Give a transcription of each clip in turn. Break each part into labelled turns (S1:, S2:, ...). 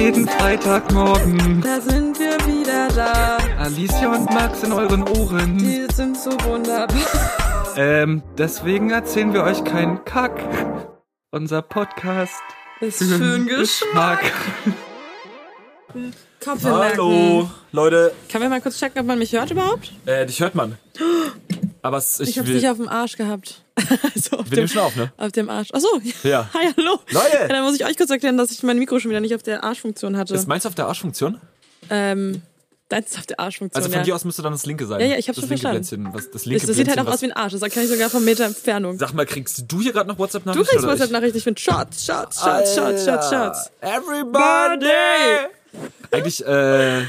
S1: jeden Freitagmorgen.
S2: Da sind wir wieder da.
S1: Alicia und Max in euren Ohren.
S2: Die sind so wunderbar.
S1: Ähm, deswegen erzählen wir euch keinen Kack. Unser Podcast
S2: Ist für einen Geschmack. Kopf
S3: Hallo, Leute.
S2: Können wir mal kurz checken, ob man mich hört überhaupt?
S3: Äh, dich hört man. Aber es, ich,
S2: Ich hab's nicht auf dem Arsch gehabt. also auf
S3: wir
S2: dem,
S3: nehmen schon auf, ne?
S2: auf dem Arsch. Achso.
S3: Ja.
S2: Hi, hallo.
S3: Leute!
S2: Ja, dann muss ich euch kurz erklären, dass ich mein Mikro schon wieder nicht auf der Arschfunktion hatte.
S3: Ist meins auf der Arschfunktion?
S2: ähm, deins ist auf der Arschfunktion.
S3: Also von
S2: ja.
S3: dir aus müsste dann das linke sein.
S2: Ja, ja, ich hab's
S3: das
S2: schon
S3: linke
S2: verstanden.
S3: Was, das linke
S2: das, das sieht halt auch aus wie ein Arsch. Das erkenne ich sogar vom Meter Entfernung.
S3: Sag mal, kriegst du hier gerade noch
S2: Du
S3: WhatsApp-Nachrichten?
S2: kriegst
S3: oder ich?
S2: WhatsApp-Nachrichten. Ich finde Shots, Shots, Shots, Shots, Shots, Shots.
S3: Everybody! Eigentlich, äh,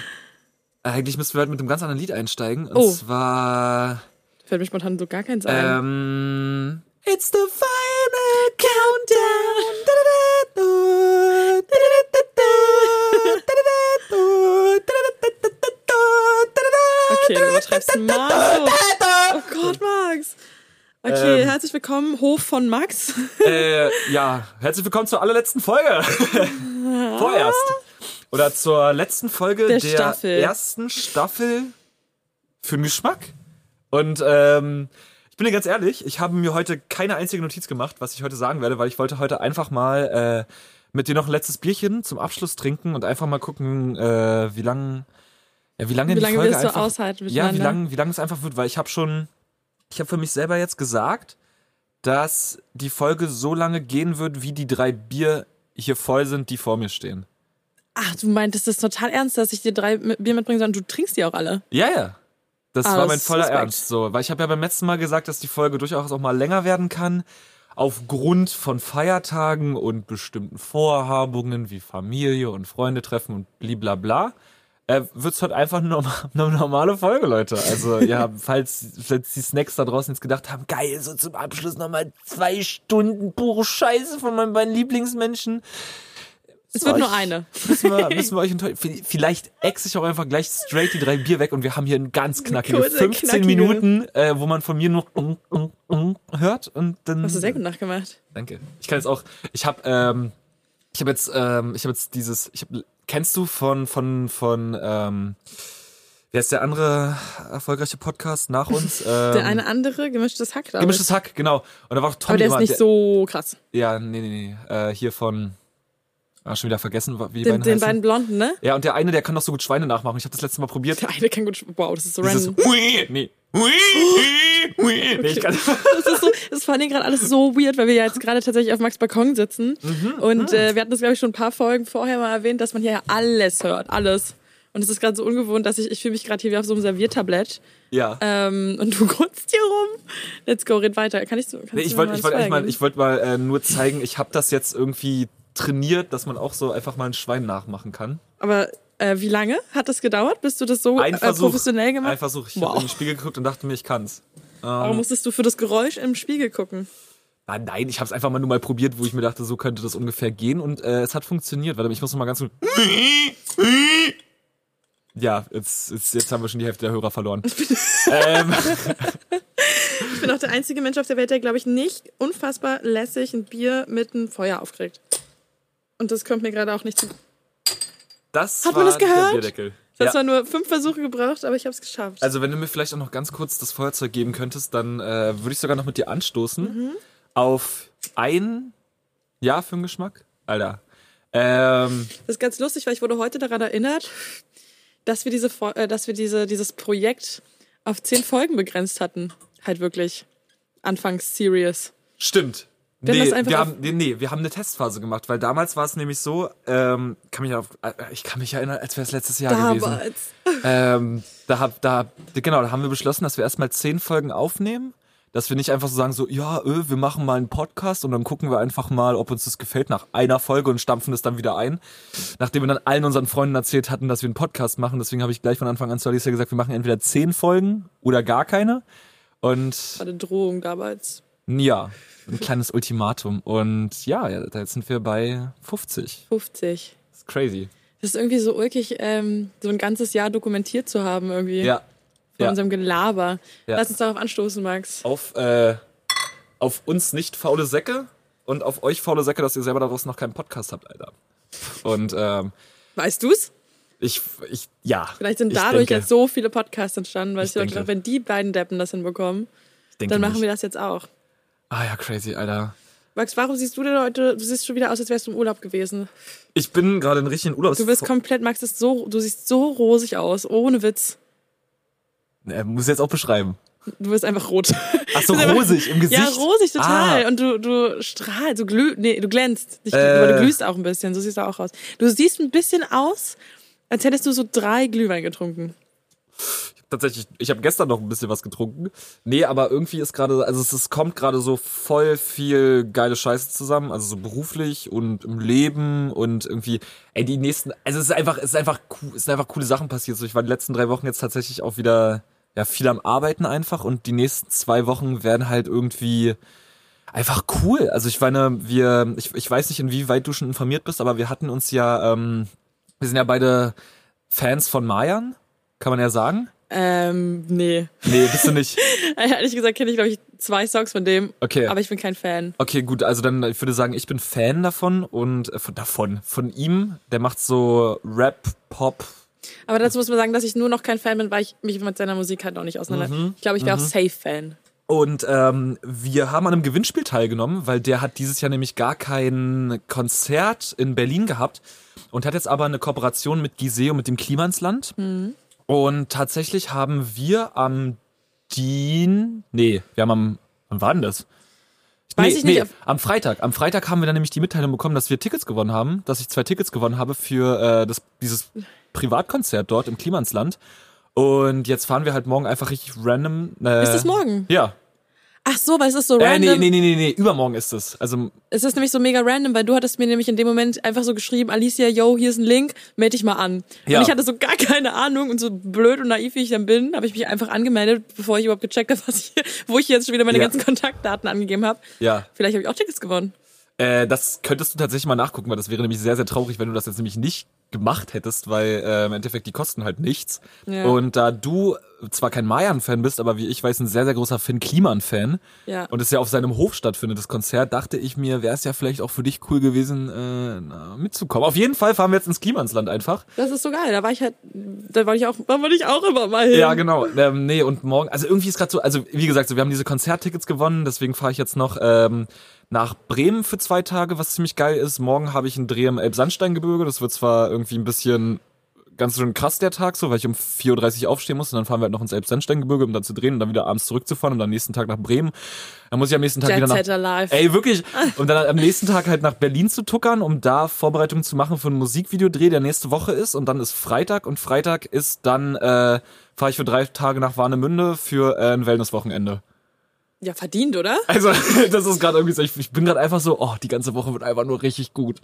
S3: eigentlich müssten wir heute mit einem ganz anderen Lied einsteigen. Und
S2: Oh.
S3: zwar,
S2: Fällt mir spontan so gar keins ein.
S3: ähm, It's the final countdown.
S2: Okay, du übertreibst maßlos. Oh Gott, Max. Okay,
S3: Ähm.
S2: herzlich willkommen, Hof von Max.
S3: Äh, ja, herzlich willkommen zur allerletzten Folge. Vorerst. Oder zur letzten Folge
S2: Der
S3: der,
S2: Staffel.
S3: ersten Staffel für den Geschmack. Und ähm, ich bin dir ganz ehrlich, ich habe mir heute keine einzige Notiz gemacht, was ich heute sagen werde, weil ich wollte heute einfach mal äh, mit dir noch ein letztes Bierchen zum Abschluss trinken und einfach mal gucken, äh, wie lang, ja, wie lange
S2: Wie
S3: die
S2: lange
S3: Folge
S2: willst du aushalten
S3: ja, wie lange wie lang es einfach wird, weil ich habe schon, ich habe für mich selber jetzt gesagt, dass die Folge so lange gehen wird, wie die drei Bier hier voll sind, die vor mir stehen.
S2: Ach, du meintest das total ernst, dass ich dir drei Bier mitbringe, sondern du trinkst die auch alle.
S3: Ja, ja. Das
S2: Ah,
S3: war mein voller
S2: Respekt.
S3: Ernst. So, weil ich habe ja beim letzten Mal gesagt, dass die Folge durchaus auch mal länger werden kann. Aufgrund von Feiertagen und bestimmten Vorhabungen wie Familie und Freunde treffen und blablabla. Äh, wird's heute einfach eine, norma- eine normale Folge, Leute. Also, ja, falls, falls die Snacks da draußen jetzt gedacht haben, geil, so zum Abschluss nochmal zwei Stunden pure Scheiße von meinen beiden Lieblingsmenschen.
S2: Es wird nur eine.
S3: Müssen wir, müssen wir euch enttäuschen. Vielleicht ex ich auch einfach gleich straight die drei Bier weg und wir haben hier ein ganz knackige
S2: Kurze,
S3: 15
S2: knackige.
S3: Minuten, äh, wo man von mir noch mm hört und dann.
S2: Hast du sehr gut nachgemacht.
S3: Danke. Ich kann jetzt auch. Ich habe, ähm, ich habe jetzt, ähm, ich habe jetzt dieses. Ich hab, kennst du von von von ähm, wer ist der andere erfolgreiche Podcast nach uns? Ähm,
S2: Der eine andere, gemischtes Hack, ich.
S3: Gemischtes Hack, genau. Und da war auch Tommy
S2: Aber der ist nicht
S3: der,
S2: so krass.
S3: Ja, nee, nee, nee. Äh, hier von. Ah, schon wieder vergessen, wie die
S2: Den,
S3: beiden
S2: den
S3: heißen.
S2: beiden Blonden, ne?
S3: Ja, und der eine, der kann doch so gut Schweine nachmachen. Ich habe das letzte Mal probiert.
S2: Der eine kann gut. Wow, das ist so
S3: Dieses
S2: random.
S3: Ui, nee. Ui, ui. Nee, ich kann,
S2: Das ist, so, das ist vor allem gerade alles so weird, weil wir ja jetzt gerade tatsächlich auf Max Balkon sitzen.
S3: Mhm.
S2: Und äh, wir hatten das, glaube ich, schon ein paar Folgen vorher mal erwähnt, dass man hier ja alles hört. Alles. Und es ist gerade so ungewohnt, dass ich, ich fühle mich gerade hier wie auf so einem Serviertablett.
S3: ja.
S2: Ähm, und du grunzt hier rum. Let's go, red weiter. Kann ich so?
S3: Nee, ich wollte
S2: mal
S3: ich eigentlich mal, ich wollte mal äh, nur zeigen, ich habe das jetzt irgendwie trainiert, dass man auch so einfach mal ein Schwein nachmachen kann.
S2: Aber äh, wie lange hat das gedauert, bis du das so äh,
S3: Versuch.
S2: professionell gemacht
S3: Ein Versuch. Ich
S2: Wow.
S3: habe in den Spiegel geguckt und dachte mir, ich kann's.
S2: Warum musstest du für das Geräusch im Spiegel gucken?
S3: Ah, nein, ich habe es einfach mal nur mal probiert, wo ich mir dachte, so könnte das ungefähr gehen und äh, es hat funktioniert. Warte, ich muss noch mal ganz gut. Ja, jetzt, jetzt, jetzt haben wir schon die Hälfte der Hörer verloren. ähm,
S2: Ich bin auch der einzige Mensch auf der Welt, der, glaube ich, nicht unfassbar lässig ein Bier mit einem Feuer aufkriegt. Und das kommt mir gerade auch nicht zu.
S3: das
S2: Hat
S3: war
S2: man das gehört? Das hat
S3: Ja.
S2: zwar nur fünf Versuche gebraucht, aber ich habe es geschafft.
S3: Also wenn du mir vielleicht auch noch ganz kurz das Feuerzeug geben könntest, dann äh, würde ich sogar noch mit dir anstoßen
S2: Mhm.
S3: auf ein Ja für den Geschmack. Alter. Ähm,
S2: Das ist ganz lustig, weil ich wurde heute daran erinnert, dass wir diese, äh, dass wir diese, dieses Projekt auf zehn Folgen begrenzt hatten. Halt wirklich. Anfangs serious.
S3: stimmt.
S2: Wir haben
S3: nee,
S2: das
S3: wir haben, nee, wir haben eine Testphase gemacht, weil damals war es nämlich so, ähm, kann mich auf, äh, ich kann mich erinnern, als wäre es letztes Jahr gewesen.
S2: Damals.
S3: Ähm, da hab, da, genau, da haben wir beschlossen, dass wir erstmal zehn Folgen aufnehmen. Dass wir nicht einfach so sagen, so, ja, öh, wir machen mal einen Podcast und dann gucken wir einfach mal, ob uns das gefällt nach einer Folge und stampfen es dann wieder ein. Nachdem wir dann allen unseren Freunden erzählt hatten, dass wir einen Podcast machen, deswegen habe ich gleich von Anfang an zu Alicia gesagt, wir machen entweder zehn Folgen oder gar keine. Und
S2: War eine Drohung damals.
S3: Ja, ein kleines Ultimatum. Und ja, jetzt sind wir bei 50.
S2: 50.
S3: Das ist crazy.
S2: Das ist irgendwie so ulkig, ähm, so ein ganzes Jahr dokumentiert zu haben irgendwie.
S3: Ja.
S2: Von
S3: ja.
S2: unserem Gelaber.
S3: Ja.
S2: Lass uns darauf anstoßen, Max.
S3: auf, äh, auf uns nicht faule Säcke und auf euch faule Säcke, dass ihr selber daraus noch keinen Podcast habt, Alter. Und ähm,
S2: Weißt du's?
S3: Ich, ich, ja.
S2: Vielleicht sind dadurch
S3: denke,
S2: jetzt so viele Podcasts entstanden, weil ich,
S3: Ich denke.
S2: gedacht, wenn die beiden Deppen das hinbekommen, dann machen
S3: nicht.
S2: wir das jetzt auch.
S3: Ah ja, crazy, Alter.
S2: Max, warum siehst du denn heute, du siehst schon wieder aus, als wärst du im Urlaub gewesen.
S3: Ich bin gerade in richtigen Urlaubs...
S2: Du bist komplett, Max, ist so, du siehst so rosig aus, ohne Witz.
S3: Er muss jetzt auch beschreiben.
S2: Du bist einfach rot.
S3: Ach so, rosig im Gesicht.
S2: Ja, rosig total.
S3: Ah.
S2: Und du, du strahlst, du glüh, nee, du glänzt. Nicht,
S3: Äh.
S2: Aber du glühst auch ein bisschen, so siehst du auch aus. Du siehst ein bisschen aus, als hättest du so drei Glühwein getrunken.
S3: Tatsächlich, ich habe gestern noch ein bisschen was getrunken. Nee, aber irgendwie ist gerade, also es, es kommt gerade so voll viel geile Scheiße zusammen, also so beruflich und im Leben und irgendwie, ey, die nächsten, also es ist einfach, es ist einfach, cool, es sind einfach coole Sachen passiert. So, ich war die letzten drei Wochen jetzt tatsächlich auch wieder, ja, viel am Arbeiten einfach und die nächsten zwei Wochen werden halt irgendwie einfach cool. Also ich meine, wir, ich, ich weiß nicht, inwieweit du schon informiert bist, aber wir hatten uns ja, ähm, wir sind ja beide Fans von Mayan, kann man ja sagen.
S2: Ähm, nee.
S3: Nee, bist du nicht.
S2: Ehrlich gesagt kenne ich, glaube ich, zwei Songs von dem.
S3: Okay.
S2: Aber ich bin kein Fan.
S3: Okay, gut, also dann, ich würde sagen, ich bin Fan davon und äh, von davon, von ihm. Der macht so Rap, Pop.
S2: Aber dazu muss man sagen, dass ich nur noch kein Fan bin, weil ich mich mit seiner Musik halt noch nicht auseinander.
S3: Mhm.
S2: Ich glaube, ich wäre auch Safe-Fan.
S3: Und ähm, wir haben an einem Gewinnspiel teilgenommen, weil der hat dieses Jahr nämlich gar kein Konzert in Berlin gehabt und hat jetzt aber eine Kooperation mit Giseo, mit dem Klimansland. Und tatsächlich haben wir am Dien, nee, wir haben am, wann war denn das?
S2: Weiß
S3: nee,
S2: ich nicht,
S3: Nee, am Freitag. Am Freitag haben wir dann nämlich die Mitteilung bekommen, dass wir Tickets gewonnen haben, dass ich zwei Tickets gewonnen habe für äh, das, dieses Privatkonzert dort im Klimansland. Und jetzt fahren wir halt morgen einfach richtig random. Äh,
S2: Ist das morgen?
S3: Ja.
S2: Ach so, weil es ist so
S3: Äh,
S2: random.
S3: nee, nee, nee, nee, nee, übermorgen ist es. Also,
S2: Es ist nämlich so mega random, weil du hattest mir nämlich in dem Moment einfach so geschrieben, Alicia, yo, hier ist ein Link, melde dich mal an.
S3: Ja.
S2: Und ich hatte so gar keine Ahnung und so blöd und naiv, wie ich dann bin, habe ich mich einfach angemeldet, bevor ich überhaupt gecheckt habe, was ich, wo ich jetzt schon wieder meine
S3: Ja.
S2: ganzen Kontaktdaten angegeben habe.
S3: ja.
S2: Vielleicht habe ich auch Tickets gewonnen.
S3: Äh, das könntest du tatsächlich mal nachgucken, weil das wäre nämlich sehr, sehr traurig, wenn du das jetzt nämlich nicht gemacht hättest, weil äh, im Endeffekt die kosten halt nichts.
S2: Ja.
S3: Und da du zwar kein Mayan-Fan bist, aber wie ich weiß, ein sehr, sehr großer Finn Kliman-Fan
S2: Ja.
S3: und es ja auf seinem Hof stattfindet, das Konzert, dachte ich mir, wäre es ja vielleicht auch für dich cool gewesen, äh, na, mitzukommen. Auf jeden Fall fahren wir jetzt ins Klimansland einfach.
S2: Das ist so geil. Da war ich halt, da wollte ich auch, da wollte ich auch immer mal hin.
S3: Ja, genau. Ähm, nee, und morgen, also irgendwie ist gerade so, also wie gesagt, so, wir haben diese Konzerttickets gewonnen, deswegen fahre ich jetzt noch ähm, nach Bremen für zwei Tage, was ziemlich geil ist. Morgen habe ich einen Dreh im Elbsandsteingebirge. Das wird zwar irgendwie ein bisschen ganz schön krass der Tag, so, weil ich um 4.30 Uhr aufstehen muss und dann fahren wir halt noch ins Elbsandsteingebirge, um dann zu drehen und dann wieder abends zurückzufahren und dann am nächsten Tag nach Bremen. Dann muss ich am nächsten Tag
S2: Jet
S3: wieder nach. Ey, wirklich. Um dann am nächsten Tag halt nach Berlin zu tuckern, um da Vorbereitungen zu machen für einen Musikvideodreh, der nächste Woche ist. Und dann ist Freitag und Freitag ist dann, äh, fahre ich für drei Tage nach Warnemünde für äh, ein Wellnesswochenende.
S2: Ja, verdient, oder?
S3: Also, das ist gerade irgendwie so, ich, ich bin gerade einfach so, oh, die ganze Woche wird einfach nur richtig gut.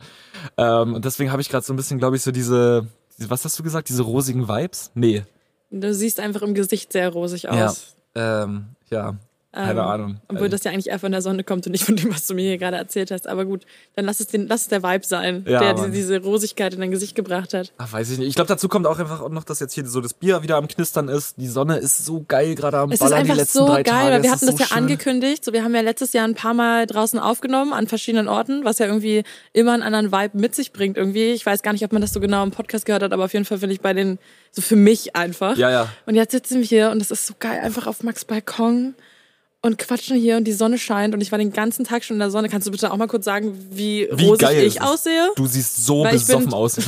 S3: Ähm, und deswegen habe ich gerade so ein bisschen, glaube ich, so diese, diese, was hast du gesagt, diese rosigen Vibes? Nee.
S2: Du siehst einfach im Gesicht sehr rosig aus.
S3: Ja. Ähm, ja. Keine
S2: Ähm,
S3: Ahnung.
S2: Obwohl
S3: Also,
S2: das ja eigentlich eher von der Sonne kommt und nicht von dem, was du mir hier gerade erzählt hast. Aber gut, dann lass es, den, lass es der Vibe sein,
S3: Ja,
S2: der diese,
S3: Mann.
S2: diese Rosigkeit in dein Gesicht gebracht hat.
S3: Ach, weiß ich nicht. Ich glaube, dazu kommt auch einfach noch, dass jetzt hier so das Bier wieder am Knistern ist. Die Sonne ist so geil gerade am
S2: Es ist
S3: Ballern die
S2: einfach
S3: letzten
S2: so
S3: drei
S2: geil,
S3: Tage.
S2: weil wir
S3: Es
S2: hatten
S3: ist
S2: das
S3: so
S2: ja
S3: schön.
S2: angekündigt. So, wir haben ja letztes Jahr ein paar Mal draußen aufgenommen an verschiedenen Orten, was ja irgendwie immer einen anderen Vibe mit sich bringt irgendwie. Ich weiß gar nicht, ob man das so genau im Podcast gehört hat, aber auf jeden Fall finde ich bei den, so für mich einfach.
S3: Ja, ja.
S2: Und jetzt sitzen wir hier und es ist so geil, einfach auf Max Balkon und quatschen hier und die Sonne scheint und ich war den ganzen Tag schon in der Sonne. Kannst du bitte auch mal kurz sagen, wie,
S3: Wie
S2: rosig ich aussehe?
S3: Du siehst so
S2: Weil
S3: besoffen aus.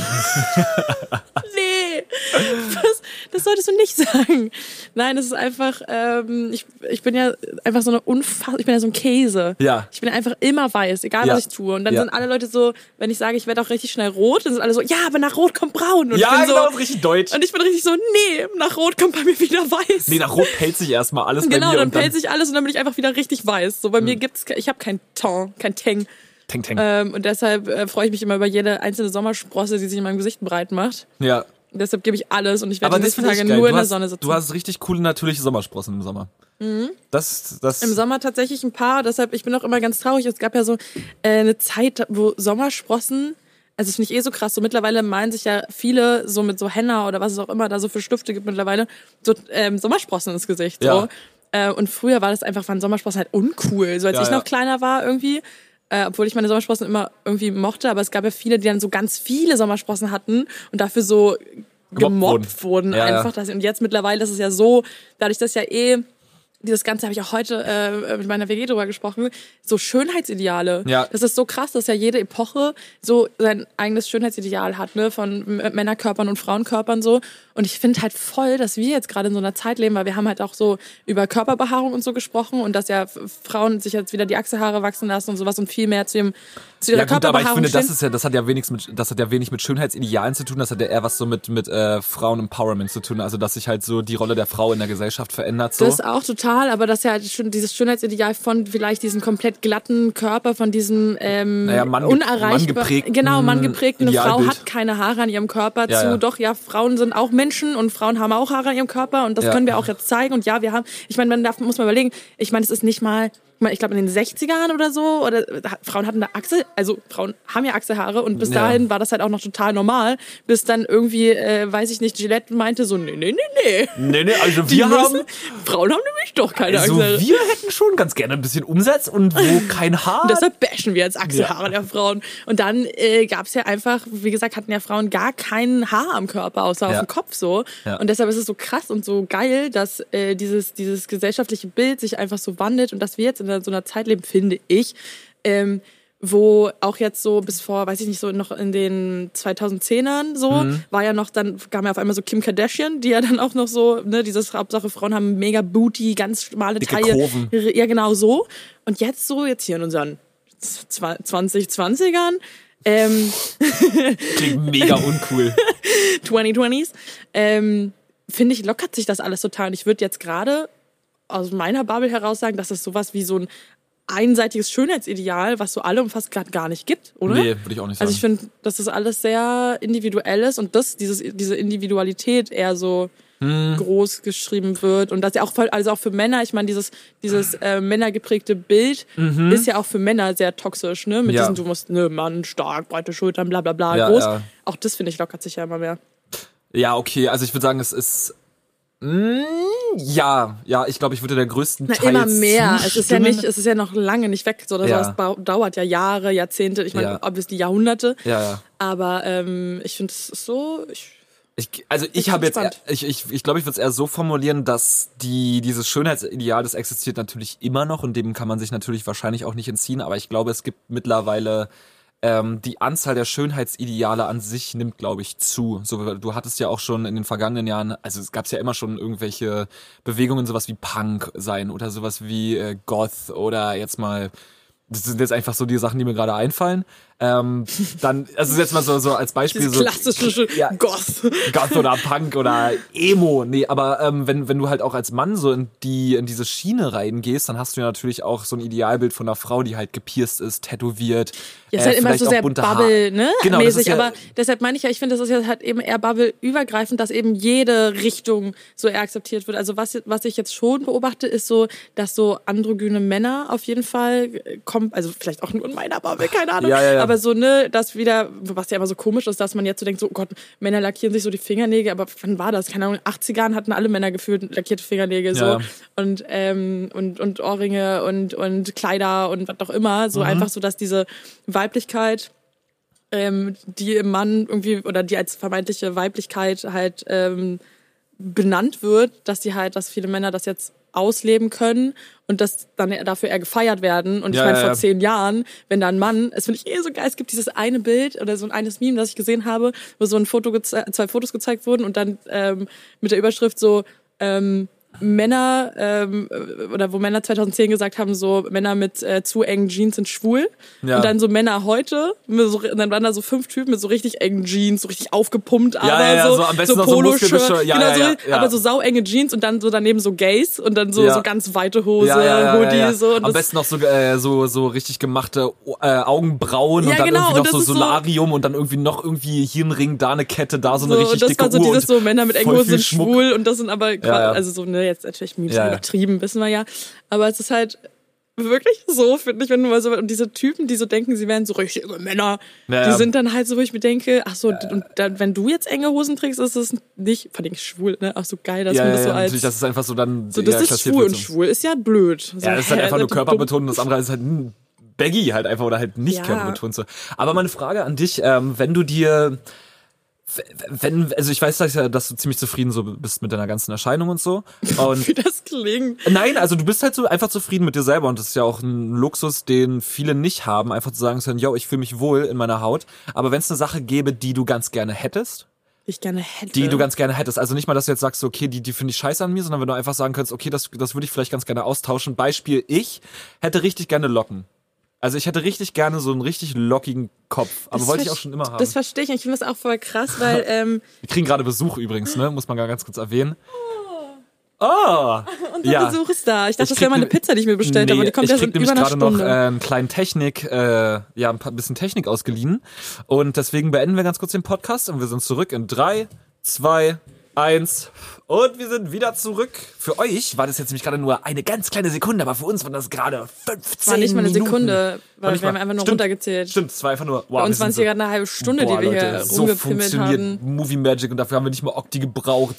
S2: Nee, das, das solltest du nicht sagen. Nein, das ist einfach, ähm, ich, ich bin ja einfach so eine unfass, ich bin ja so ein Käse.
S3: Ja.
S2: Ich bin einfach immer weiß, egal
S3: Ja.
S2: was ich tue. Und dann
S3: Ja.
S2: sind alle Leute so, wenn ich sage, ich werde auch richtig schnell rot, dann sind alle so, ja, aber nach rot kommt braun. Und
S3: ja,
S2: ich bin
S3: genau,
S2: so,
S3: richtig deutsch.
S2: und ich bin richtig so, nee, nach rot kommt bei mir wieder weiß.
S3: Nee, nach Rot pellt sich erstmal alles bei
S2: genau,
S3: mir
S2: dann
S3: und dann
S2: pellt sich alles und dann bin ich einfach wieder richtig weiß. So bei mir gibt's, ich habe kein Ton, kein Tang.
S3: Teng, teng.
S2: Ähm, und deshalb äh, freue ich mich immer über jede einzelne Sommersprosse, die sich in meinem Gesicht breit macht.
S3: ja.
S2: Deshalb gebe ich alles und ich werde die nächsten Tage nur in der
S3: hast,
S2: Sonne sitzen.
S3: Du hast richtig coole natürliche Sommersprossen im Sommer. Das, das.
S2: Im Sommer tatsächlich ein paar, deshalb, ich bin auch immer ganz traurig. Es gab ja so äh, eine Zeit, wo Sommersprossen, also das finde ich eh so krass, so mittlerweile malen sich ja viele so mit so Henna oder was es auch immer da so für Stifte gibt mittlerweile, so ähm, Sommersprossen ins Gesicht. So.
S3: Ja.
S2: Äh, und früher war das einfach, waren Sommersprossen halt uncool. So als
S3: Ja,
S2: ich
S3: ja.
S2: noch kleiner war irgendwie, Äh, obwohl ich meine Sommersprossen immer irgendwie mochte, aber es gab ja viele, die dann so ganz viele Sommersprossen hatten und dafür so gemobbt wurden,
S3: Ja, ja.
S2: einfach. Dass, und jetzt mittlerweile ist es ja so, dadurch, dass ja eh dieses Ganze habe ich auch heute äh, mit meiner WG drüber gesprochen, so Schönheitsideale.
S3: Ja.
S2: Das ist so krass, dass ja jede Epoche so sein eigenes Schönheitsideal hat, ne, von Männerkörpern und Frauenkörpern so. Und ich finde halt voll, dass wir jetzt gerade in so einer Zeit leben, weil wir haben halt auch so über Körperbehaarung und so gesprochen und dass ja Frauen sich jetzt wieder die Achselhaare wachsen lassen und sowas und viel mehr zu, dem, zu ihrer
S3: Ja gut, aber ich finde, das ist ja, das hat ja wenig mit, das hat ja wenig mit Schönheitsidealen zu tun. Das hat ja eher was so mit mit äh, Frauen-Empowerment zu tun. Also dass sich halt so die Rolle der Frau in der Gesellschaft verändert. So.
S2: Das auch total, aber das ist ja halt schon dieses Schönheitsideal von vielleicht diesem komplett glatten Körper, von diesem ähm,
S3: Naja, Mann-
S2: unerreichbar,
S3: manngeprägten
S2: genau, manngeprägten. Eine Frau hat keine Haare an ihrem Körper
S3: Ja,
S2: zu,
S3: ja.
S2: doch, ja, Frauen sind auch Menschen und Frauen haben auch Haare an ihrem Körper und das
S3: Ja.
S2: können wir auch jetzt zeigen und ja, wir haben, ich meine, man darf, muss mal überlegen, ich meine, es ist nicht mal, ich glaube in den 60ern oder so, oder ha- Frauen hatten da Achsel, also Frauen haben ja Achselhaare und bis
S3: Ja.
S2: dahin war das halt auch noch total normal, bis dann irgendwie, äh, weiß ich nicht, Gillette meinte so, nee, nee, nee, nee.
S3: Nee, nee, also
S2: Die
S3: wir haben
S2: müssen, Frauen haben nämlich doch keine
S3: also
S2: Achselhaare.
S3: wir hätten schon ganz gerne ein bisschen Umsatz und wo kein Haar.
S2: Und deshalb bashen wir jetzt Achselhaare der Frauen. Und dann äh, gab es ja einfach, wie gesagt, hatten ja Frauen gar kein Haar am Körper, außer auf
S3: Ja.
S2: dem Kopf so.
S3: Ja.
S2: Und deshalb ist es so krass und so geil, dass äh, dieses, dieses gesellschaftliche Bild sich einfach so wandelt und dass wir jetzt in so einer Zeit leben, finde ich, ähm, wo auch jetzt so bis vor, weiß ich nicht, so noch in den 2010ern so,
S3: Mhm.
S2: war ja noch, dann kam ja auf einmal so Kim Kardashian, die ja dann auch noch so, ne, dieses Hauptsache Frauen haben mega Booty, ganz schmale
S3: Dicke
S2: Taille.
S3: Kurven.
S2: Ja, genau so. Und jetzt so, jetzt hier in unseren 2020ern, ähm,
S3: Klingt mega uncool.
S2: 2020s, ähm, finde ich, lockert sich das alles total. Und ich würde jetzt gerade aus meiner Bubble heraus sagen, dass es sowas wie so ein einseitiges Schönheitsideal, was so alle umfasst, gerade gar nicht gibt, oder?
S3: Nee, würde ich auch nicht sagen.
S2: Also ich finde, dass das alles sehr individuell ist und das, dieses, diese Individualität eher so
S3: Hm.
S2: groß geschrieben wird und das ja auch also auch für Männer, ich meine, dieses, dieses äh, männergeprägte Bild ist ja auch für Männer sehr toxisch, ne? Mit
S3: Mhm. Ja.
S2: diesem, du musst, ne, Mann, stark, breite Schultern, bla bla bla,
S3: Ja,
S2: groß.
S3: ja.
S2: Auch das finde ich lockert sich ja immer mehr.
S3: Ja, okay, also ich würde sagen, es ist. Mm, ja, ja, ich glaube, ich würde der größten
S2: Na,
S3: Teil
S2: immer mehr. Es ist ja
S3: zustimmen.
S2: nicht, es ist ja noch lange nicht weg. So, das
S3: Ja.
S2: dauert ja Jahre, Jahrzehnte, ich meine,
S3: Ja.
S2: obviously Jahrhunderte.
S3: Ja, ja.
S2: Aber ähm, ich finde es so. Ich,
S3: Ich, also ich habe jetzt, ich ich, ich, glaube, ich würde es eher so formulieren, dass die dieses Schönheitsideal, das existiert natürlich immer noch und dem kann man sich natürlich wahrscheinlich auch nicht entziehen, aber ich glaube, es gibt mittlerweile ähm, die Anzahl der Schönheitsideale an sich nimmt, glaube ich, zu. So, du hattest ja auch schon in den vergangenen Jahren, also es gab ja immer schon irgendwelche Bewegungen, sowas wie Punk sein oder sowas wie äh, Goth oder jetzt mal das sind jetzt einfach so die Sachen, die mir gerade einfallen. Ähm, dann, also jetzt mal so, so als Beispiel
S2: dieses
S3: so
S2: klassische
S3: Ja.
S2: Goth.
S3: Goth oder Punk oder Emo. Nee, aber ähm, wenn, wenn du halt auch als Mann so in die in diese Schiene reingehst, dann hast du ja natürlich auch so ein Idealbild von einer Frau, die halt gepierst ist, tätowiert.
S2: Ja, ist halt immer
S3: vielleicht
S2: so
S3: auch
S2: sehr Bubble, ne?
S3: Genau,
S2: mäßig.
S3: ja,
S2: aber deshalb meine ich ja, ich finde, das ist ja halt eben eher Bubble-übergreifend, dass eben jede Richtung so eher akzeptiert wird. Also was, was ich jetzt schon beobachte, ist so, dass so androgyne Männer auf jeden Fall äh, kommen, also vielleicht auch nur in meiner Bubble, keine Ahnung.
S3: Ja, ja, ja.
S2: Aber so, ne, das wieder, was ja immer so komisch ist, dass man jetzt so denkt, so, oh Gott, Männer lackieren sich so die Fingernägel, aber wann war das? Keine Ahnung, 80ern hatten alle Männer gefühlt lackierte Fingernägel so.
S3: Ja.
S2: Und, ähm, und, und Ohrringe und, und Kleider und was auch immer.
S3: Mhm.
S2: So einfach so, dass diese Weiblichkeit ähm, die im Mann irgendwie oder die als vermeintliche Weiblichkeit halt ähm, benannt wird, dass die halt, dass viele Männer das jetzt ausleben können und dass dann dafür eher gefeiert werden. Und ich
S3: Ja,
S2: meine,
S3: ja,
S2: vor zehn Jahren, wenn da ein Mann, es finde ich eh so geil, es gibt dieses eine Bild oder so ein eines Meme, das ich gesehen habe, wo so ein Foto zwei Fotos gezeigt wurden und dann ähm, mit der Überschrift so ähm, Männer ähm, oder wo Männer 2010 gesagt haben, so Männer mit äh, zu engen Jeans sind schwul.
S3: Ja.
S2: Und dann so Männer heute, mit so, und dann waren da so fünf Typen mit so richtig engen Jeans, so richtig aufgepumpt, aber
S3: ja, ja,
S2: so,
S3: so am besten noch so
S2: Poloshirt,
S3: Muskelbische- ja,
S2: genau,
S3: ja,
S2: so,
S3: ja, ja.
S2: aber so sauenge Jeans und dann so daneben so Gays und dann so,
S3: Ja.
S2: so ganz weite Hose,
S3: ja, ja, ja,
S2: Hoodie,
S3: ja, ja.
S2: so. Und
S3: Am besten noch so, äh, so, so richtig gemachte äh, Augenbrauen
S2: Ja,
S3: und dann
S2: genau,
S3: irgendwie noch so
S2: so-
S3: Solarium und dann irgendwie noch irgendwie hier ein Ring, da eine Kette, da so,
S2: so,
S3: eine richtig
S2: und das
S3: dicke
S2: war so
S3: Uhr
S2: dieses so Männer mit engen Hosen sind
S3: Schmuck.
S2: schwul und das sind aber
S3: Ja, ja.
S2: also so ne jetzt natürlich Memes
S3: Ja, ja.
S2: übertrieben wissen wir ja aber es ist halt wirklich so finde ich wenn du mal so und diese Typen die so denken sie wären so richtige Männer
S3: Ja,
S2: die sind dann halt so wo ich mir denke ach so und dann, wenn du jetzt enge Hosen trägst ist es nicht fand ich schwul ne auch so geil dass
S3: Ja,
S2: man
S3: ja,
S2: das so
S3: ja,
S2: als
S3: natürlich, das ist einfach so dann
S2: so das ist schwul und
S3: so.
S2: schwul ist ja blöd so,
S3: Ja, das ist halt
S2: hä,
S3: einfach nur körperbetont und das andere ist halt hm, baggy halt einfach oder halt nicht
S2: Ja.
S3: körperbetont so. Aber meine Frage an dich, ähm, wenn du dir wenn, also ich weiß dass ja, dass du ziemlich zufrieden so bist mit deiner ganzen Erscheinung und so. Und
S2: Wie das klingt.
S3: Nein, also du bist halt so einfach zufrieden mit dir selber und das ist ja auch ein Luxus, den viele nicht haben, einfach zu sagen können, yo, ich fühle mich wohl in meiner Haut. Aber wenn es eine Sache gäbe, die du ganz gerne hättest,
S2: Die ich gerne hätte.
S3: die du ganz gerne hättest, also nicht mal, dass du jetzt sagst, okay, die, die finde ich scheiße an mir, sondern wenn du einfach sagen könntest, okay, das, das würde ich vielleicht ganz gerne austauschen. Beispiel, ich hätte richtig gerne Locken. Also ich hätte richtig gerne so einen richtig lockigen Kopf, aber
S2: Das
S3: wollte ich auch schon immer haben.
S2: Das verstehe ich. und Ich finde das auch voll krass, weil ähm,
S3: Wir kriegen gerade Besuch übrigens, ne? Muss man gar ganz kurz erwähnen. Oh!
S2: unser
S3: ja.
S2: Besuch ist da. Ich dachte,
S3: Ich
S2: das wäre mal eine
S3: ne-
S2: Pizza, die ich mir bestellt habe. Aber die kommt
S3: ich
S2: ja so
S3: nämlich
S2: über einer
S3: gerade noch äh, einen kleinen Technik, äh, ja, ein paar, bisschen Technik ausgeliehen. Und deswegen beenden wir ganz kurz den Podcast und wir sind zurück in drei, zwei, eins. Und wir sind wieder zurück. Für euch war das jetzt nämlich gerade nur eine ganz kleine Sekunde, aber für uns waren das gerade 15
S2: war nicht mal eine
S3: Minuten.
S2: Sekunde, weil wir haben
S3: mal-
S2: einfach nur
S3: Stimmt,
S2: runtergezählt.
S3: Stimmt, es war einfach nur, wow.
S2: Bei uns waren es hier gerade eine halbe Stunde,
S3: Boah,
S2: die wir
S3: Leute,
S2: hier
S3: so
S2: rumgepimmelt
S3: funktioniert
S2: haben.
S3: Movie Magic und dafür haben wir nicht mal Okti gebraucht.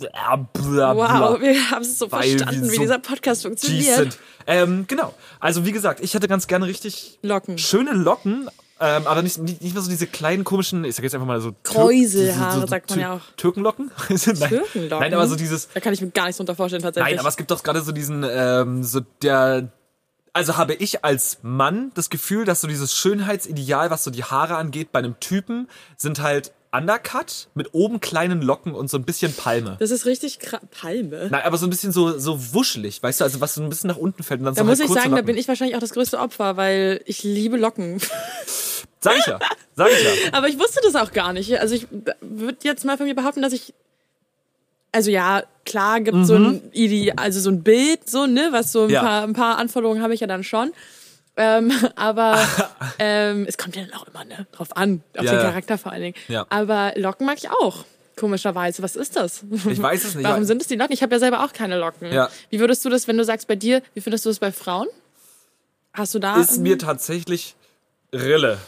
S3: Bla, bla, bla.
S2: Wow, wir haben es so
S3: Weil
S2: verstanden, wie
S3: so
S2: dieser Podcast funktioniert.
S3: Ähm, genau. Also wie gesagt, ich hätte ganz gerne richtig
S2: Locken.
S3: schöne Locken, ähm, aber nicht, nicht, nicht mehr so diese kleinen komischen, ich sag jetzt einfach mal so
S2: Kräuselhaare, sagt man ja auch.
S3: Türkenlocken? Nein.
S2: Türkenlocken?
S3: Nein, aber so dieses,
S2: Da kann ich mir gar nichts drunter vorstellen, tatsächlich.
S3: nein, aber es gibt doch gerade so diesen, ähm, so der, also habe ich als Mann das Gefühl, dass so dieses Schönheitsideal, was so die Haare angeht, bei einem Typen, sind halt undercut mit oben kleinen Locken und so ein bisschen Palme.
S2: das ist richtig Palme.
S3: Nein, aber so ein bisschen so, so wuschelig, weißt du, also was so ein bisschen nach unten fällt und dann
S2: Da
S3: so
S2: muss
S3: halt
S2: ich sagen, da
S3: Locken.
S2: bin ich wahrscheinlich auch das größte Opfer, weil ich liebe Locken.
S3: Sag ich ja, sag ich ja.
S2: Aber ich wusste das auch gar nicht. Also ich würde jetzt mal von mir behaupten, dass ich also ja, klar gibt so ein Ide also so ein Bild, so, ne, was so ein,
S3: Mhm. Ja.
S2: paar, ein paar Anforderungen habe ich ja dann schon. Ähm, aber ähm, es kommt ja dann auch immer ne, drauf an, auf
S3: Ja,
S2: den. Charakter vor allen Dingen.
S3: Ja.
S2: Aber Locken mag ich auch. Komischerweise. Was ist das?
S3: Ich weiß es nicht.
S2: Warum sind es die Locken? Ich habe ja selber auch keine Locken.
S3: Ja.
S2: Wie würdest du das, wenn du sagst bei dir, wie findest du das bei Frauen? Hast du da.
S3: ist mir tatsächlich Rille.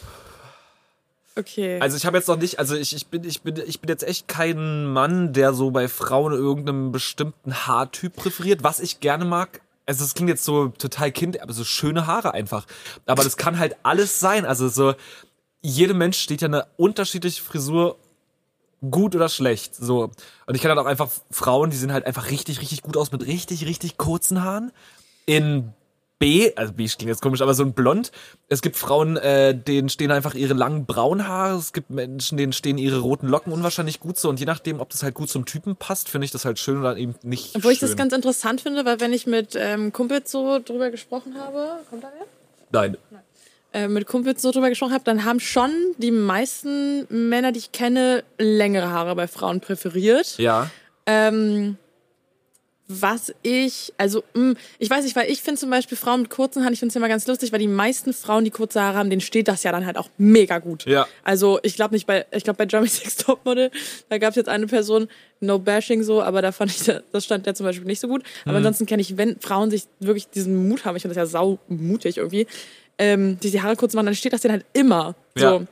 S2: Okay.
S3: Also ich habe jetzt noch nicht, also ich, ich bin ich bin ich bin jetzt echt kein Mann, der so bei Frauen irgendeinem bestimmten Haartyp präferiert, was ich gerne mag. Also es klingt jetzt so total kind, aber so schöne Haare einfach. Aber das kann halt alles sein. Also so jedem Mensch steht ja eine unterschiedliche Frisur gut oder schlecht. So. Und ich kenne halt auch einfach Frauen, die sehen halt einfach richtig, richtig gut aus mit richtig, richtig kurzen Haaren. In B, also B klingt jetzt komisch, aber so ein Blond. Es gibt Frauen, äh, denen stehen einfach ihre langen braunen Haare. Es gibt Menschen, denen stehen ihre roten Locken unwahrscheinlich gut so. Und je nachdem, ob das halt gut zum Typen passt, finde ich das halt schön oder eben nicht
S2: Obwohl ich
S3: schön.
S2: das ganz interessant finde, weil wenn ich mit ähm, Kumpels so drüber gesprochen habe, kommt da wer?
S3: Nein.
S2: Äh, mit Kumpels so drüber gesprochen habe, dann haben schon die meisten Männer, die ich kenne, längere Haare bei Frauen präferiert.
S3: Ja.
S2: Ähm, was ich, also, mh, ich weiß nicht, weil ich finde zum Beispiel Frauen mit kurzen Haaren, ich finde es immer ganz lustig, weil die meisten Frauen, die kurze Haare haben, denen steht das ja dann halt auch mega gut.
S3: Ja.
S2: Also ich glaube nicht bei, ich glaube bei Jeremy Six Topmodel, da gab es jetzt eine Person, no bashing so, aber da fand ich, das stand der zum Beispiel nicht so gut.
S3: Mhm.
S2: Aber ansonsten kenne ich, wenn Frauen sich wirklich diesen Mut haben, ich finde das ja sau mutig irgendwie, ähm, die die Haare kurz machen, dann steht das denen halt immer. So.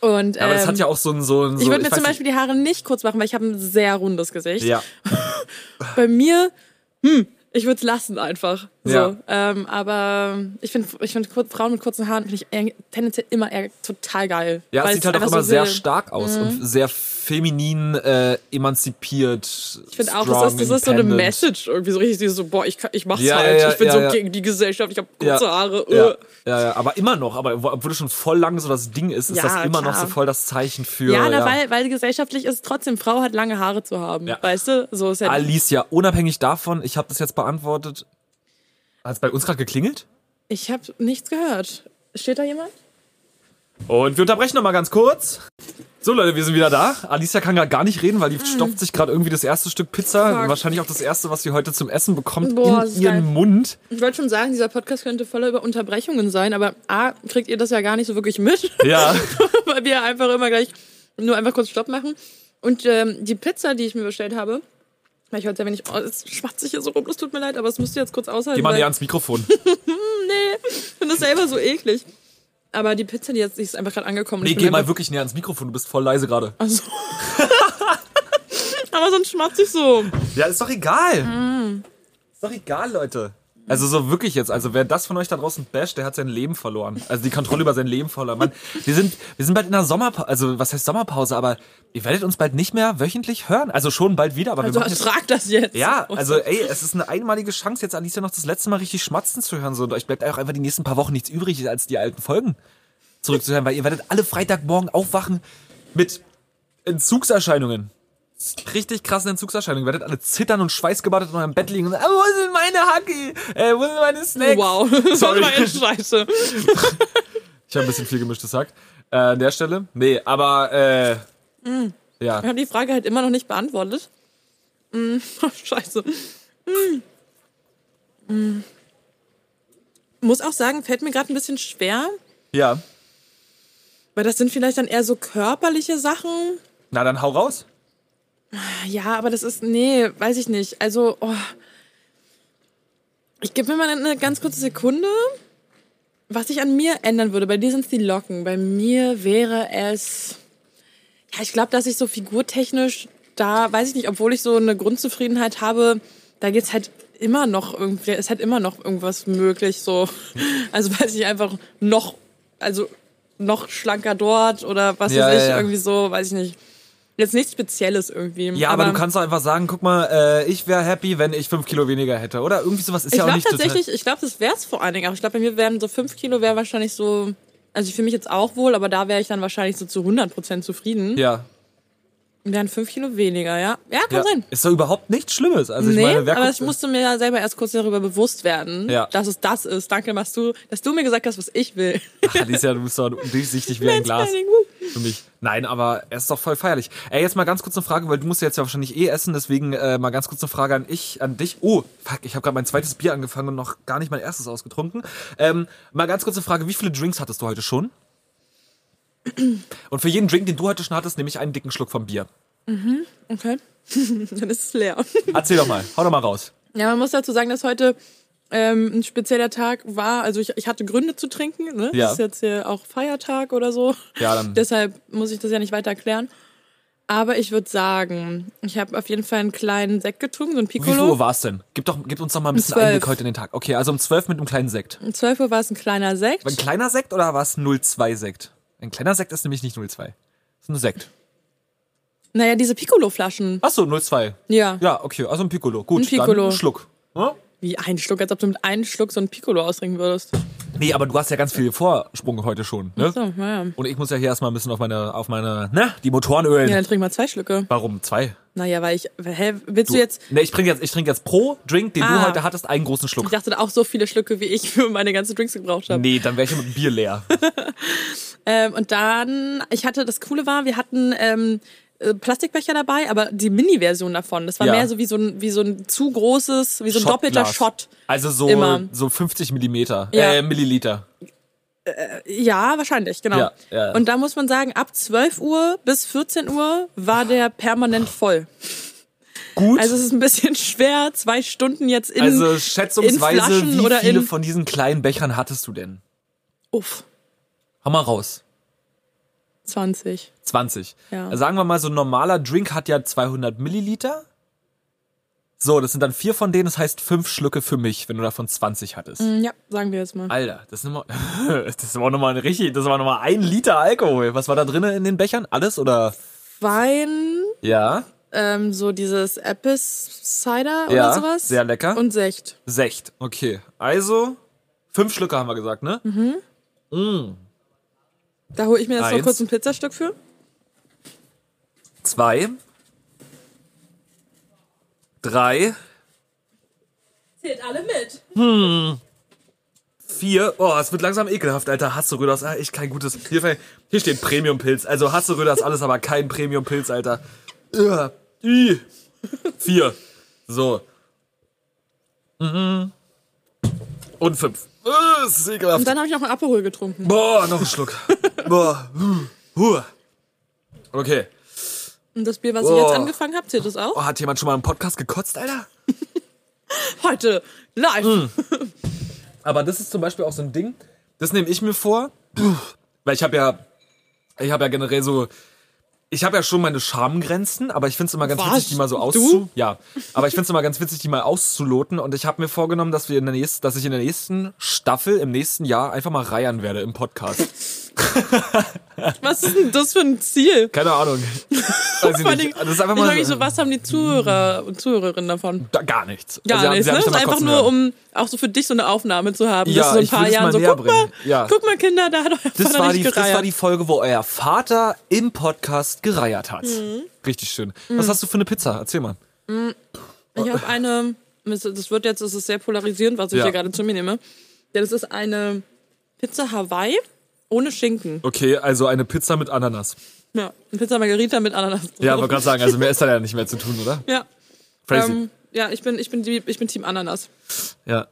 S2: Und,
S3: Aber das
S2: ähm,
S3: hat ja auch so ein so ein so,
S2: ich würde mir
S3: weiß
S2: zum
S3: nicht-
S2: Beispiel die Haare nicht kurz machen, weil ich habe ein sehr rundes Gesicht.
S3: Ja.
S2: Bei mir, hm, ich würde es lassen einfach. So.
S3: Ja.
S2: Ähm, aber ich finde, ich find, Frauen mit kurzen Haaren finde ich tendenziell immer eher total geil.
S3: Ja, es sieht halt auch immer
S2: so
S3: sehr stark aus und sehr feminin, äh, emanzipiert.
S2: Ich finde auch, das ist, das ist so eine Message irgendwie so richtig so, boah, ich, ich mach's
S3: Ja,
S2: halt.
S3: ja,
S2: ich bin so gegen die Gesellschaft, ich habe kurze Haare.
S3: Ja,
S2: äh.
S3: ja, ja, aber immer noch, aber wo- obwohl das schon voll lang so das Ding ist, ist das immer noch
S2: klar.
S3: so voll das Zeichen für.
S2: Ja, na, Weil, weil gesellschaftlich ist trotzdem, Frau hat lange Haare zu haben. Weißt du? So ist ja
S3: Alicia, unabhängig davon, ich habe das jetzt beantwortet. Hat es bei uns gerade geklingelt?
S2: Ich habe nichts gehört. Steht da jemand?
S3: Und wir unterbrechen noch mal ganz kurz. So Leute, wir sind wieder da. Alicia kann gerade gar nicht reden, weil die stopft sich gerade irgendwie das erste Stück Pizza,
S2: Mm. Fuck.
S3: wahrscheinlich auch das erste, was sie heute zum Essen bekommt,
S2: Boah,
S3: in ihren
S2: geil.
S3: Mund.
S2: Ich wollte schon sagen, dieser Podcast könnte voller über Unterbrechungen sein, aber A, kriegt ihr das ja gar nicht so wirklich mit.
S3: Ja.
S2: weil wir einfach immer gleich nur einfach kurz Stopp machen. Und ähm, die Pizza, die ich mir bestellt habe, ich heute sehr wenig, oh, es schmatzt sich hier so rum, das tut mir leid, aber es musst du jetzt kurz aushalten.
S3: Geh mal näher ans Mikrofon.
S2: ich finde das selber so eklig. Aber die Pizza, die jetzt die ist einfach gerade angekommen.
S3: Nee,
S2: ich
S3: geh mal wirklich näher ans Mikrofon, du bist voll leise gerade.
S2: Ach so. aber sonst schmatzt ich so.
S3: Ja, ist doch egal.
S2: Mm.
S3: Ist doch egal, Leute. Also so wirklich jetzt. Also wer das von euch da draußen basht, der hat sein Leben verloren. Also die Kontrolle über sein Leben verloren. Mann, wir sind, wir sind bald in der Sommerpause. Also was heißt Sommerpause? Aber ihr werdet uns bald nicht mehr wöchentlich hören. Also schon bald wieder. Aber
S2: Also
S3: wir machen jetzt,
S2: ertrag das jetzt.
S3: ja, also ey, es ist eine einmalige Chance, jetzt Alicia noch das letzte Mal richtig schmatzen zu hören. So, und euch bleibt auch einfach die nächsten paar Wochen nichts übrig, als die alten Folgen zurückzuhören, weil ihr werdet alle Freitagmorgen aufwachen mit Entzugserscheinungen. Richtig krassen Entzugserscheinungen. Ihr werdet alle zittern und schweißgebadet in eurem Bett liegen und sagen, ah, wo sind meine Hacki? Äh, wo sind meine Snacks?
S2: Wow, das
S3: Sorry.
S2: scheiße.
S3: Ich habe ein bisschen viel gemischtes Hack. Äh, an der Stelle. Nee, aber äh, ja.
S2: Ich habe die Frage halt immer noch nicht beantwortet. Mm, scheiße. Mm. Mm. Muss auch sagen, fällt mir gerade ein bisschen schwer,
S3: Ja.
S2: weil das sind vielleicht dann eher so körperliche Sachen.
S3: Na, dann hau raus.
S2: Ja, aber das ist, nee, weiß ich nicht. Also, oh. ich gebe mir mal eine ganz kurze Sekunde, was ich an mir ändern würde. Bei dir sind es die Locken. Bei mir wäre es, ja, ich glaube, dass ich so figurtechnisch da, weiß ich nicht, obwohl ich so eine Grundzufriedenheit habe, da geht's halt immer noch irgendwie, ist halt immer noch irgendwas möglich, so. Also, weiß ich einfach noch, also, noch schlanker dort oder was
S3: Ja,
S2: weiß ich,
S3: ja,
S2: irgendwie so, weiß ich nicht. Jetzt nichts Spezielles irgendwie.
S3: Ja, aber, du kannst doch einfach sagen, guck mal, äh, ich wäre happy, wenn ich fünf Kilo weniger hätte. Oder irgendwie sowas ist
S2: Ich
S3: ja auch
S2: glaube
S3: nicht total-
S2: tatsächlich, ich glaube, das wäre es vor allen Dingen auch. Ich glaube, bei mir wären so fünf Kilo wäre wahrscheinlich so, also ich fühle mich jetzt auch wohl, aber da wäre ich dann wahrscheinlich so zu 100 Prozent zufrieden.
S3: Ja.
S2: Wären fünf Kilo weniger, ja. Ja, kann
S3: ja.
S2: sein.
S3: Ist doch überhaupt nichts Schlimmes. Also ich
S2: nee,
S3: meine, wer
S2: aber ich musste mir ja selber erst kurz darüber bewusst werden,
S3: Ja.
S2: dass es das ist. Danke, dass du, dass du mir gesagt hast, was ich will.
S3: Ach, Alicia, du bist doch durchsichtig wie ein Glas. Für mich. Nein, aber er ist doch voll feierlich. Ey, jetzt mal ganz kurz eine Frage, weil du musst ja jetzt ja wahrscheinlich eh essen, deswegen äh, mal ganz kurz eine Frage an ich, an dich. Oh, fuck, ich habe gerade mein zweites Bier angefangen und noch gar nicht mein erstes ausgetrunken. Ähm, mal ganz kurz eine Frage, wie viele Drinks hattest du heute schon? Und für jeden Drink, den du heute schon hattest, nehme ich einen dicken Schluck vom Bier.
S2: Okay. dann ist es leer.
S3: Erzähl doch mal, hau doch mal raus.
S2: Ja, man muss dazu sagen, dass heute ähm, ein spezieller Tag war. Also ich, ich hatte Gründe zu trinken. Ne?
S3: Ja.
S2: Das ist jetzt hier auch Feiertag oder so.
S3: Ja, dann-
S2: Deshalb muss ich das ja nicht weiter erklären. Aber ich würde sagen, ich habe auf jeden Fall einen kleinen Sekt getrunken, so ein
S3: Wie viel Uhr
S2: Piccolo.
S3: war's denn? Gib, doch, gib uns doch mal ein bisschen
S2: 12.
S3: Einblick heute in den Tag. Okay, also um 12 mit einem kleinen Sekt.
S2: Um 12 Uhr war es ein kleiner Sekt.
S3: Ein kleiner Sekt oder war es 02 Sekt? Ein kleiner Sekt ist nämlich nicht 02. Das ist ein Sekt.
S2: Naja, diese Piccolo-Flaschen.
S3: Ach so, 02.
S2: Ja.
S3: Ja, okay, also ein Piccolo. Gut,
S2: Ein Piccolo.
S3: dann ein Schluck. Ja?
S2: Wie ein Schluck, als ob du mit einem Schluck so einen Piccolo austrinken würdest.
S3: Nee, aber du hast ja ganz viel Vorsprung heute schon, ne?
S2: So, naja.
S3: Und ich muss ja hier erstmal ein bisschen auf meine, auf meine, ne, die Motoren ölen.
S2: Ja, dann trink mal zwei Schlücke.
S3: Warum? Zwei?
S2: Naja, weil ich, hä, willst du, jetzt,
S3: Ne, ich trinke jetzt, ich trinke jetzt pro Drink, den du
S2: Ah.
S3: heute hattest, einen großen
S2: ich
S3: Schluck.
S2: dachte auch so viele Schlücke, wie ich für meine ganzen Drinks gebraucht habe.
S3: Nee, dann wäre ich mit dem Bier leer.
S2: Ähm, und dann, ich hatte, das Coole war, wir hatten ähm, äh, Plastikbecher dabei, aber die Mini-Version davon. Das war
S3: Ja.
S2: mehr so wie so ein, wie so ein zu großes, wie so ein doppelter. Shot.
S3: Also so,
S2: Immer.
S3: so 50 Millimeter,
S2: Ja.
S3: äh, Milliliter.
S2: Ja, wahrscheinlich, genau.
S3: Ja, ja.
S2: Und da muss man sagen, ab 12 Uhr bis 14 Uhr war der permanent voll.
S3: Gut.
S2: Also es ist ein bisschen schwer, zwei Stunden jetzt in,
S3: Also
S2: in
S3: schätzungsweise,
S2: Flaschen
S3: wie viele
S2: in...
S3: von diesen kleinen Bechern hattest du denn?
S2: Uff,
S3: Hau mal raus.
S2: 20.
S3: 20.
S2: Ja.
S3: Also sagen wir mal, so ein normaler Drink hat ja 200 Milliliter. So, das sind dann vier von denen, das heißt fünf Schlücke für mich, wenn du davon 20 hattest.
S2: Hm, Ja, sagen wir jetzt mal.
S3: Alter, das ist nochmal, das war nochmal ein richtig, das war nochmal ein Liter Alkohol. Was war da drin in den Bechern? Alles oder?
S2: Wein,
S3: Ja,
S2: ähm, so dieses Apple Cider
S3: Ja,
S2: oder sowas.
S3: sehr lecker.
S2: Und Sekt.
S3: Secht. Okay, also fünf Schlücke haben wir gesagt, ne?
S2: Da hole ich mir jetzt noch kurz ein Pizzastück für.
S3: Zwei, drei,
S2: Zählt alle mit.
S3: vier. Oh, es wird langsam ekelhaft, Alter. Hasseröder ist echt kein gutes. Hier, hier steht Premium-Pilz. Also Hasseröder ist alles, aber kein Premium-Pilz, Alter. Ja. I. Vier. So. Mhm. Und fünf. Das ist ekelhaft.
S2: Und dann habe ich noch einen Aperol getrunken.
S3: Boah, noch ein Schluck. Boah. Huh. Okay.
S2: Und das Bier, was ich
S3: Oh.
S2: jetzt angefangen habe, zählt das auch?
S3: Oh, hat jemand schon mal im Podcast gekotzt, Alter?
S2: Heute live.
S3: Mm. Aber das ist zum Beispiel auch so ein Ding, das nehme ich mir vor, weil ich habe ja, ich habe ja generell so ich habe ja schon meine Schamgrenzen, aber ich finde es immer ganz
S2: Was?
S3: witzig, die mal so auszu. Ja, aber ich finde es immer ganz witzig, die mal auszuloten. Und ich habe mir vorgenommen, dass wir in der nächsten, dass ich in der nächsten Staffel im nächsten Jahr einfach mal reiern werde im Podcast.
S2: Was ist denn das für ein Ziel?
S3: Keine Ahnung. Weiß ich nicht. Das ist einfach
S2: ich
S3: mal
S2: mich so, was haben die Zuhörer und Zuhörerinnen davon?
S3: Da, gar nichts.
S2: Gar
S3: Also,
S2: nichts, ne? ist
S3: mal
S2: einfach nur, um auch so für dich so eine Aufnahme zu haben.
S3: Ja,
S2: dass du so in ein
S3: ich
S2: paar Jahren
S3: mal
S2: so, guck mal,
S3: bringen. Ja.
S2: guck mal, Kinder, da hat euer
S3: Das
S2: Vater
S3: war,
S2: nicht
S3: die, das war die Folge, wo euer Vater im Podcast gereiert hat.
S2: Mhm.
S3: Richtig schön. Was hast du für eine Pizza? Erzähl mal.
S2: Ich habe eine, das wird jetzt, das ist sehr polarisierend, was ich
S3: Ja.
S2: hier gerade zu mir nehme. Das ist eine Pizza Hawaii ohne Schinken.
S3: Okay, also eine Pizza mit Ananas.
S2: Ja, eine Pizza Margarita mit Ananas.
S3: Ja, wollte gerade sagen, also mehr ist da ja nicht mehr zu tun, oder?
S2: Ja.
S3: Crazy.
S2: Ähm, ja, ich bin, ich bin, die, ich bin Team Ananas.
S3: ja.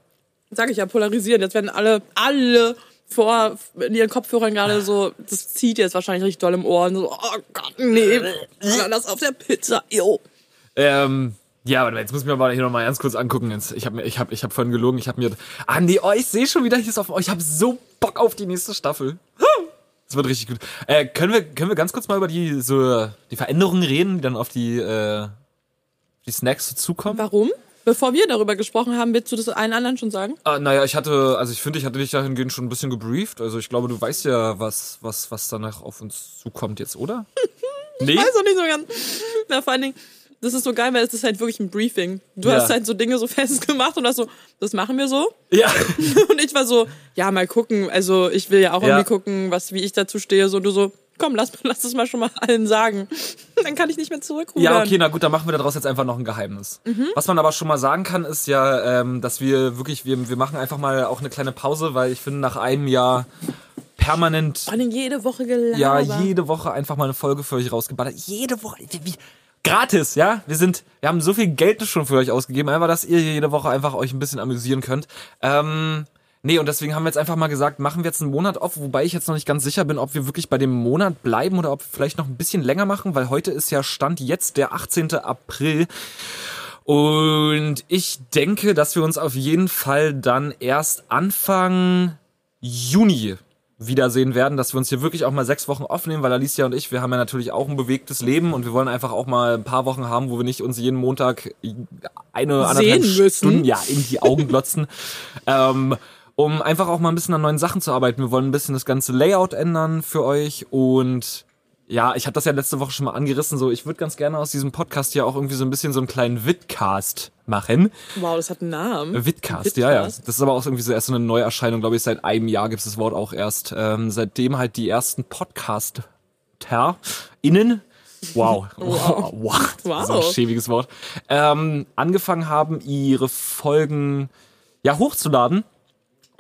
S2: Sag ich ja, polarisieren. Jetzt werden alle, alle vor in ihren Kopfhörern gerade so, das zieht jetzt wahrscheinlich richtig doll im Ohr. Und so, oh Gott, nee, Ananas auf der Pizza, yo.
S3: Ähm, ja, aber jetzt muss ich mir mal hier nochmal ganz kurz angucken. Jetzt, Ich habe ich hab, ich hab vorhin gelogen. Ich habe mir. Andi, oh, ich sehe schon wieder hier ist auf. Oh, ich habe so Bock auf die nächste Staffel. Das wird richtig gut. Äh, können, wir, können wir ganz kurz mal über die, so, die Veränderungen reden, die dann auf die, äh, die Snacks so zukommen?
S2: Warum? Bevor wir darüber gesprochen haben, willst du das allen anderen schon sagen?
S3: Ah, naja, ich hatte, also ich finde, ich hatte dich dahingehend schon ein bisschen gebrieft. Also ich glaube, du weißt ja, was, was, was danach auf uns zukommt jetzt, oder? nee?
S2: Weiß auch nicht so ganz. Na, vor allen Dingen, das ist so geil, weil es ist halt wirklich ein Briefing. Du
S3: Ja.
S2: hast halt so Dinge so festgemacht und hast so, das machen wir so.
S3: Ja.
S2: Und ich war so, ja, mal gucken. Also ich will ja auch
S3: Ja.
S2: irgendwie gucken, was, wie ich dazu stehe. So, du so, komm, lass, lass das mal schon mal allen sagen. Dann kann ich nicht mehr zurückrudern.
S3: Ja, okay, na gut, dann machen wir daraus jetzt einfach noch ein Geheimnis. Was man aber schon mal sagen kann, ist ja, ähm, dass wir wirklich, wir, wir machen einfach mal auch eine kleine Pause, weil ich finde, nach einem Jahr permanent,
S2: Vor allem jede Woche gelaber.
S3: ja, jede Woche einfach mal eine Folge für euch rausgeballert. Jede Woche, wie, gratis, ja? Wir sind, wir haben so viel Geld schon für euch ausgegeben, einfach, dass ihr jede Woche einfach euch ein bisschen amüsieren könnt. Ähm, Nee, und deswegen haben wir jetzt einfach mal gesagt, machen wir jetzt einen Monat auf, wobei ich jetzt noch nicht ganz sicher bin, ob wir wirklich bei dem Monat bleiben oder ob wir vielleicht noch ein bisschen länger machen, weil heute ist ja Stand jetzt der 18. April. Und ich denke, dass wir uns auf jeden Fall dann erst Anfang Juni wiedersehen werden, dass wir uns hier wirklich auch mal sechs Wochen aufnehmen, weil Alicia und ich, wir haben ja natürlich auch ein bewegtes Leben und wir wollen einfach auch mal ein paar Wochen haben, wo wir nicht uns jeden Montag eine, anderthalb
S2: Sehen müssen.
S3: Stunden ja, in die Augen glotzen. ähm, um einfach auch mal ein bisschen an neuen Sachen zu arbeiten. Wir wollen ein bisschen das ganze Layout ändern für euch und ja, ich habe das ja letzte Woche schon mal angerissen, so ich würde ganz gerne aus diesem Podcast hier auch irgendwie so ein bisschen so einen kleinen Vidcast machen.
S2: Wow, das hat einen Namen.
S3: Vidcast, ja, ja. Das ist aber auch irgendwie so erst so eine Neuerscheinung, glaube ich, seit einem Jahr gibt es das Wort auch erst. Ähm, seitdem halt die ersten Podcaster innen Wow. wow. wow.
S2: Wow.
S3: So ein schäbiges Wort. Ähm, angefangen haben, ihre Folgen ja hochzuladen.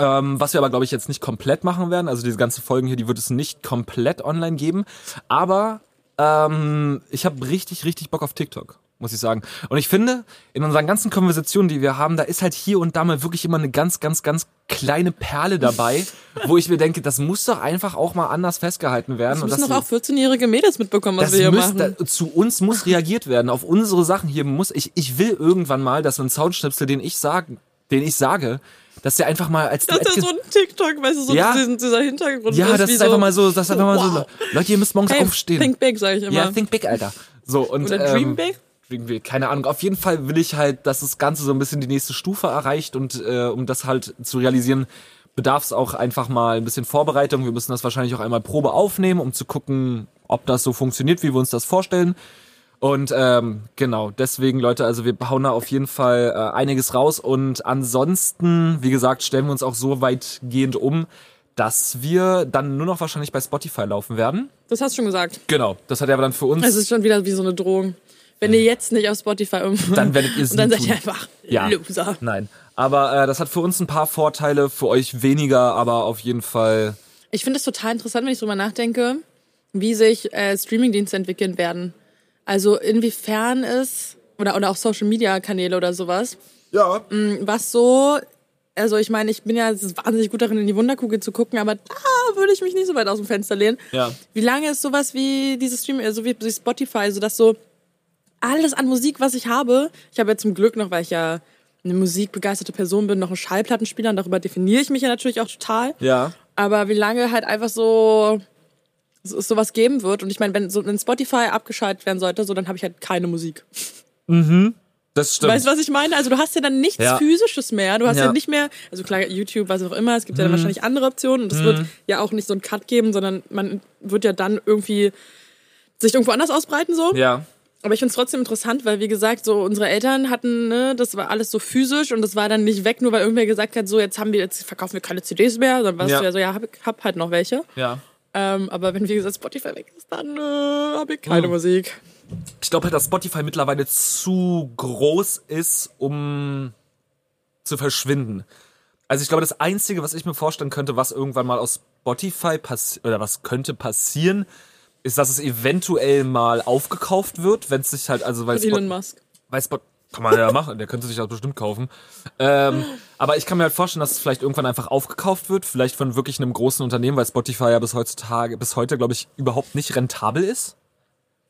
S3: Ähm, was wir aber, glaube ich, jetzt nicht komplett machen werden. Also diese ganzen Folgen hier, die wird es nicht komplett online geben. Aber ähm, ich habe richtig, richtig Bock auf TikTok, muss ich sagen. Und ich finde, in unseren ganzen Konversationen, die wir haben, da ist halt hier und da mal wirklich immer eine ganz, ganz, ganz kleine Perle dabei, wo ich mir denke, das muss doch einfach auch mal anders festgehalten werden.
S2: Das
S3: und
S2: müssen
S3: dass
S2: doch auch 14-jährige Mädels mitbekommen, was wir hier
S3: muss,
S2: machen.
S3: da, zu uns muss reagiert werden. Auf unsere Sachen hier muss ich. Ich will irgendwann mal, dass ein Soundschnipsel, den ich sage, den ich sage, dass der einfach mal als
S2: das ist ja so ein TikTok, weißt du, so
S3: Ja.
S2: diesen, dieser Hintergrund
S3: ja,
S2: ist
S3: das ist
S2: so,
S3: einfach mal so, das ist einfach mal so,
S2: wow.
S3: Leute, ihr müsst morgens
S2: Hey,
S3: aufstehen.
S2: think big, sag ich immer.
S3: ja, think big, Alter. So und
S2: Oder dream
S3: ähm,
S2: big?
S3: Dream big, keine Ahnung. Auf jeden Fall will ich halt, dass das Ganze so ein bisschen die nächste Stufe erreicht und äh, um das halt zu realisieren, bedarf es auch einfach mal ein bisschen Vorbereitung. Wir müssen das wahrscheinlich auch einmal Probe aufnehmen, um zu gucken, ob das so funktioniert, wie wir uns das vorstellen. Und ähm, genau, deswegen, Leute, also wir hauen da auf jeden Fall äh, einiges raus. Und ansonsten, wie gesagt, stellen wir uns auch so weitgehend um, dass wir dann nur noch wahrscheinlich bei Spotify laufen werden.
S2: Das hast du schon gesagt.
S3: Genau, das hat er aber dann für uns.
S2: Es ist schon wieder wie so eine Drohung. Wenn ihr jetzt nicht auf Spotify um
S3: Dann werdet ihr es
S2: Und dann seid ihr einfach
S3: Ja.
S2: Loser.
S3: Nein. Aber äh, das hat für uns ein paar Vorteile, für euch weniger, aber auf jeden Fall.
S2: Ich finde es total interessant, wenn ich drüber nachdenke, wie sich äh, Streamingdienste entwickeln werden. Also inwiefern es, oder, oder auch Social Media Kanäle oder sowas,
S3: Ja.
S2: was so, also ich meine, ich bin ja wahnsinnig gut darin, in die Wunderkugel zu gucken, aber da würde ich mich nicht so weit aus dem Fenster lehnen.
S3: Ja.
S2: Wie lange ist sowas wie dieses Streaming, also wie wie Spotify, so dass so alles an Musik, was ich habe, ich habe ja zum Glück noch, weil ich ja eine musikbegeisterte Person bin, noch einen Schallplattenspieler und darüber definiere ich mich ja natürlich auch total.
S3: Ja.
S2: Aber wie lange halt einfach so es sowas geben wird. Und ich meine, wenn so ein Spotify abgeschaltet werden sollte, so dann habe ich halt keine Musik.
S3: Das stimmt.
S2: Weißt du, was ich meine? Also du hast ja dann nichts
S3: Ja.
S2: physisches mehr. Du hast ja.
S3: Ja. Mhm.
S2: nicht mehr, also klar, YouTube, was auch immer, es gibt ja dann wahrscheinlich andere Optionen und es wird ja auch nicht so einen Cut geben, sondern man wird ja dann irgendwie sich irgendwo anders ausbreiten so.
S3: ja.
S2: Aber ich finde es trotzdem interessant, weil wie gesagt, so unsere Eltern hatten, ne, das war alles so physisch und das war dann nicht weg, nur weil irgendwer gesagt hat, so jetzt haben wir, jetzt verkaufen wir keine CDs mehr. Dann warst
S3: Ja.
S2: du ja so, ja, hab, hab halt noch welche.
S3: Ja.
S2: Ähm, aber wenn wie gesagt Spotify weg ist, dann äh, habe ich keine
S3: Mhm.
S2: Musik.
S3: Ich glaube halt, dass Spotify mittlerweile zu groß ist, um zu verschwinden. Also ich glaube, das Einzige, was ich mir vorstellen könnte, was irgendwann mal aus Spotify passiert, oder was könnte passieren, ist, dass es eventuell mal aufgekauft wird, wenn es sich halt, also weil
S2: Von Elon Musk.
S3: weil Spot kann man ja machen, der könnte sich das bestimmt kaufen. Ähm, aber ich kann mir halt vorstellen, dass es vielleicht irgendwann einfach aufgekauft wird, vielleicht von wirklich einem großen Unternehmen, weil Spotify ja bis heutzutage, bis heute, glaube ich, überhaupt nicht rentabel ist.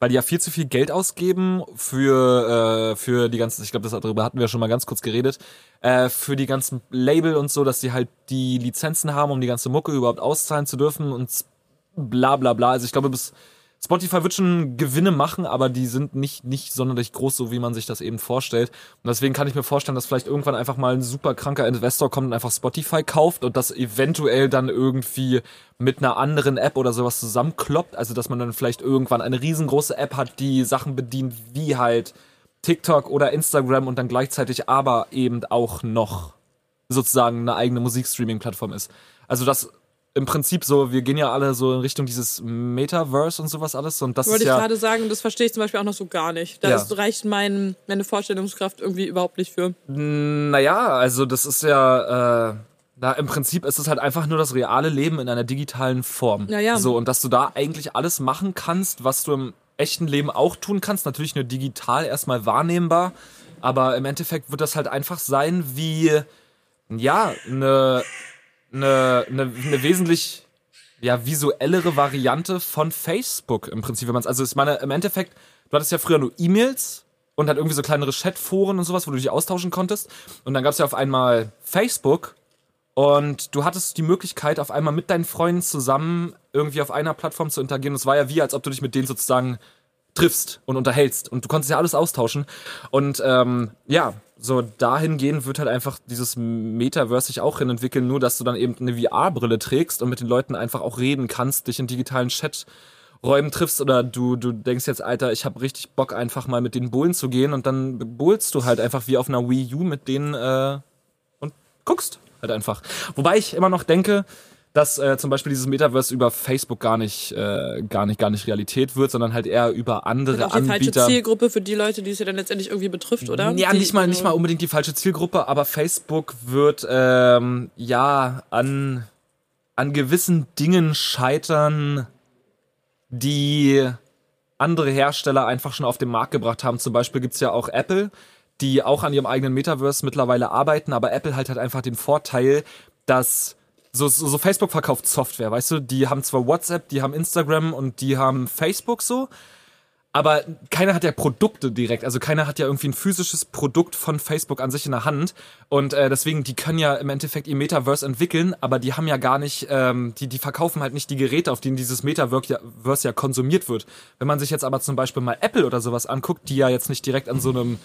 S3: Weil die ja viel zu viel Geld ausgeben für, äh, für die ganzen, ich glaube, darüber hatten wir schon mal ganz kurz geredet, äh, für die ganzen Label und so, dass die halt die Lizenzen haben, um die ganze Mucke überhaupt auszahlen zu dürfen und bla bla bla. Also ich glaube, bis Spotify wird schon Gewinne machen, aber die sind nicht, nicht sonderlich groß, so wie man sich das eben vorstellt. Und deswegen kann ich mir vorstellen, dass vielleicht irgendwann einfach mal ein super kranker Investor kommt und einfach Spotify kauft und das eventuell dann irgendwie mit einer anderen App oder sowas zusammenkloppt. Also dass man dann vielleicht irgendwann eine riesengroße App hat, die Sachen bedient, wie halt TikTok oder Instagram und dann gleichzeitig aber eben auch noch sozusagen eine eigene Musikstreaming-Plattform ist. Also das im Prinzip so, wir gehen ja alle so in Richtung dieses Metaverse und sowas alles und das
S2: Wollte ich
S3: ja
S2: gerade sagen, das verstehe ich zum Beispiel auch noch so gar nicht. Da
S3: Ja.
S2: reicht mein, meine Vorstellungskraft irgendwie überhaupt nicht für.
S3: Naja, also das ist ja, äh, na, im Prinzip ist es halt einfach nur das reale Leben in einer digitalen Form.
S2: Ja, ja.
S3: So, und dass du da eigentlich alles machen kannst, was du im echten Leben auch tun kannst, natürlich nur digital erstmal wahrnehmbar, aber im Endeffekt wird das halt einfach sein wie, ja, eine, eine, eine, eine wesentlich ja, visuellere Variante von Facebook im Prinzip, wenn man es, also ich meine, im Endeffekt, du hattest ja früher nur E-Mails und halt irgendwie so kleinere Chatforen und sowas, wo du dich austauschen konntest. Und dann gab es ja auf einmal Facebook und du hattest die Möglichkeit, auf einmal mit deinen Freunden zusammen irgendwie auf einer Plattform zu interagieren. Und es war ja wie, als ob du dich mit denen sozusagen triffst und unterhältst. Und du konntest ja alles austauschen. Und ähm, ja, so dahingehend wird halt einfach dieses Metaverse sich auch hin entwickeln, nur dass du dann eben eine VR-Brille trägst und mit den Leuten einfach auch reden kannst, dich in digitalen Chaträumen triffst oder du, du denkst jetzt, Alter, ich habe richtig Bock, einfach mal mit den Bullen zu gehen und dann bullst du halt einfach wie auf einer Wii U mit denen äh, und guckst halt einfach. Wobei ich immer noch denke, dass äh, zum Beispiel dieses Metaverse über Facebook gar nicht, äh, gar nicht, gar nicht Realität wird, sondern halt eher über andere
S2: auch die falsche
S3: Anbieter.
S2: Zielgruppe für die Leute, die es ja dann letztendlich irgendwie betrifft, oder?
S3: Ja,
S2: die,
S3: nicht mal, nicht mal unbedingt die falsche Zielgruppe, aber Facebook wird ähm, ja an, an gewissen Dingen scheitern, die andere Hersteller einfach schon auf den Markt gebracht haben. Zum Beispiel gibt's ja auch Apple, die auch an ihrem eigenen Metaverse mittlerweile arbeiten, aber Apple halt hat einfach den Vorteil, dass so, so, so Facebook verkauft Software, weißt du, die haben zwar WhatsApp, die haben Instagram und die haben Facebook so, aber keiner hat ja Produkte direkt. Also keiner hat ja irgendwie ein physisches Produkt von Facebook an sich in der Hand. Und äh, deswegen, die können ja im Endeffekt ihr Metaverse entwickeln, aber die haben ja gar nicht, ähm, die, die verkaufen halt nicht die Geräte, auf denen dieses Metaverse ja, ja konsumiert wird. Wenn man sich jetzt aber zum Beispiel mal Apple oder sowas anguckt, die ja jetzt nicht direkt an so einem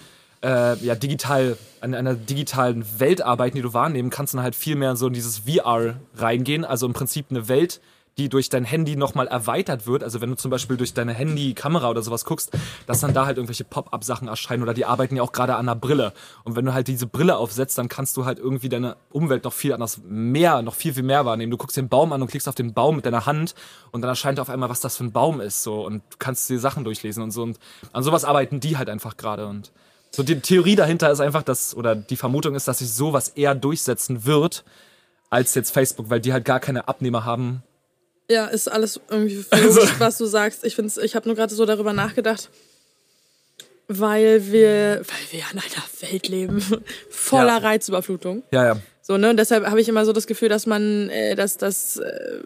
S3: äh, ja, digital, an einer digitalen Welt arbeiten, die du wahrnehmen kannst, dann halt viel mehr so in dieses VR reingehen. Also im Prinzip eine Welt, die durch dein Handy nochmal erweitert wird. Also wenn du zum Beispiel durch deine Handy-Kamera oder sowas guckst, dass dann da halt irgendwelche Pop-up-Sachen erscheinen oder die arbeiten ja auch gerade an einer Brille. Und wenn du halt diese Brille aufsetzt, dann kannst du halt irgendwie deine Umwelt noch viel anders, mehr, noch viel, viel mehr wahrnehmen. Du guckst den Baum an und klickst auf den Baum mit deiner Hand und dann erscheint auf einmal, was das für ein Baum ist. So und kannst dir Sachen durchlesen und so. Und an sowas arbeiten die halt einfach gerade. Und so die Theorie dahinter ist einfach, dass, oder die Vermutung ist, dass sich sowas eher durchsetzen wird, als jetzt Facebook, weil die halt gar keine Abnehmer haben,
S2: Ja, ist alles irgendwie
S3: Also
S2: was du sagst. Ich find's, ich habe nur gerade so darüber nachgedacht, weil wir, weil wir an einer Welt leben voller
S3: Ja.
S2: Reizüberflutung.
S3: Ja, ja.
S2: So, ne? Und deshalb habe ich immer so das Gefühl, dass man, äh, dass das äh,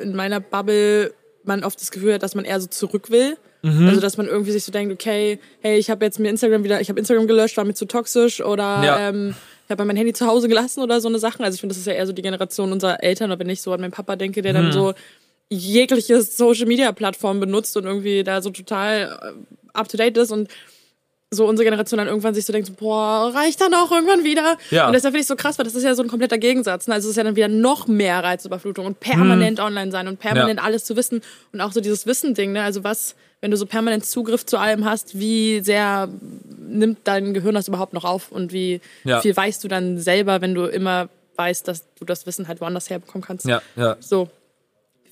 S2: in meiner Bubble man oft das Gefühl hat, dass man eher so zurück will.
S3: Mhm.
S2: Also dass man irgendwie sich so denkt, okay, hey, ich habe jetzt mir Instagram wieder, ich habe Instagram gelöscht, war mir zu toxisch oder
S3: Ja.
S2: ähm, ich habe mein Handy zu Hause gelassen oder so eine Sachen. Also ich finde, das ist ja eher so die Generation unserer Eltern, oder wenn ich so an meinen Papa denke, der
S3: Mhm.
S2: dann so jegliche Social Media Plattform benutzt und irgendwie da so total äh, up to date ist und so unsere Generation dann irgendwann sich so denkt, so, boah, reicht dann auch irgendwann wieder?
S3: Ja.
S2: Und deshalb finde ich so krass, weil das ist ja so ein kompletter Gegensatz. Ne? Also es ist ja dann wieder noch mehr Reizüberflutung und permanent online sein und permanent
S3: Ja.
S2: alles zu wissen und auch so dieses Wissen-Ding, ne? Also was, wenn du so permanent Zugriff zu allem hast, wie sehr nimmt dein Gehirn das überhaupt noch auf und wie
S3: Ja.
S2: viel weißt du dann selber, wenn du immer weißt, dass du das Wissen halt woanders herbekommen kannst.
S3: Ja, ja.
S2: So.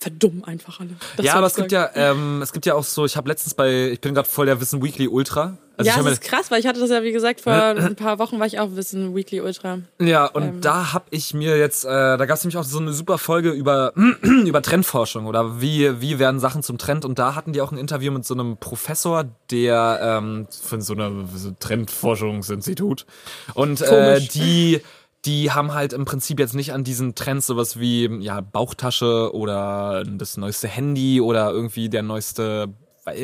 S2: Verdumm einfach alle. Das
S3: ja, aber es gibt ja, ähm, es gibt ja auch so, ich habe letztens bei, ich bin gerade voll der Wissen Weekly Ultra. Also
S2: ja, das ist krass, weil ich hatte das ja, wie gesagt, vor ein paar Wochen war ich auch Wissen Weekly Ultra.
S3: Ja, und
S2: Ähm.
S3: da hab ich mir jetzt, äh, da gab es nämlich auch so eine super Folge über, über Trendforschung oder wie, wie werden Sachen zum Trend. Und da hatten die auch ein Interview mit so einem Professor, der ähm, von so einem so Trendforschungsinstitut. Und äh, die, die haben halt im Prinzip jetzt nicht an diesen Trends sowas wie ja, Bauchtasche oder das neueste Handy oder irgendwie der neueste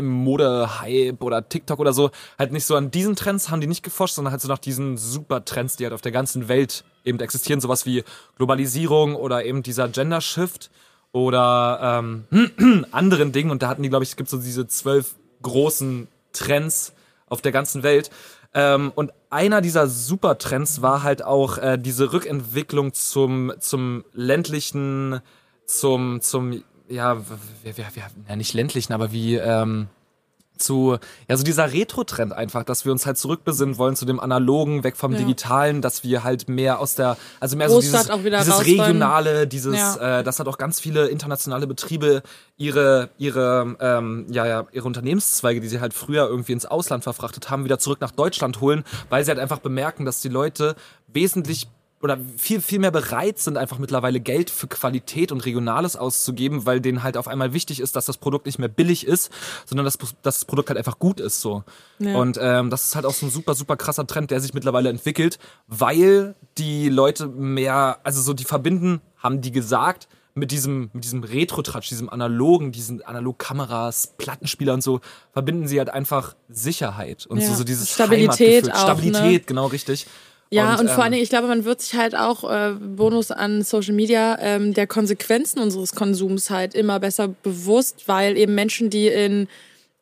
S3: Mode-Hype oder TikTok oder so, halt nicht so an diesen Trends haben die nicht geforscht, sondern halt so nach diesen super Trends, die halt auf der ganzen Welt eben existieren, sowas wie Globalisierung oder eben dieser Gender-Shift oder ähm, anderen Dingen. Und da hatten die, glaube ich, es gibt so diese zwölf großen Trends auf der ganzen Welt. Ähm, und einer dieser Supertrends war halt auch äh, diese Rückentwicklung zum, zum ländlichen, zum, zum, ja, wir, wir, ja, nicht ländlichen, aber wie, ähm, zu, ja, so dieser Retro-Trend einfach, dass wir uns halt zurückbesinnen wollen zu dem Analogen, weg vom
S2: Ja.
S3: Digitalen, dass wir halt mehr aus der, also mehr so
S2: Großstadt
S3: dieses,
S2: wieder
S3: dieses
S2: wollen.
S3: regionale, dieses,
S2: Ja.
S3: äh, dass halt auch ganz viele internationale Betriebe ihre, ihre, ähm, ja, ja, ihre Unternehmenszweige, die sie halt früher irgendwie ins Ausland verfrachtet haben, wieder zurück nach Deutschland holen, weil sie halt einfach bemerken, dass die Leute wesentlich oder viel, viel mehr bereit sind, einfach mittlerweile Geld für Qualität und Regionales auszugeben, weil denen halt auf einmal wichtig ist, dass das Produkt nicht mehr billig ist, sondern dass, dass das Produkt halt einfach gut ist so.
S2: Ja.
S3: Und ähm, das ist halt auch so ein super, super krasser Trend, der sich mittlerweile entwickelt, weil die Leute mehr, also so die verbinden, haben die gesagt, mit diesem, mit diesem Retro-Tratsch, diesem analogen, diesen Analogkameras, Plattenspieler und so, verbinden sie halt einfach Sicherheit und
S2: Ja.
S3: so, so dieses
S2: Stabilität auch, ne?
S3: Stabilität, genau richtig.
S2: Ja, und,
S3: ähm,
S2: vor allen Dingen, ich glaube, man wird sich halt auch, äh, Bonus an Social Media, ähm, der Konsequenzen unseres Konsums halt immer besser bewusst, weil eben Menschen, die in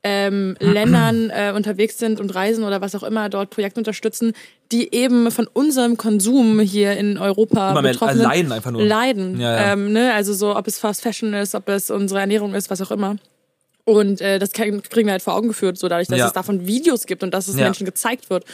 S2: ähm, Ländern äh, unterwegs sind und reisen oder was auch immer, dort Projekte unterstützen, die eben von unserem Konsum hier in Europa
S3: mehr
S2: betroffen sind,
S3: leiden einfach nur.
S2: leiden.
S3: Ja, ja.
S2: Ähm, ne? Also so, ob es Fast Fashion ist, ob es unsere Ernährung ist, was auch immer. Und äh, das kriegen wir halt vor Augen geführt, so dadurch, dass
S3: Ja.
S2: es davon Videos gibt und dass es. Menschen gezeigt wird.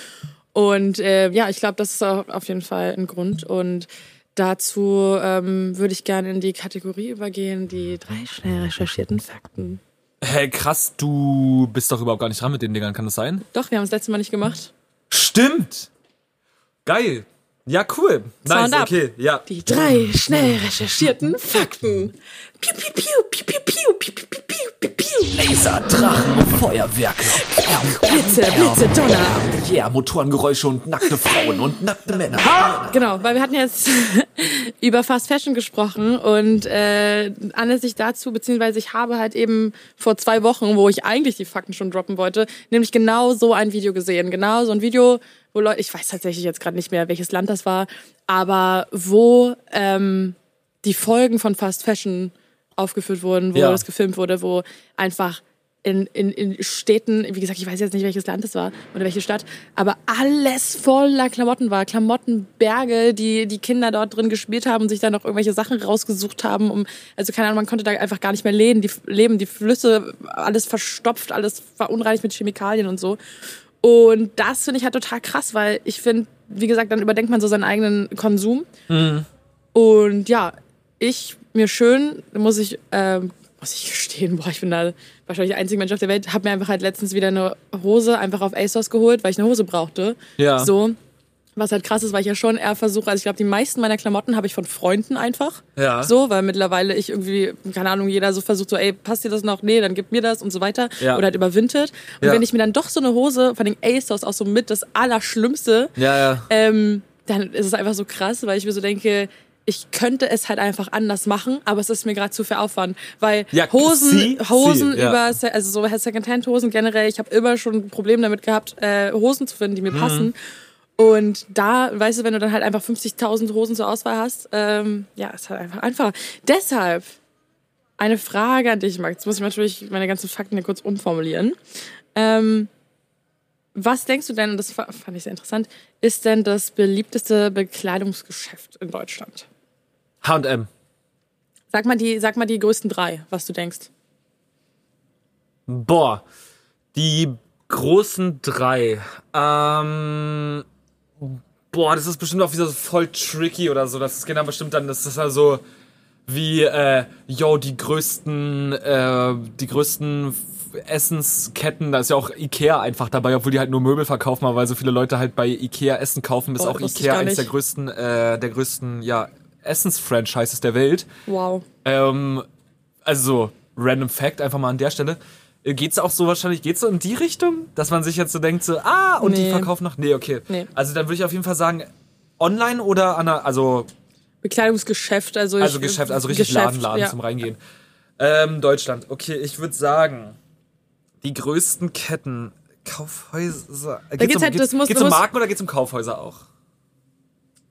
S2: Und äh, ja, ich glaube, das ist auch auf jeden Fall ein Grund. Und dazu ähm, würde ich gerne in die Kategorie übergehen, die drei schnell recherchierten Fakten.
S3: Hey, krass, du bist doch überhaupt gar nicht dran mit den Dingern, kann das sein?
S2: Doch, wir haben es letztes Mal nicht gemacht.
S3: Stimmt! Geil! Ja, cool. Nice,
S2: Sound up.
S3: okay, ja.
S2: Die drei schnell recherchierten Fakten. Piu, piu, piu, piu, piu, piu, piu, piu, piu, piu, piu.
S4: Laser, Drachen und Feuerwerke.
S2: Blitze, Blitze, Donner.
S4: Yeah, Motorengeräusche und nackte Frauen und nackte Männer.
S2: Genau, weil wir hatten jetzt über Fast Fashion gesprochen und äh, anlässlich dazu, beziehungsweise ich habe halt eben vor zwei Wochen, wo ich eigentlich die Fakten schon droppen wollte, nämlich genau so ein Video gesehen. Genau so ein Video, wo Leute, ich weiß tatsächlich jetzt gerade nicht mehr, welches Land das war, aber wo ähm, die Folgen von Fast Fashion aufgeführt wurden, wo
S3: Ja.
S2: das gefilmt wurde, wo einfach in, in, in Städten, wie gesagt, ich weiß jetzt nicht, welches Land es war oder welche Stadt, aber alles voller Klamotten war. Klamottenberge, die die Kinder dort drin gespielt haben und sich dann noch irgendwelche Sachen rausgesucht haben. Um, also keine Ahnung, man konnte da einfach gar nicht mehr leben. Die, leben, die Flüsse, alles verstopft, alles verunreinigt mit Chemikalien und so. Und das finde ich halt total krass, weil ich finde, wie gesagt, dann überdenkt man so seinen eigenen Konsum. Und ja, ich mir schön, muss ich, ähm, muss ich gestehen, boah, ich bin da wahrscheinlich der einzige Mensch auf der Welt, habe mir einfach halt letztens wieder eine Hose einfach auf ASOS geholt, weil ich eine Hose brauchte.
S3: Ja.
S2: So. Was halt krass ist, weil ich ja schon eher versuche, also ich glaube, die meisten meiner Klamotten habe ich von Freunden einfach.
S3: Ja.
S2: So, weil mittlerweile ich irgendwie, keine Ahnung, jeder so versucht so, ey, passt dir das noch? Nee, dann gib mir das und so weiter.
S3: Ja.
S2: Oder halt über Vinted. Und
S3: Ja.
S2: wenn ich mir dann doch so eine Hose von den ASOS auch so mit das Allerschlimmste,
S3: Ja, ja.
S2: ähm, dann ist es einfach so krass, weil ich mir so denke, ich könnte es halt einfach anders machen, aber es ist mir gerade zu viel Aufwand, weil
S3: Ja,
S2: Hosen,
S3: sie-
S2: Hosen
S3: sie,
S2: über, also so Secondhand-Hosen generell, ich habe immer schon ein Problem damit gehabt, äh, Hosen zu finden, die
S3: Mhm.
S2: mir passen. Und da, weißt du, wenn du dann halt einfach 50.000 Hosen zur Auswahl hast, ähm, ja, ist halt einfach einfacher. Deshalb eine Frage an dich, Max. Jetzt muss ich natürlich meine ganzen Fakten hier kurz umformulieren. Ähm, was denkst du denn, und das fa- fand ich sehr interessant, ist denn das beliebteste Bekleidungsgeschäft in Deutschland?
S3: H&M.
S2: Sag mal die, sag mal die größten drei, was du denkst.
S3: Boah, die großen drei. Ähm, boah, das ist bestimmt auch wieder so voll tricky oder so. Das ist genau bestimmt dann, das ist also wie, äh, yo, die größten, äh, die größten Essensketten, da ist ja auch Ikea einfach dabei, obwohl die halt nur Möbel verkaufen, aber weil so viele Leute halt bei Ikea Essen kaufen, ist
S2: Oh,
S3: auch Ikea eines der größten, äh, der größten, ja, Essensfranchises der Welt.
S2: Wow.
S3: Ähm, also so, random Fact, einfach mal an der Stelle. Äh, Geht's auch so wahrscheinlich, geht's so in die Richtung, dass man sich jetzt so denkt, so, ah, und die
S2: Nee.
S3: verkaufen noch? Nee, okay.
S2: Nee.
S3: Also dann würde ich auf jeden Fall sagen, online oder an der, also,
S2: Bekleidungsgeschäft, also
S3: also
S2: ich,
S3: Geschäft, also richtig
S2: Geschäft,
S3: Laden, Laden
S2: ja.
S3: zum Reingehen. Ähm, Deutschland. Okay, ich würde sagen, die größten Ketten, Kaufhäuser.
S2: geht's
S3: um,
S2: halt- das muss-
S3: geht's um Marken oder geht's um Kaufhäuser auch?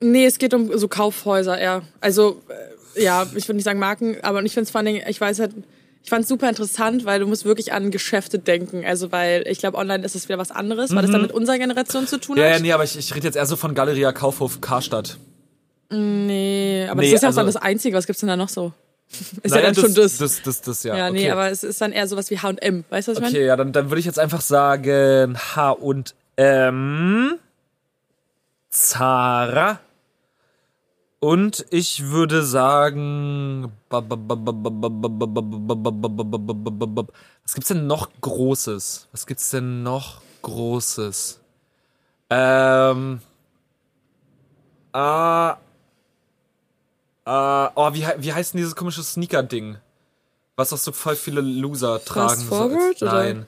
S2: Nee, es geht um so Kaufhäuser eher. Also, äh, ja, ich würde nicht sagen Marken, aber ich finde es vor allen Dingen, ich weiß halt, ich fand es super interessant, weil du musst wirklich an Geschäfte denken. Also, weil ich glaube, online ist es wieder was anderes, weil das dann mit unserer Generation zu tun
S3: Mhm. Ja,
S2: hat.
S3: ja, nee, aber ich, ich rede jetzt eher so von Galeria Kaufhof Karstadt.
S2: Nee, aber
S3: Nee,
S2: das ist ja auch
S3: also-
S2: das Einzige. Was gibt's denn da noch so? Ist
S3: Naja,
S2: ja dann schon das.
S3: Das, das, das, ja.
S2: ja, nee,
S3: okay.
S2: aber es ist dann eher sowas wie H&M. Weißt du, was ich meine?
S3: Okay, ja, dann, dann würde ich jetzt einfach sagen H und M. Zara. Und ich würde sagen. Was gibt's denn noch Großes? Was gibt's denn noch Großes? Ähm. Ah. Ah, oh, wie, wie heißt denn dieses komische Sneaker-Ding? Was auch so voll viele Loser tragen. so,
S2: Forward, oder?
S3: Nein.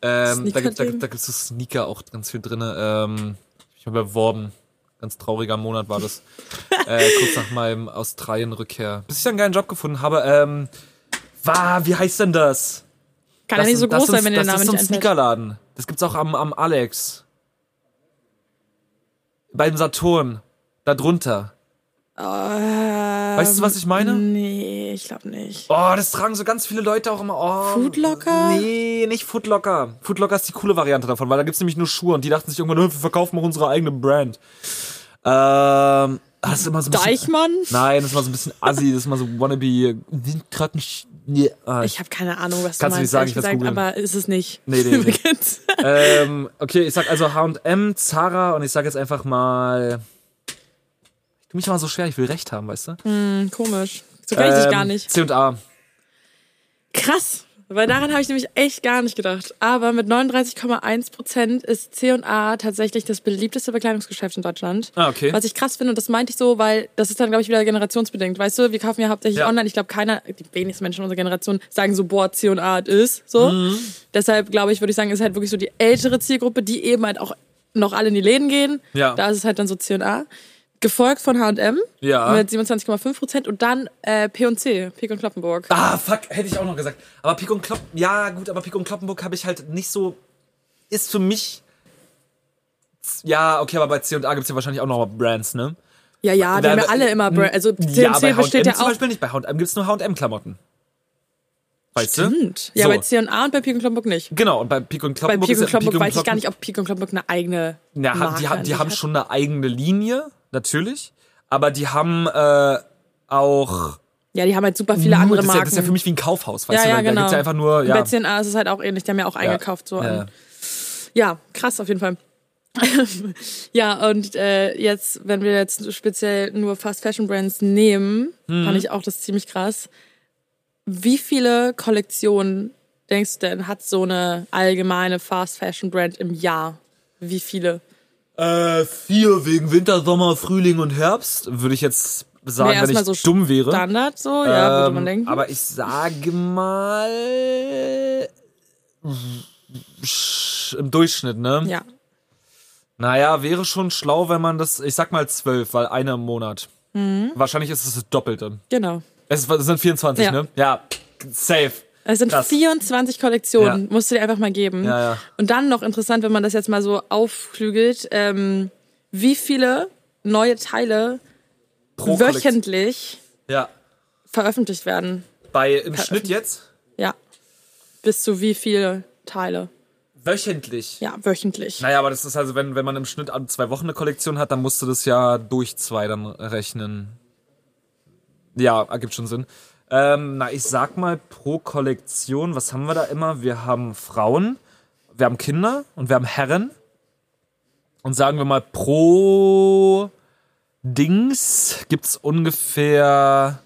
S3: Ähm, da gibt da, da gibt's so Sneaker auch ganz viel drin. Ähm, ich habe beworben. Ganz trauriger Monat war das. äh, kurz nach meinem Australien-Rückkehr. Bis ich dann einen geilen Job gefunden habe. Ähm, wa, wie heißt denn das?
S2: Kann ja nicht so
S3: das
S2: groß sein, wenn der
S3: Das
S2: Name
S3: ist so
S2: nicht
S3: ein. Sneakerladen. Das gibt's auch am, am Alex. Beim Saturn. Da drunter. weißt du, was ich meine?
S2: Nee, ich glaube nicht.
S3: Oh, das tragen so ganz viele Leute auch immer. Oh,
S2: Foodlocker?
S3: Nee, nicht Foodlocker. Foodlocker ist die coole Variante davon, weil da gibt's nämlich nur Schuhe und die dachten sich irgendwann, "Nö, wir verkaufen auch unsere eigene Brand. Ähm, das ist immer so ein bisschen.
S2: Deichmann?
S3: Nein, das ist mal so ein bisschen assi, das ist mal so wannabe. Nicht. Nee, ah,
S2: Ich habe keine Ahnung, was
S3: Kannst du
S2: du
S3: nicht
S2: meinst,
S3: sagen, ich
S2: gesagt, aber ist es nicht.
S3: Nee, nee, nee. Ähm, okay, ich sag also H&M, Zara und ich sag jetzt einfach mal. Ich tu mich mal so schwer, ich will recht haben, weißt du?
S2: Hm, komisch. So kann ich dich
S3: Ähm,
S2: gar nicht.
S3: C&A.
S2: Krass. Weil daran habe ich nämlich echt gar nicht gedacht. Aber mit 39,1 Prozent ist C&A tatsächlich das beliebteste Bekleidungsgeschäft in Deutschland.
S3: Ah, okay.
S2: Was ich krass finde, und das meinte ich so, weil das ist dann, glaube ich, wieder generationsbedingt. Weißt du, wir kaufen ja hauptsächlich
S3: Ja.
S2: online. Ich glaube, keiner, die wenigsten Menschen unserer Generation sagen so, boah, C&A it ist. So.
S3: Mhm.
S2: Deshalb, glaube ich, würde ich sagen, ist halt wirklich so die ältere Zielgruppe, die eben halt auch noch alle in die Läden gehen.
S3: Ja.
S2: Da ist es halt dann so C&A. Gefolgt von H&M
S3: Ja.
S2: mit 27,5 Prozent und dann äh, P&C, Pik und Kloppenburg.
S3: Ah, fuck, hätte ich auch noch gesagt. Aber Pik und Klopp, ja gut, aber Pik und Kloppenburg habe ich halt nicht so, ist für mich, ja, okay, aber bei C&A gibt's ja wahrscheinlich auch noch Brands, ne?
S2: Ja, ja, die haben ja alle immer Brand. Also C&C
S3: ja, bei
S2: besteht ja
S3: zum
S2: auch.
S3: Beispiel nicht, bei H&M gibt's nur H&M-Klamotten. Weißt du?
S2: Stimmt. Ja,
S3: So.
S2: bei C&A und bei Pik und Kloppenburg nicht.
S3: Genau, und bei Pik und
S2: Bei
S3: Kloppenburg
S2: Pik und Kloppenburg
S3: Pik und
S2: weiß ich gar nicht, ob Pik und Kloppenburg eine eigene
S3: Ja, die, haben, die haben schon eine eigene Linie, natürlich. Aber die haben äh, auch.
S2: Ja, die haben halt super viele
S3: nur-
S2: andere
S3: das, ist ja,
S2: Marken.
S3: das ist ja für mich wie ein Kaufhaus, weißt
S2: ja,
S3: du?
S2: ja,
S3: Da-
S2: genau.
S3: Da gibt's ja einfach nur. Ja,
S2: Bei C&A ist es halt auch ähnlich, die haben ja auch eingekauft. So
S3: ja,
S2: ja, krass auf jeden Fall. ja, und äh, jetzt, wenn wir jetzt speziell nur Fast Fashion Brands nehmen,
S3: Mhm.
S2: fand ich auch das ziemlich krass. Wie viele Kollektionen denkst du denn hat so eine allgemeine Fast Fashion Brand im Jahr? Wie viele?
S3: Äh, vier wegen Winter, Sommer, Frühling und Herbst, würde ich jetzt sagen,
S2: Nee,
S3: wenn ich
S2: so
S3: dumm wäre.
S2: Standard so, ja, würde man
S3: Ähm,
S2: denken.
S3: Aber ich sage mal im Durchschnitt, ne?
S2: ja.
S3: Naja, wäre schon schlau, wenn man das, ich sag mal zwölf, weil einer im Monat.
S2: Mhm.
S3: Wahrscheinlich ist es das Doppelte.
S2: Genau.
S3: Es sind 24,
S2: Ja.
S3: ne? Ja, safe.
S2: Es sind
S3: Krass.
S2: 24 Kollektionen,
S3: Ja.
S2: musst du dir einfach mal geben.
S3: Ja, ja.
S2: Und dann noch interessant, wenn man das jetzt mal so aufklügelt, ähm, wie viele neue Teile
S3: Pro
S2: wöchentlich
S3: Ja.
S2: veröffentlicht werden.
S3: Bei im Schnitt jetzt
S2: Ja. Bis zu wie viele Teile?
S3: wöchentlich.
S2: Ja, wöchentlich.
S3: Naja, aber das ist also, wenn, wenn man im Schnitt an zwei Wochen eine Kollektion hat, dann musst du das ja durch zwei dann rechnen. Ja, ergibt schon Sinn. Ähm, na, ich sag mal pro Kollektion, was haben wir da immer? Wir haben Frauen, wir haben Kinder und wir haben Herren. Und sagen wir mal pro Dings gibt's ungefähr,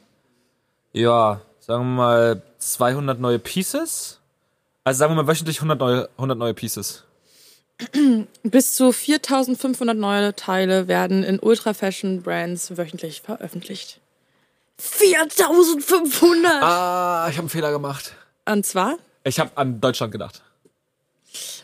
S3: ja, sagen wir mal 200 neue Pieces. Also sagen wir mal wöchentlich 100 neue, 100 neue Pieces.
S2: Bis zu 4500 neue Teile werden in Ultra Fashion Brands wöchentlich veröffentlicht. 4500!
S3: Ah, ich habe einen Fehler gemacht.
S2: Und zwar?
S3: Ich habe an Deutschland gedacht.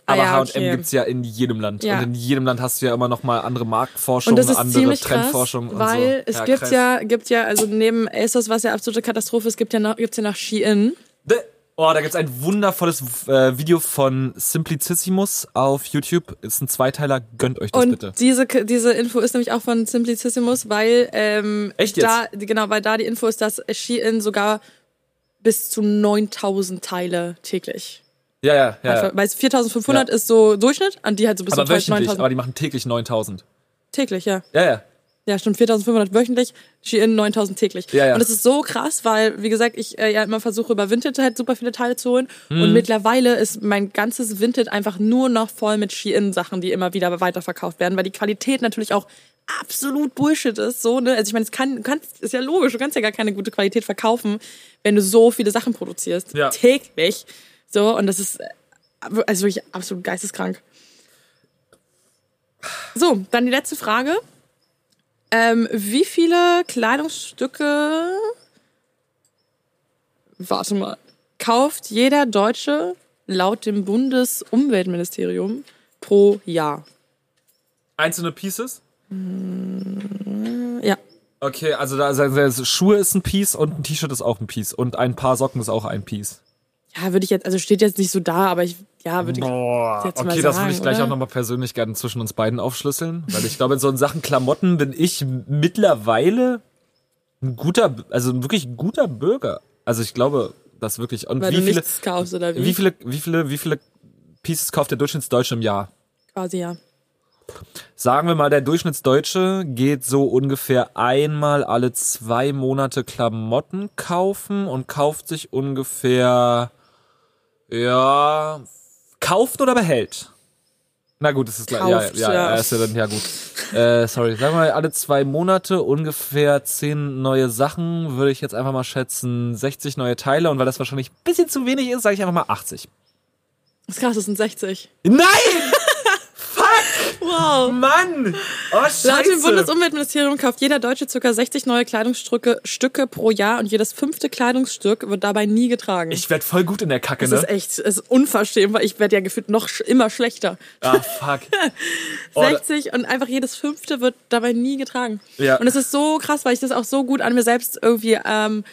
S2: Ah
S3: Aber
S2: ja,
S3: H&M
S2: okay.
S3: gibt's ja in jedem Land.
S2: Ja.
S3: Und in jedem Land hast du ja immer noch mal andere Marktforschung,
S2: Und das ist
S3: andere
S2: ziemlich krass,
S3: Trendforschung und
S2: weil
S3: so.
S2: es gibt
S3: krass.
S2: ja, gibt ja, also neben ASOS, was ja absolute Katastrophe ist, gibt ja noch, gibt's ja noch Shein.
S3: De- Oh, da gibt's ein wundervolles äh, Video von Simplicissimus auf YouTube. Ist ein Zweiteiler, gönnt euch das
S2: Und
S3: bitte.
S2: diese, diese Info ist nämlich auch von Simplicissimus, weil ähm,
S3: Echt jetzt?
S2: da genau, weil da die Info ist, dass Shein sogar bis zu 9000 Teile täglich.
S3: Ja, ja, ja. ja.
S2: Weil 4500
S3: Ja.
S2: ist so Durchschnitt, an die halt so bis
S3: Aber
S2: zu
S3: wöchentlich,
S2: 9000
S3: aber die machen täglich 9000.
S2: täglich, ja.
S3: Ja, ja.
S2: Ja, stimmt, 4500 wöchentlich, Shein 9000 täglich.
S3: Ja, ja.
S2: Und das ist so krass, weil, wie gesagt, ich äh, ja immer versuche, über Vinted halt super viele Teile zu holen.
S3: Mhm.
S2: Und mittlerweile ist mein ganzes Vinted einfach nur noch voll mit Shein-Sachen, die immer wieder weiterverkauft werden, weil die Qualität natürlich auch absolut Bullshit ist. So, ne? Also ich meine, es kann, kannst, ist ja logisch, du kannst ja gar keine gute Qualität verkaufen, wenn du so viele Sachen produzierst.
S3: Ja.
S2: Täglich. So, und das ist also wirklich absolut geisteskrank. So, dann die letzte Frage. Ähm, wie viele Kleidungsstücke, warte mal, kauft jeder Deutsche laut dem Bundesumweltministerium pro Jahr?
S3: Einzelne Pieces?
S2: Ja,
S3: Okay, also da also, also Schuhe ist ein Piece und ein T-Shirt ist auch ein Piece und ein paar Socken ist auch ein Piece.
S2: Ja, würde ich jetzt, also steht jetzt nicht so da, aber ich, ja, würde ich. Jetzt mal
S3: okay, das würde ich
S2: sagen,
S3: gleich
S2: oder?
S3: auch nochmal persönlich gerne zwischen uns beiden aufschlüsseln, weil ich glaube, in so Sachen Klamotten bin ich mittlerweile ein guter, also ein wirklich guter Bürger. Also ich glaube, das wirklich. Und
S2: Weil
S3: wie
S2: du
S3: viele,
S2: nichts kaufst oder wie?
S3: wie viele, wie viele, wie viele Pieces kauft der Durchschnittsdeutsche im Jahr?
S2: Quasi, ja.
S3: Sagen wir mal, der Durchschnittsdeutsche geht so ungefähr einmal alle zwei Monate Klamotten kaufen und kauft sich ungefähr, ja, kauft oder behält? Na gut, das ist klar. Ja, ja,
S2: ja.
S3: ja, ist ja dann, ja gut. Äh, sorry, sagen wir mal, alle zwei Monate ungefähr zehn neue Sachen, würde ich jetzt einfach mal schätzen, 60 neue Teile und weil das wahrscheinlich ein bisschen zu wenig ist, sage ich einfach mal 80.
S2: Das ist krass, das sind 60.
S3: Nein!
S2: Wow.
S3: Mann! Oh, scheiße!
S2: Laut dem Bundesumweltministerium kauft jeder Deutsche ca. 60 neue Kleidungsstücke Stücke pro Jahr und jedes fünfte Kleidungsstück wird dabei nie getragen.
S3: Ich werd voll gut in der Kacke,
S2: das
S3: ne?
S2: ist echt, das ist unverschämt, weil ich werde ja gefühlt noch sch immer schlechter.
S3: Ah, fuck. Oh, da-
S2: 60 und einfach jedes fünfte wird dabei nie getragen.
S3: Ja.
S2: Und es ist so krass, weil ich das auch so gut an mir selbst irgendwie ähm,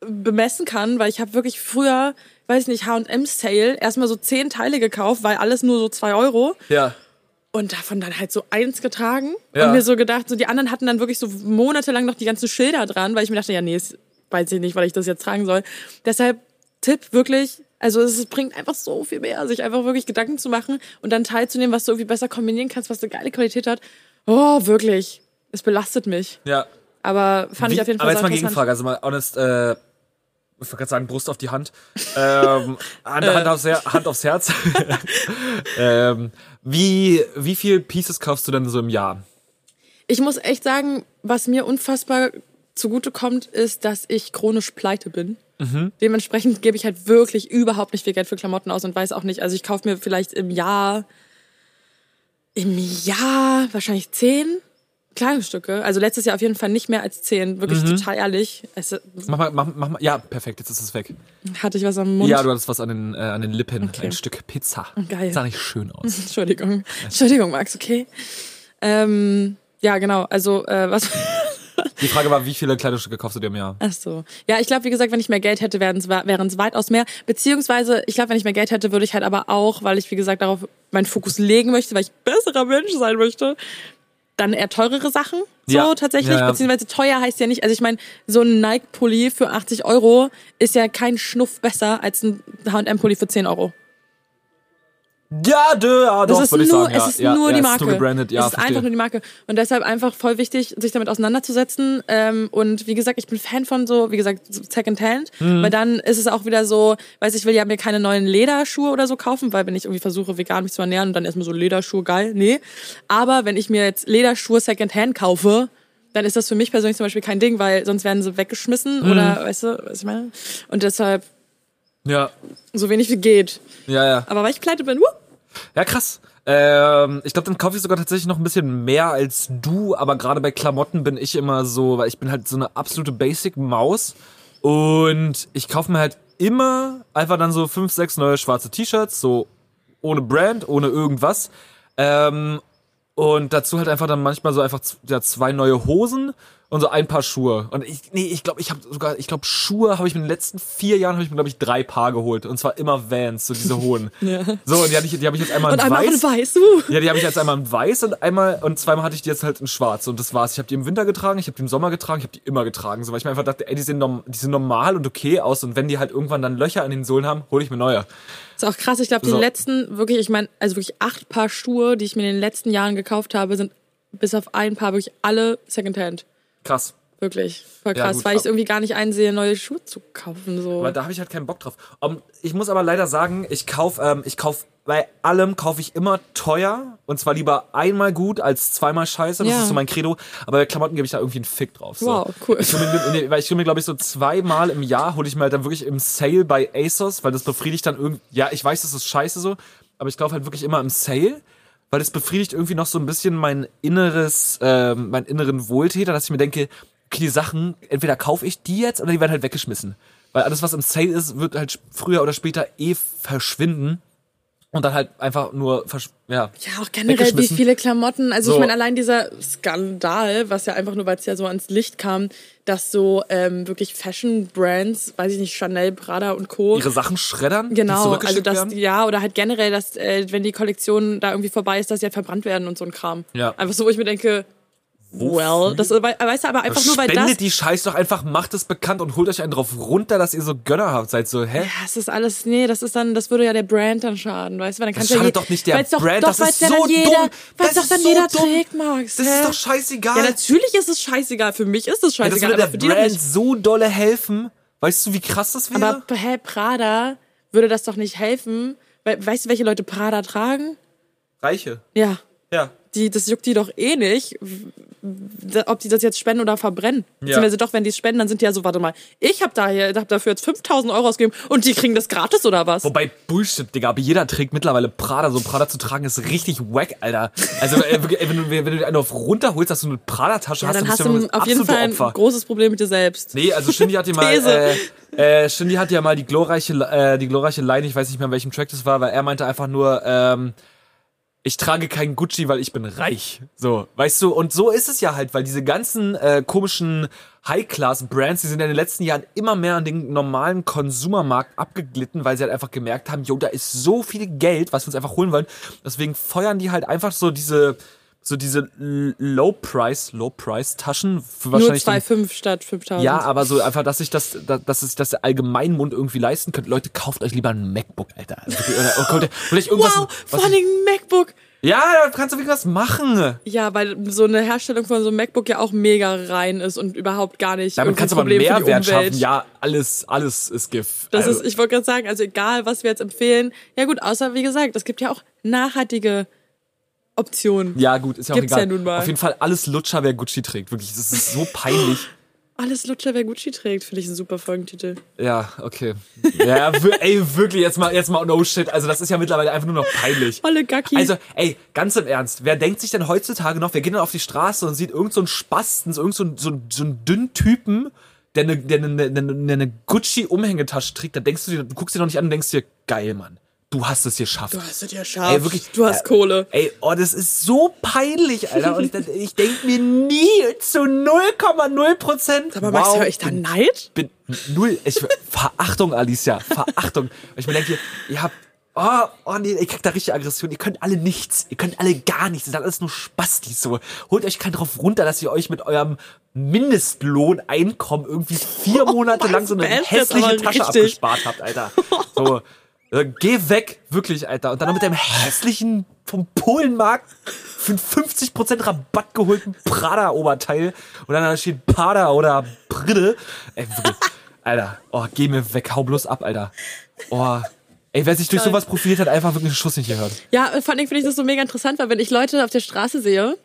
S2: bemessen kann, weil ich habe wirklich früher, weiß nicht, H&M Sale erstmal so zehn Teile gekauft, weil alles nur so zwei Euro
S3: Ja.
S2: Und davon dann halt so eins getragen
S3: Ja.
S2: und mir so gedacht, so die anderen hatten dann wirklich so monatelang noch die ganzen Schilder dran, weil ich mir dachte, ja nee, das weiß ich nicht, weil ich das jetzt tragen soll. Deshalb Tipp wirklich, also es bringt einfach so viel mehr, sich einfach wirklich Gedanken zu machen und dann teilzunehmen, was du irgendwie besser kombinieren kannst, was eine geile Qualität hat. Oh, wirklich. Es belastet mich.
S3: Ja.
S2: Aber fand ich
S3: Wie-
S2: auf jeden Fall
S3: aber jetzt mal. Gegenfrage, also mal honest, äh, ich wollte gerade sagen, Brust auf die Hand. Ähm, Hand, Hand, aufs, Her Hand aufs Herz. ähm, wie, wie viel Pieces kaufst du denn so im Jahr?
S2: Ich muss echt sagen, was mir unfassbar zugute kommt, ist, dass ich chronisch pleite bin.
S3: Mhm.
S2: Dementsprechend gebe ich halt wirklich überhaupt nicht viel Geld für Klamotten aus und weiß auch nicht, also ich kaufe mir vielleicht im Jahr, im Jahr wahrscheinlich zehn Kleidungsstücke. Also letztes Jahr auf jeden Fall nicht mehr als zehn. Wirklich
S3: Mhm.
S2: total ehrlich. Es
S3: Mach mal, mach, mach mal. Ja, perfekt, jetzt ist es weg.
S2: hatte ich was am Mund.
S3: Ja, du hattest was an den, äh, an den Lippen.
S2: Okay.
S3: Ein Stück Pizza.
S2: Geil.
S3: Sah nicht schön aus.
S2: Entschuldigung. Entschuldigung, Max, okay. Ähm, ja, genau. Also, äh, was.
S3: Die Frage war, wie viele Kleidungsstücke kaufst du dir im Jahr?
S2: Ach so. Ja, ich glaube, wie gesagt, wenn ich mehr Geld hätte, wären es weitaus mehr. Beziehungsweise, ich glaube, wenn ich mehr Geld hätte, würde ich halt aber auch, weil ich, wie gesagt, darauf meinen Fokus legen möchte, weil ich besserer Mensch sein möchte, dann eher teurere Sachen. So
S3: Ja.
S2: tatsächlich.
S3: Ja.
S2: Beziehungsweise teuer heißt ja nicht, also ich meine, so ein Nike-Pulli für 80 Euro ist ja kein Schnuff besser als ein H&M-Pulli für 10 Euro.
S3: Ja, dö, ja,
S2: Das
S3: doch,
S2: ist
S3: würde ich
S2: nur,
S3: sagen. Ja,
S2: es ist
S3: ja,
S2: nur
S3: ja,
S2: die
S3: es
S2: Marke.
S3: Ist ja,
S2: es ist
S3: verstehe.
S2: einfach nur die Marke. Und deshalb einfach voll wichtig, sich damit auseinanderzusetzen. Ähm, und wie gesagt, ich bin Fan von so, wie gesagt, Secondhand.
S3: Mhm.
S2: Weil dann ist es auch wieder so, weiß ich will ja mir keine neuen Lederschuhe oder so kaufen, weil wenn ich irgendwie versuche, vegan mich zu ernähren und dann erstmal so Lederschuhe, geil, nee. Aber wenn ich mir jetzt Lederschuhe Secondhand kaufe, dann ist das für mich persönlich zum Beispiel kein Ding, weil sonst werden sie weggeschmissen
S3: Mhm.
S2: oder, weißt du, was ich meine? Und deshalb
S3: Ja,
S2: so wenig wie geht.
S3: ja, ja.
S2: Aber weil ich pleite bin, wuh,
S3: Ja, krass. Ähm, ich glaube, dann kaufe ich sogar tatsächlich noch ein bisschen mehr als du, aber gerade bei Klamotten bin ich immer so, weil ich bin halt so eine absolute Basic-Maus und ich kaufe mir halt immer einfach dann so fünf, sechs neue schwarze T-Shirts, so ohne Brand, ohne irgendwas. Ähm, und dazu halt einfach dann manchmal so einfach ja, zwei neue Hosen und so ein paar Schuhe. Und ich, nee, ich glaube, ich habe sogar, ich glaube, Schuhe habe ich mir in den letzten vier Jahren habe ich mir glaube ich drei Paar geholt und zwar immer Vans, so diese hohen.
S2: Ja.
S3: So und die, hatte ich, die habe ich jetzt einmal
S2: und
S3: in
S2: einmal
S3: weiß.
S2: von weiß, uh.
S3: Ja, die habe ich jetzt einmal in weiß und einmal und zweimal hatte ich die jetzt halt in schwarz und das war's. Ich habe die im Winter getragen, ich habe die im Sommer getragen, ich habe die immer getragen, so weil ich mir einfach dachte, ey, die sehen, die sehen normal und okay aus und wenn die halt irgendwann dann Löcher an den Sohlen haben, hole ich mir neue.
S2: Ist auch krass. Ich glaube,
S3: So.
S2: die letzten, wirklich, ich meine, also wirklich acht Paar Schuhe, die ich mir in den letzten Jahren gekauft habe, sind bis auf ein Paar wirklich alle Secondhand.
S3: Krass.
S2: Wirklich. Voll
S3: Ja,
S2: krass,
S3: gut,
S2: weil ich
S3: ab-
S2: irgendwie gar nicht einsehe, neue Schuhe zu kaufen. So.
S3: Aber da habe ich halt keinen Bock drauf. Um, ich muss aber leider sagen, ich kauf, ähm, ich kauf bei allem kaufe ich immer teuer und zwar lieber einmal gut als zweimal scheiße. Das
S2: Ja.
S3: ist so mein Credo. Aber bei Klamotten gebe ich da irgendwie einen Fick drauf. So.
S2: Wow, cool.
S3: Ich mir, weil ich mir glaube ich so zweimal im Jahr hole ich mir halt dann wirklich im Sale bei ASOS, weil das befriedigt dann irgendwie. Ja, ich weiß, das ist scheiße so, aber ich kaufe halt wirklich immer im Sale. Weil das befriedigt irgendwie noch so ein bisschen mein inneres, ähm, meinen inneren Wohltäter, dass ich mir denke, okay, die Sachen, entweder kaufe ich die jetzt oder die werden halt weggeschmissen. Weil alles, was im Sale ist, wird halt früher oder später eh verschwinden. Und dann halt einfach nur, ja.
S2: ja, auch generell, wie viele Klamotten. Also
S3: So.
S2: ich meine, allein dieser Skandal, was ja einfach nur, weil es ja so ans Licht kam, dass so ähm, wirklich Fashion-Brands, weiß ich nicht, Chanel, Prada und Co.
S3: ihre Sachen schreddern,
S2: Genau, also dass
S3: werden.
S2: ja oder halt generell, dass äh, wenn die Kollektion da irgendwie vorbei ist, dass sie halt verbrannt werden und so ein Kram.
S3: Ja.
S2: Einfach so, wo ich mir denke, well, das wei- weißt du, aber einfach nur weil
S3: Spendet
S2: das.
S3: die Scheiß doch einfach, macht es bekannt und holt euch einen drauf runter, dass ihr so Gönner habt. Seid so, hä?
S2: Ja, es ist alles, nee, das ist dann, das würde ja der Brand dann schaden, weißt du? Weil dann kannst
S3: Das
S2: ja
S3: schadet
S2: je-
S3: doch nicht der
S2: doch,
S3: Brand,
S2: doch,
S3: das
S2: weil's
S3: ist
S2: ja
S3: so
S2: dann jeder,
S3: dumm.
S2: Weil's
S3: Das
S2: doch dann
S3: so
S2: jeder
S3: dumm.
S2: trägt, Max.
S3: Das
S2: hä?
S3: ist doch scheißegal.
S2: Ja, natürlich ist es scheißegal. Für mich ist es
S3: Ja, das
S2: scheißegal,
S3: würde
S2: aber
S3: der
S2: doch
S3: Brand so dolle helfen. Weißt du, wie krass das wäre?
S2: Aber hä, Prada würde das doch nicht helfen. Weil, weißt du, welche Leute Prada tragen?
S3: Reiche.
S2: Ja.
S3: Ja.
S2: Die, das juckt die doch eh nicht, ob die das jetzt spenden oder verbrennen. Beziehungsweise doch, wenn die es spenden, dann sind die ja so, warte mal, ich habe da hab dafür jetzt 5000 Euro ausgegeben und die kriegen das gratis oder was?
S3: Wobei Bullshit, Digga, aber jeder trägt mittlerweile Prada. So Prada zu tragen ist richtig wack, Alter. Also äh, ey, wenn du, wenn du dir einen auf runterholst, dass du eine Prada-Tasche
S2: ja,
S3: hast,
S2: dann hast
S3: bist du ja
S2: auf jeden Fall ein
S3: Opfer.
S2: großes Problem mit dir selbst.
S3: Nee, also Shindy hat ja mal, äh, äh, Shindy hat ja mal die glorreiche, äh, die glorreiche Line, ich weiß nicht mehr, in welchem Track das war, weil er meinte einfach nur, ähm, ich trage kein Gucci, weil ich bin reich. So, weißt du, und so ist es ja halt, weil diese ganzen äh, komischen High-Class-Brands, die sind in den letzten Jahren immer mehr an den normalen Konsumermarkt abgeglitten, weil sie halt einfach gemerkt haben, jo, da ist so viel Geld, was wir uns einfach holen wollen. Deswegen feuern die halt einfach so diese, so diese Low-Price, Low-Price-Taschen für
S2: Nur
S3: wahrscheinlich den
S2: 2,5 statt 5000.
S3: ja, aber so einfach, dass sich das, da- dass sich das der Allgemeinmund irgendwie leisten könnte. Leute, kauft euch lieber ein MacBook, Alter. Also wirklich, oder, vielleicht irgendwas.
S2: Wow,
S3: was
S2: vor allem ein MacBook.
S3: ja, da kannst du irgendwas machen.
S2: Ja, weil so eine Herstellung von so einem MacBook ja auch mega rein ist und überhaupt gar nicht
S3: Damit kannst du aber
S2: die
S3: Mehrwert schaffen. Ja, alles, alles ist Gift.
S2: Das
S3: Also,
S2: ist, ich wollte gerade sagen, also egal, was wir jetzt empfehlen. Ja gut, außer wie gesagt, es gibt ja auch nachhaltige Optionen.
S3: ja, gut, ist ja auch
S2: Gibt's
S3: egal.
S2: ja nun mal.
S3: Auf jeden Fall alles Lutscher, wer Gucci trägt. Wirklich, das ist so peinlich.
S2: Alles Lutscher, wer Gucci trägt, finde ich ein super Folgentitel.
S3: Ja, okay. Ja, wir- ey, wirklich, jetzt mal, jetzt mal no shit. Also, das ist ja mittlerweile einfach nur noch peinlich.
S2: Olle Gacki.
S3: Also, ey, ganz im Ernst, wer denkt sich denn heutzutage noch, wer geht dann auf die Straße und sieht irgend so einen Spasten, so irgend so einen, so so einen dünnen Typen, der eine, der eine, eine, eine Gucci-Umhängetasche trägt, da denkst du dir, du guckst dir noch nicht an und denkst dir, geil, Mann, du hast es geschafft.
S2: du hast es ja scharf.
S3: Ey, wirklich,
S2: du hast
S3: äh,
S2: Kohle.
S3: Ey, oh, das ist so peinlich, Alter. Und ich, ich denke mir nie zu 0,0 Prozent.
S2: Aber Max, höre ich da Neid?
S3: bin null. Ich, Verachtung, Alicia. Verachtung. Ich mir denke, ihr habt Oh, oh nee, ich krieg da richtig Aggression. Ihr könnt alle nichts. Ihr könnt alle gar nichts. Das sind alles nur Spastis. So. Holt euch keinen drauf runter, dass ihr euch mit eurem Mindestlohneinkommen irgendwie vier Monate lang so eine hässliche Tasche
S2: richtig.
S3: abgespart habt, Alter. So. äh, Geh weg, wirklich, Alter. Und dann noch mit deinem hässlichen vom Polenmarkt für einen 50% Rabatt geholten Prada-Oberteil. Und dann da steht Pada oder Brille. Ey, wirklich. Alter, oh, geh mir weg, hau bloß ab, Alter. Oh. Ey, wer sich durch sowas profiliert hat, einfach wirklich einen Schuss nicht gehört.
S2: Ja, vor allem finde ich das so mega interessant, weil wenn ich Leute auf der Straße sehe,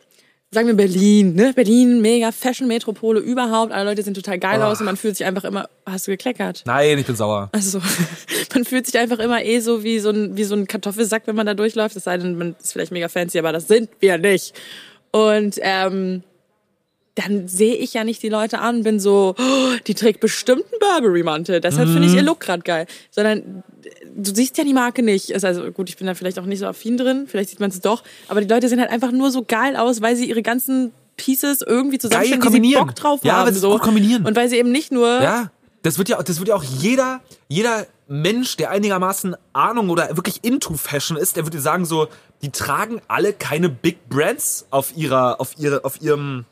S2: sagen wir Berlin, ne? Berlin, mega Fashion-Metropole überhaupt. Alle Leute sehen total geil
S3: Oh.
S2: aus und man fühlt sich einfach immer. Hast du gekleckert?
S3: Nein, ich bin sauer.
S2: Also man fühlt sich einfach immer eh so wie so ein wie so ein Kartoffelsack, wenn man da durchläuft. Es sei denn, man ist vielleicht mega fancy, aber das sind wir nicht. Und ähm, dann sehe ich ja nicht die Leute an, bin so, oh, die trägt bestimmt einen Burberry-Mantel. Deshalb finde ich ihr Look gerade geil. Sondern du siehst ja die Marke nicht. Ist Also gut, ich bin da vielleicht auch nicht so affin drin. Vielleicht sieht man es doch. Aber die Leute sehen halt einfach nur so geil aus, weil sie ihre ganzen Pieces irgendwie zusammenstellen, die sie
S3: kombinieren.
S2: Bock drauf
S3: Ja,
S2: haben.
S3: weil
S2: so.
S3: kombinieren.
S2: Und weil sie eben nicht nur
S3: Ja, das wird ja, das wird ja auch jeder, jeder Mensch, der einigermaßen Ahnung oder wirklich into Fashion ist, der würde sagen so, die tragen alle keine Big Brands auf ihrer, auf ihre, auf ihrem,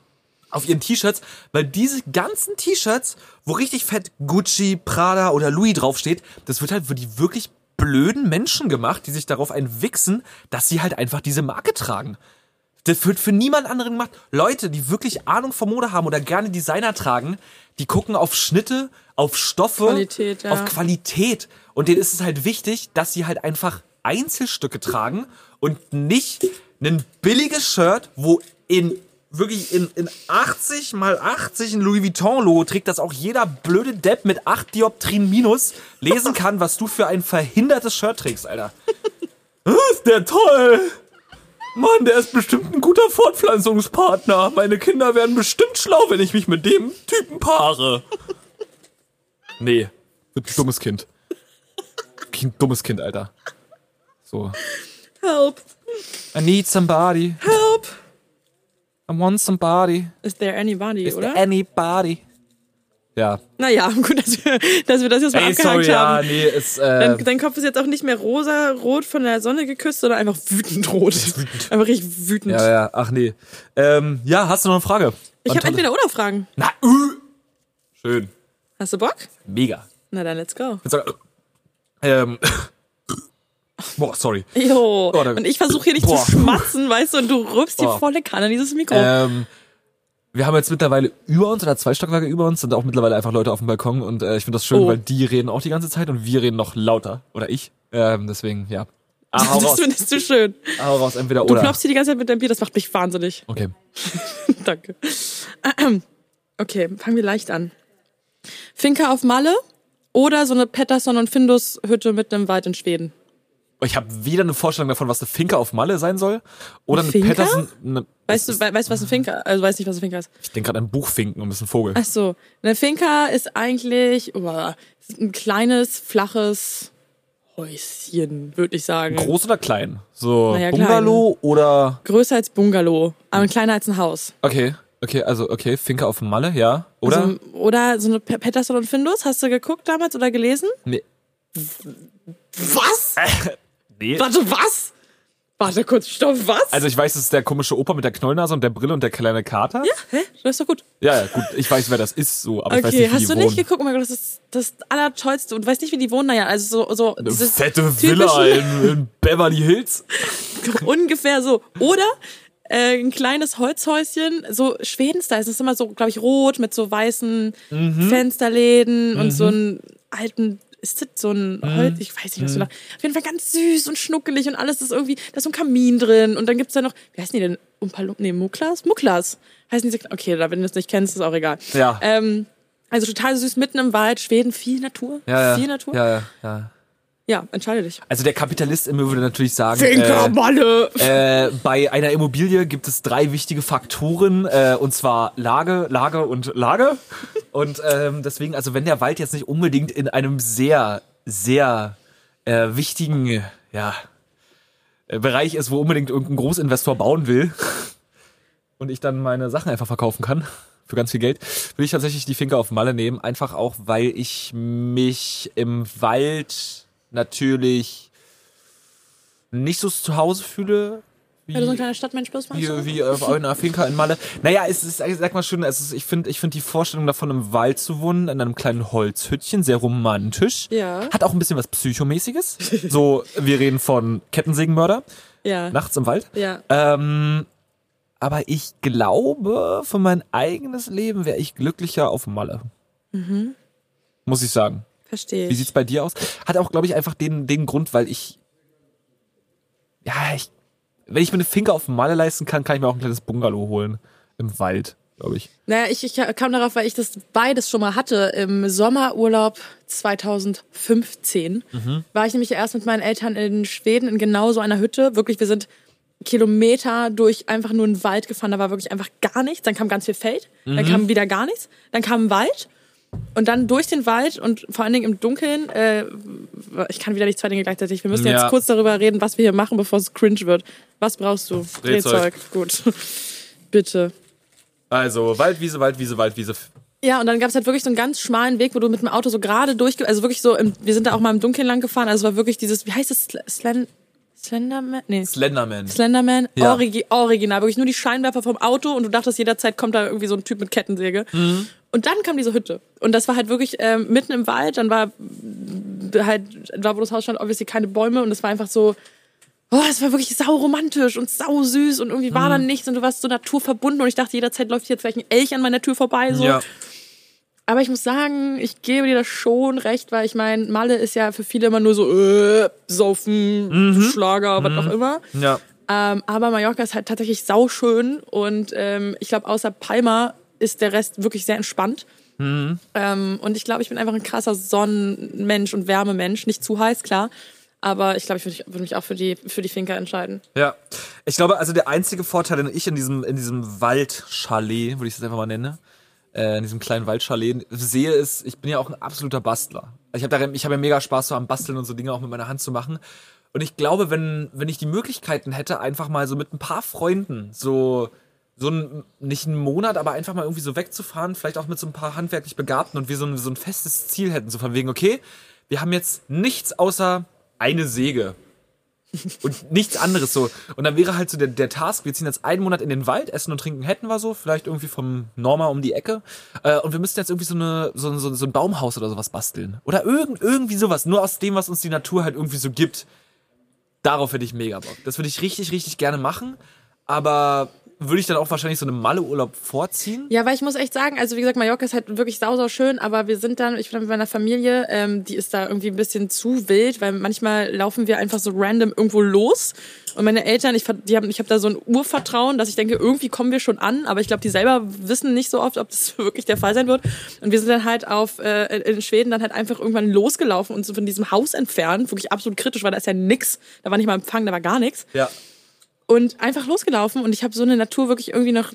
S3: auf ihren T-Shirts, weil diese ganzen T-Shirts, wo richtig fett Gucci, Prada oder Louis draufsteht, das wird halt für die wirklich blöden Menschen gemacht, die sich darauf einwichsen, dass sie halt einfach diese Marke tragen. Das wird für niemand anderen gemacht. Leute, die wirklich Ahnung von Mode haben oder gerne Designer tragen, die gucken auf Schnitte, auf Stoffe,
S2: Qualität, ja.
S3: auf Qualität. Und denen ist es halt wichtig, dass sie halt einfach Einzelstücke tragen und nicht ein billiges Shirt, wo in wirklich in, in 80 mal 80 ein Louis Vuitton-Logo trägt, dass auch jeder blöde Depp mit 8 Dioptrien minus lesen kann, was du für ein verhindertes Shirt trägst, Alter. ist der toll! Mann, der ist bestimmt ein guter Fortpflanzungspartner. Meine Kinder werden bestimmt schlau, wenn ich mich mit dem Typen paare. Nee, wird ein dummes Kind. Ein dummes Kind, Alter. So.
S2: Help,
S3: I need somebody.
S2: help.
S3: I want somebody.
S2: Is there anybody,
S3: Is
S2: oder?
S3: there anybody? Ja.
S2: Naja, gut, dass wir, dass wir das jetzt mal
S3: Ey,
S2: abgehakt
S3: sorry, ja,
S2: haben.
S3: nee, ist, äh,
S2: Dein, dein Kopf ist jetzt auch nicht mehr rosa, rot von der Sonne geküsst, sondern einfach wütend rot. Einfach richtig wütend.
S3: ja, ja, ach nee. Ähm, ja, hast du noch eine Frage?
S2: ich habe entweder oder Fragen.
S3: Na, uh. Schön.
S2: Hast du Bock?
S3: Mega.
S2: Na dann, let's go.
S3: Ähm, boah, sorry.
S2: Jo.
S3: Oh,
S2: und ich versuche hier nicht
S3: Boah.
S2: zu schmatzen, weißt du, und du rülpst die volle Kanne in dieses Mikro.
S3: Ähm, wir haben jetzt mittlerweile über uns oder zwei Stockwerke über uns sind auch mittlerweile einfach Leute auf dem Balkon und äh, ich finde das schön,
S2: Oh.
S3: weil die reden auch die ganze Zeit und wir reden noch lauter. Oder ich. Ähm, deswegen, ja. Ah, hau
S2: das findest du schön.
S3: Hau raus, entweder
S2: Du
S3: oder.
S2: klopfst hier die ganze Zeit mit deinem Bier, das macht mich wahnsinnig.
S3: Okay.
S2: Danke. Okay, fangen wir leicht an. Finca auf Malle oder so eine Pettersson und Findus Hütte mit einem Wald in Schweden?
S3: Ich habe weder eine Vorstellung davon, was eine Finca auf Malle sein soll, oder
S2: Eine
S3: eine? Patterson. Eine,
S2: Weißt du, we weißt du, was ein Finca, also weißt nicht, was ein Finca ist?
S3: ich denke gerade an Buchfinken und das ist ein Vogel.
S2: Ach so, eine Finca ist eigentlich oh, ist ein kleines, flaches Häuschen, würde ich sagen.
S3: Groß oder klein? So
S2: Naja,
S3: Bungalow oder.
S2: Größer als Bungalow, aber kleiner als ein Haus.
S3: Okay, okay, also okay, Finca auf Malle, ja. Oder?
S2: Also, oder so eine Pettersson und Findus, hast du geguckt damals oder gelesen?
S3: nee.
S2: Was?
S3: nee.
S2: Warte, was? Warte kurz, stopp, was?
S3: Also ich weiß, es ist der komische Opa mit der Knollnase und der Brille und der kleine Kater. Ja,
S2: Hä? Das ist doch gut.
S3: ja, ja gut. Ich weiß, wer das ist, so, aber ich weiß
S2: Okay,
S3: nicht, wie
S2: hast
S3: die
S2: du
S3: wohnen.
S2: nicht geguckt? Oh mein Gott, das ist das Allertollste. Und du weißt nicht, wie die wohnen? Naja, also so, so
S3: Eine fette Villa in, in Beverly Hills.
S2: ungefähr so. Oder äh, ein kleines Holzhäuschen, so Schweden-Style. Es ist immer so, glaube ich, rot mit so weißen
S3: Mhm.
S2: Fensterläden und so einen alten. Ist das so ein
S3: Mhm.
S2: Holz? Ich weiß nicht, was du da. Auf jeden Fall ganz süß und schnuckelig und alles ist irgendwie. Da ist so ein Kamin drin und dann gibt's da noch. Wie heißen die denn? Umpalum, nee, Muklas? Muklas. Heißen diese. Okay, da, wenn du es nicht kennst, ist auch egal.
S3: Ja.
S2: Ähm, also total süß, mitten im Wald, Schweden, viel Natur.
S3: ja, ja.
S2: Viel Natur.
S3: Ja, ja, ja.
S2: Ja, entscheide dich.
S3: Also der Kapitalist in mir würde natürlich sagen, äh,
S2: Malle!
S3: äh, bei einer Immobilie gibt es drei wichtige Faktoren, äh, und zwar Lage, Lage und Lage. Und ähm, deswegen, also wenn der Wald jetzt nicht unbedingt in einem sehr, sehr äh, wichtigen, ja, äh, Bereich ist, wo unbedingt irgendein Großinvestor bauen will und ich dann meine Sachen einfach verkaufen kann für ganz viel Geld, will ich tatsächlich die Finca auf Malle nehmen, einfach auch, weil ich mich im Wald natürlich nicht so zu Hause fühle. Wie,
S2: Weil du so ein kleiner Stadtmensch bist, meinst
S3: wie, wie auf einer Finca in Malle. Naja, es ist, ich sag mal schon, es ist, ich finde ich find die Vorstellung davon, im Wald zu wohnen, in einem kleinen Holzhüttchen, sehr romantisch.
S2: Ja.
S3: Hat auch ein bisschen was Psychomäßiges. so, wir reden von Kettensägenmörder,
S2: Ja.
S3: nachts im Wald.
S2: Ja.
S3: Ähm, aber ich glaube, für mein eigenes Leben wäre ich glücklicher auf Malle. Muss ich sagen.
S2: Verstehe
S3: Wie sieht's bei dir aus? Hat auch, glaube ich, einfach den, den Grund, weil ich. Ja, ich. Wenn ich mir eine Finca auf Malle leisten kann, kann ich mir auch ein kleines Bungalow holen. Im Wald, glaube ich.
S2: Naja, ich, ich kam darauf, weil ich das beides schon mal hatte. Im Sommerurlaub 2015 war ich nämlich erst mit meinen Eltern in Schweden in genau so einer Hütte. Wirklich, wir sind Kilometer durch einfach nur einen Wald gefahren. Da war wirklich einfach gar nichts. Dann kam ganz viel Feld. Dann kam wieder gar nichts. Dann kam ein Wald. Und dann durch den Wald und vor allen Dingen im Dunkeln, äh, ich kann wieder nicht zwei Dinge gleichzeitig. Wir müssen
S3: Ja.
S2: jetzt kurz darüber reden, was wir hier machen, bevor es cringe wird. Was brauchst du?
S3: Drehzeug.
S2: Gut. Bitte.
S3: Also, Waldwiese, Waldwiese, Waldwiese.
S2: Ja, und dann gab's halt wirklich so einen ganz schmalen Weg, wo du mit dem Auto so gerade durch, also wirklich so, im, wir sind da auch mal im Dunkeln lang gefahren, also es war wirklich dieses, wie heißt es, Sl- Slen, Slenderman? Nee.
S3: Slenderman.
S2: Slenderman,
S3: Ja.
S2: Origi original, wirklich nur die Scheinwerfer vom Auto und du dachtest, jederzeit kommt da irgendwie so ein Typ mit Kettensäge.
S3: Mhm.
S2: Und dann kam diese Hütte. Und das war halt wirklich ähm, mitten im Wald, dann war halt, da wo das Haus stand, obviously keine Bäume und es war einfach so, oh, es war wirklich sau romantisch und sau süß und irgendwie
S3: Mhm.
S2: war dann nichts und du warst so naturverbunden und ich dachte, jederzeit läuft hier vielleicht ein Elch an meiner Tür vorbei, so.
S3: Ja.
S2: Aber ich muss sagen, ich gebe dir das schon recht, weil ich meine, Malle ist ja für viele immer nur so, äh, Saufen, Schlager, was auch immer.
S3: Ja.
S2: Ähm, aber Mallorca ist halt tatsächlich sauschön und ähm, ich glaube, außer Palma ist der Rest wirklich sehr entspannt. Ähm, und ich glaube, ich bin einfach ein krasser Sonnenmensch und Wärmemensch. Nicht zu heiß, klar. Aber ich glaube, ich würde würd mich auch für die, für die Finca entscheiden.
S3: Ja. Ich glaube, also der einzige Vorteil, den ich in diesem, in diesem Waldchalet, würde ich es einfach mal nennen, äh, in diesem kleinen Waldchalet sehe, ist, ich bin ja auch ein absoluter Bastler. Ich habe habe ja mega Spaß so am Basteln und so Dinge auch mit meiner Hand zu machen. Und ich glaube, wenn, wenn ich die Möglichkeiten hätte, einfach mal so mit ein paar Freunden so, so ein, nicht einen Monat, aber einfach mal irgendwie so wegzufahren, vielleicht auch mit so ein paar handwerklich Begabten und wir so ein, so ein festes Ziel hätten, so von wegen, okay, wir haben jetzt nichts außer eine Säge und nichts anderes so. Und dann wäre halt so der, der Task, wir ziehen jetzt einen Monat in den Wald, essen und trinken hätten wir so, vielleicht irgendwie vom Norma um die Ecke. Äh, und wir müssten jetzt irgendwie so, eine, so, so, so ein Baumhaus oder sowas basteln. Oder irgend, irgendwie sowas, nur aus dem, was uns die Natur halt irgendwie so gibt. Darauf hätte ich mega Bock. Das würde ich richtig, richtig gerne machen. Aber würde ich dann auch wahrscheinlich so einen Malle-Urlaub vorziehen.
S2: Ja, weil ich muss echt sagen, also wie gesagt, Mallorca ist halt wirklich sau, sau schön, aber wir sind dann, ich bin mit meiner Familie, ähm, die ist da irgendwie ein bisschen zu wild, weil manchmal laufen wir einfach so random irgendwo los und meine Eltern, ich, die haben, ich habe da so ein Urvertrauen, dass ich denke, irgendwie kommen wir schon an, aber ich glaube, die selber wissen nicht so oft, ob das wirklich der Fall sein wird. Und wir sind dann halt auf äh, in Schweden dann halt einfach irgendwann losgelaufen und so von diesem Haus entfernt, wirklich absolut kritisch, weil da ist ja nix, da war nicht mal Empfang, da war gar nichts
S3: Ja.
S2: Und einfach losgelaufen und ich habe so eine Natur wirklich irgendwie noch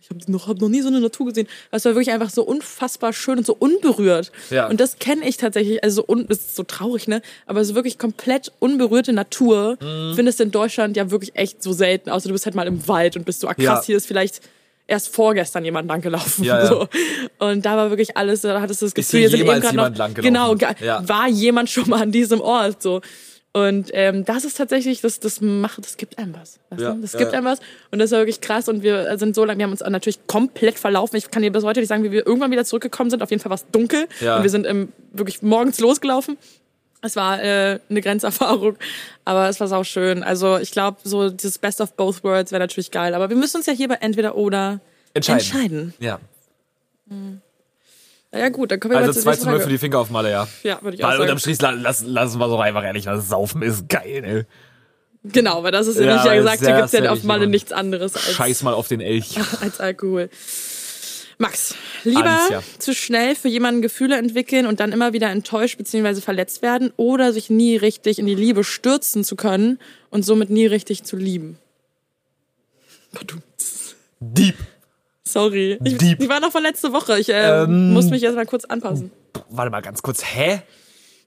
S2: ich habe noch, hab noch nie so eine Natur gesehen. Das war wirklich einfach so unfassbar schön und so unberührt.
S3: Ja.
S2: Und das kenne ich tatsächlich, also so un, das ist so traurig, ne? Aber so wirklich komplett unberührte Natur
S3: Mhm.
S2: findest du in Deutschland ja wirklich echt so selten. Außer du bist halt mal im Wald und bist so, ah krass,
S3: Ja.
S2: hier ist vielleicht erst vorgestern jemand langgelaufen.
S3: Ja, ja.
S2: So. Und da war wirklich alles, da hattest du das
S3: Ist
S2: Gefühl,
S3: hier
S2: hier sind
S3: jemals jemand
S2: noch,
S3: langgelaufen?
S2: genau, war jemand schon mal an diesem Ort, so. Und ähm, das ist tatsächlich, das, das macht, das gibt einem was. Weißt
S3: Ja,
S2: du? Das gibt
S3: ja.
S2: einem was. Und das war wirklich krass. Und wir sind so lange, wir haben uns natürlich komplett verlaufen. Ich kann dir bis heute nicht sagen, wie wir irgendwann wieder zurückgekommen sind. Auf jeden Fall war es dunkel.
S3: Ja.
S2: Und wir sind ähm, wirklich morgens losgelaufen. Es war äh, eine Grenzerfahrung, aber es war sau schön. Also ich glaube, so dieses Best of Both Worlds wäre natürlich geil. Aber wir müssen uns ja hier bei entweder oder
S3: Entscheiden.
S2: entscheiden.
S3: Ja.
S2: Na ja gut, dann kommen wir
S3: Also
S2: mal zur
S3: 2
S2: nächsten
S3: zu 0 für die Finger auf Malle, ja.
S2: Ja, würde ich auch
S4: Weil unterm
S2: sagen.
S4: Strich, la- lass, lassen wir doch einfach ehrlich, das Saufen ist geil, ey.
S2: Genau, weil das ist ja,
S3: Ja,
S2: wie ich ja gesagt,
S3: sehr,
S2: hier gibt's ja
S3: sehr
S2: auf Malle
S3: wichtig,
S2: nichts anderes als
S3: Scheiß mal auf den Elch.
S2: als Alkohol. Max, lieber
S3: Alicia.
S2: zu schnell für jemanden Gefühle entwickeln und dann immer wieder enttäuscht bzw. verletzt werden oder sich nie richtig in die Liebe stürzen zu können und somit nie richtig zu lieben? Badumts.
S3: Deep.
S2: Sorry. Ich,
S3: Deep.
S2: Die war noch von letzte Woche. Ich äh,
S3: Ähm.
S2: muss mich erst mal kurz anpassen.
S3: Warte mal ganz kurz. Hä?